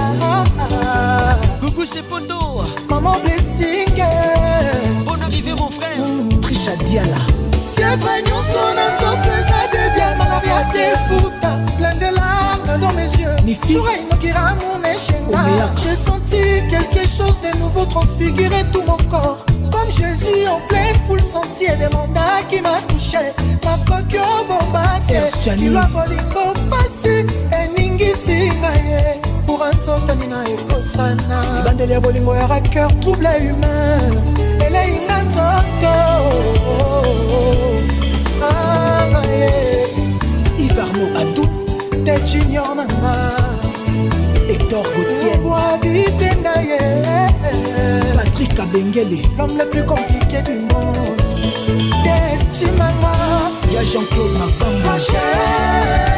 Speaker 48: Coucou c'est Poto
Speaker 46: Maman Blessing
Speaker 48: Bonne arrivée mon frère mm,
Speaker 49: Trisha Diala
Speaker 46: Fièvre nyonso na nzoto eza debia malaria plein de larmes dans mes yeux mifioura inokira mon sens ressenti quelque chose de nouveau transfigurer tout mon corps comme Jésus en pleine foule sentier demanda qui m'a touché nakoki obombakilwa bolingo pasi eningisi ngai kura nzotani na ekosana ebandeli ya bolingo ya raker trouble humain eleinga nzoto ivarno
Speaker 49: adu te
Speaker 46: junior nanga jacques abengele l'homme le plus compliqué du monde destimanga
Speaker 49: ya jean-claude
Speaker 50: mavamba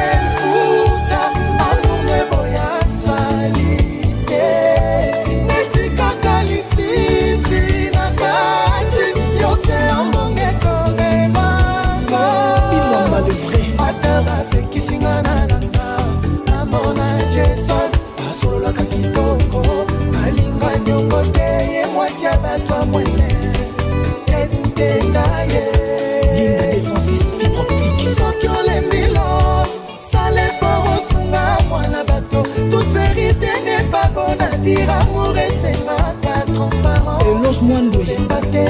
Speaker 46: dire amour esengaka transparence eloge
Speaker 49: mwandwe embate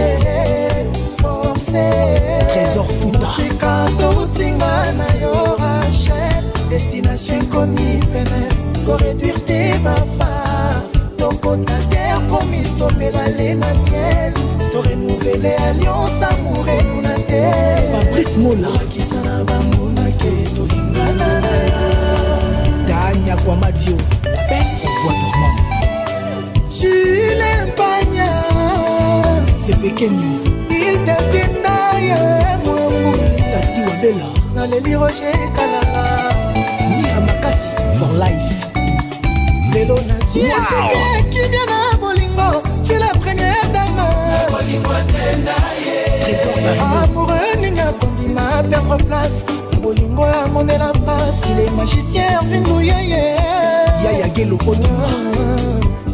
Speaker 49: force trésor futa sika
Speaker 46: totinga na yo rachel destination ekomi pene koreduire te bapa tokota terre promise tomela le na miel torenouvele alliance amour enuna te
Speaker 49: fabrice molakisa
Speaker 46: na bambunake tolingana na ya tanya kwamadio bekeni ildetinda ye momu tati wabela naleli roje kalanga mira
Speaker 49: makasi for life lelo naziesekekimia na
Speaker 46: bolingo tu la première dameamoureux ninga kondima perdre place bolingo ya monela mpasi le magicien ervin luyeye
Speaker 49: yayagelo odima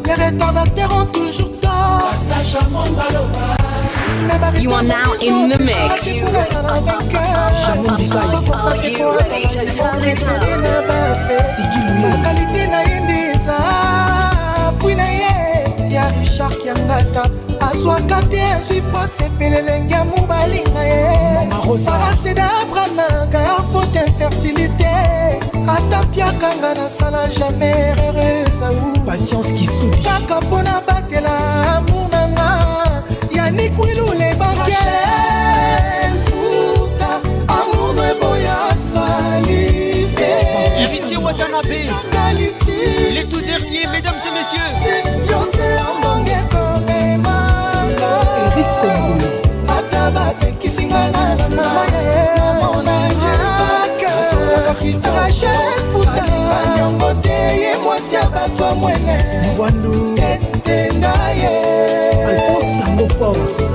Speaker 49: les
Speaker 46: retardateurs ont toujours You are now in the mix. makalité na ye nde eza pwi na ye ya richard kiangata azwaka te azwi pose pene lenge ya mobali na ye paraseda abramaka ya faute infertilité ata mpiakanga
Speaker 49: nasala jamai heureuse au kaka mpona batela
Speaker 46: watanabe les tout derniers mesdames et messieurs
Speaker 48: erik tongolo ata
Speaker 46: batekisinga na nanaaaaaakitango te ye mwasi ya bato mwene mvandu tetenda ye alfonse
Speaker 49: tango fort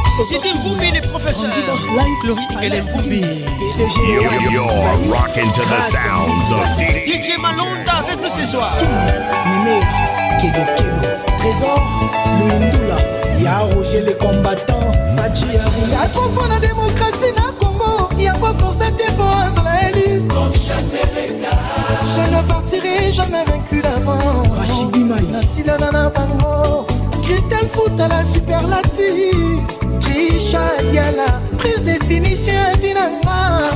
Speaker 48: Didi Mboubi, les professeurs. Flori Ikele Mboubi. You're rocking to the sounds of Didi. DJ Malonda avec nous ce soir. Mimé, Kebe Kebo. Trésor, Louindoula. Ya Roger les combattants. Fadji Aroula. Trop pour la démocratie na Congo. Ya quoi forcer tes pour Azra élu. Je ne partirai jamais vaincu d'avant. Rachidi Maï. Nasila Nana Bango. Christelle Fout à la superlative. richard yala prise définition evi na nga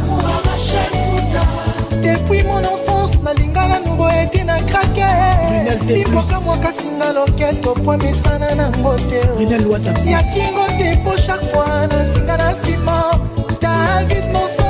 Speaker 48: depuis mon enfance nalinga nano boyete na krakeimbokamwaka singa loketo po mesana nango te yakingo te po chaque fois nasinga na nsima david monso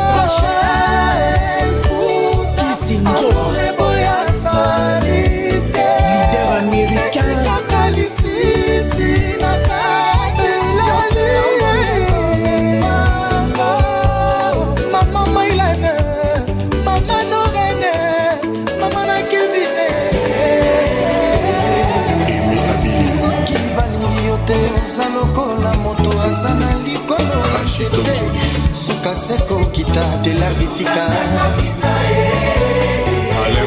Speaker 48: chidonjo suka seko kita telakifika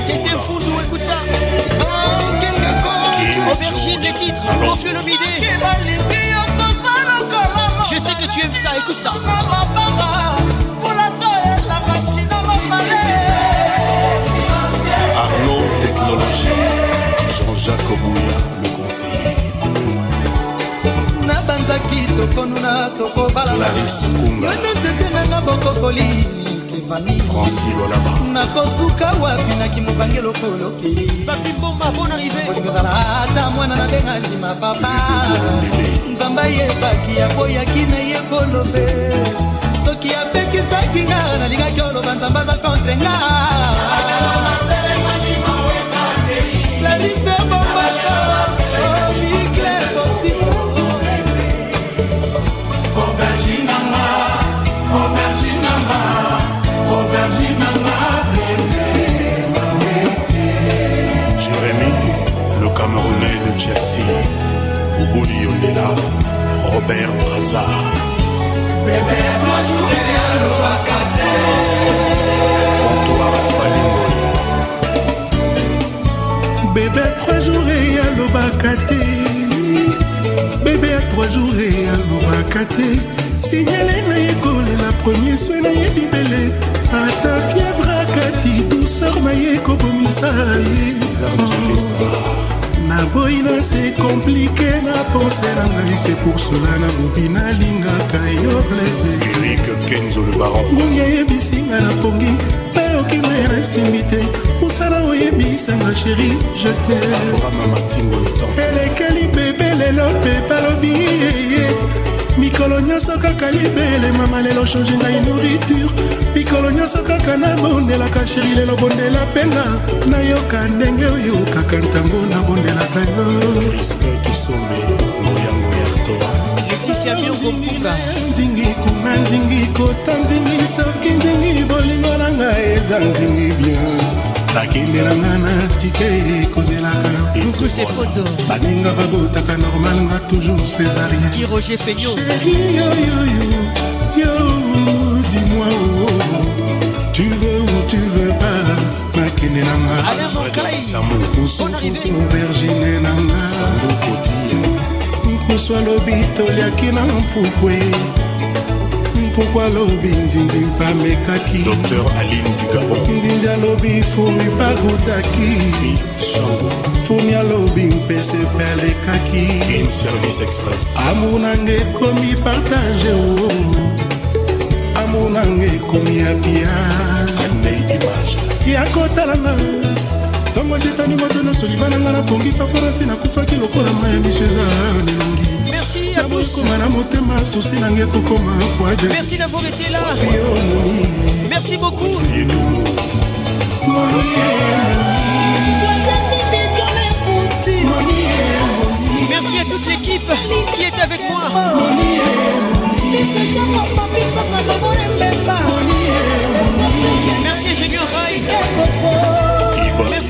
Speaker 48: Tete Fundu, écoute ça Aubergine des titres, confus le midi Je sais que tu aimes ça, écoute ça Arnaud Technologie, Jean-Jacques Obouya tozaki tokonuna tokobalalayo nzete nanga bokokoli nakosuka wapi naki mobange lokolokiozala ata mwana nabenga ndima papa nzamba yebaki aboyaki na ye kolobe soki apekisaki nga nalingaki oloba nzamba za contre nga larise bombaa chelsea oboli yonela robert braza comptoir falimoi bébé a trois jours et alobaka te bébé a trois jours et alobaka te signale na ye kolela premier swe na ye libele ata fievre akati douceur na ye kobomisa ye naboyi na se komplike na pense na ngai se pour cela nabobi nalingaka yo plaisirngungi ayebisinga na pongi nayoki maye nasimbi te mosala oyebisanga sheri je te elekeli bebe lelo mpe balobi yeye mikolo nyonso kaka libelema malelo change ngai nourriture mikolo nyonso kaka nabondelaka sheri lelo bondela mpenga nayoka ndenge oyo kaka ntango nabondelaka yondingi kuma ndingi kota ndingi soki ndingi bolingo na ngai eza ndingi bien bakembelanga na tike ekozelaka baninga babotaka normal nga toujours césarienyoyoyoyo oh, oh, oh. tu veux ou tu veux pas nakende nangaobergine nanga nkusu alobi toliaki na mpukwe pourkui alobi ndindi pamekaki dr aline dugabon ndindi alobi fumi pakutaki fils chango fumi alobi mpese mpe alekaki in service express amour nanga ekomi partage o oh. amour nanga ekomi ya biage anei image ya kotalanga ntongo ezetani moto nyonso libananga napongi paforasi nakufaki lokola ma ya bisheza elongi Merci à tous. Merci d'avoir été là. Merci beaucoup. Merci à toute l'équipe qui est avec moi. Merci à Junior Roy,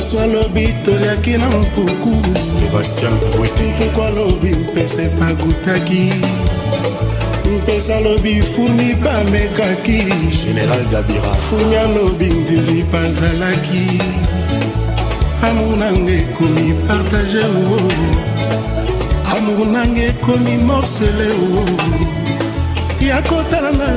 Speaker 48: biso alobi toliaki na mpuku pourkua alobi mpese bagutaki mpesa alobi furmi bamekaki général gabira furmi alobi ndindi bazalaki amour nanga ekomi partage o amour nanga ekomi morcele o ya kotalana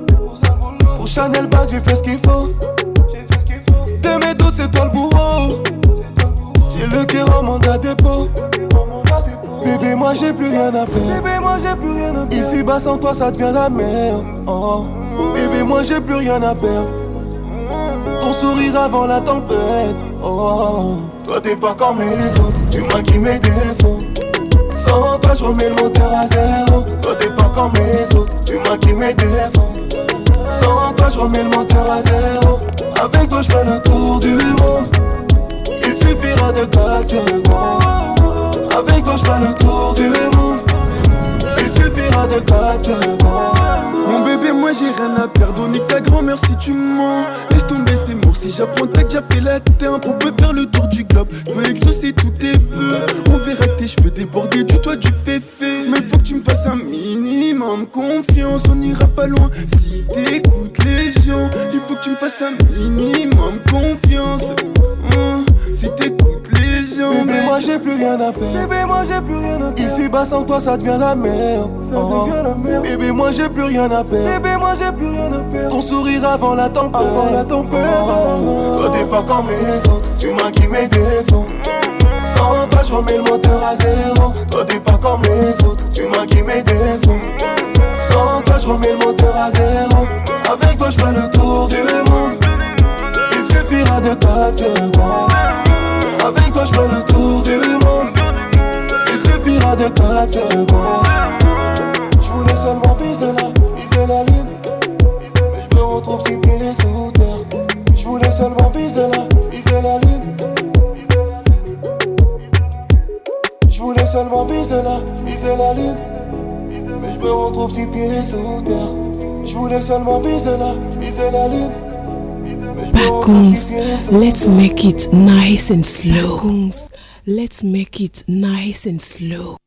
Speaker 48: Chanel bag, j'ai fait ce qu'il faut. De mes doutes, c'est toi le bourreau. J'ai le cœur en mandat dépôt. Bébé, moi j'ai plus rien à perdre. Ici bas sans toi, ça devient la merde oh. Bébé, moi j'ai plus rien à perdre. Ton sourire avant la tempête. Oh. Toi, t'es pas comme les autres. Tu m'as mes défauts. Sans toi, je remets le moteur à zéro. Toi, t'es pas comme les autres. Tu m'as mes défauts. Sans toi, je remets le moteur à zéro. Avec toi, je fais le tour du monde. Il suffira de sur le grand. Avec toi, je fais le tour du monde. Mon bébé, moi j'ai rien à perdre. ta grand-mère si tu mens. Laisse tomber ces morts Si j'apprends que déjà fait la teinte, on peut faire le tour du globe. Peut exaucer tous tes vœux. On verra que tes cheveux débordés du toit du féfé. Mais faut que tu me fasses un minimum confiance. On ira pas loin si t'écoutes les gens. Il faut que tu me fasses un minimum confiance. Mmh si t'écoutes les gens. Bébé, moi j'ai plus rien à perdre. moi j'ai plus rien à Ici bas sans toi, ça devient oh. la merde. Bébé, moi j'ai plus rien à perdre. moi j'ai plus rien à Ton sourire avant la tempête. Oh. Toi t'es pas comme les autres, tu qui mes défauts. Sans toi, je remets le moteur à zéro. Toi t'es pas comme les autres, tu m'as mes défauts. Sans toi, je remets le moteur à zéro. Avec toi, je fais le tour du monde de quatre secondes Avec toi je fais le tour du monde Il suffira de quatre secondes Je voulais seulement viser la, viser la lune Mais je me retrouve six pieds sous terre Je voulais seulement viser la, viser la lune Je voulais seulement viser la, viser la lune Mais je me retrouve six pieds sous terre Je voulais seulement viser la, viser la lune Vacuums, let's make it nice and slow. let's make it nice and slow.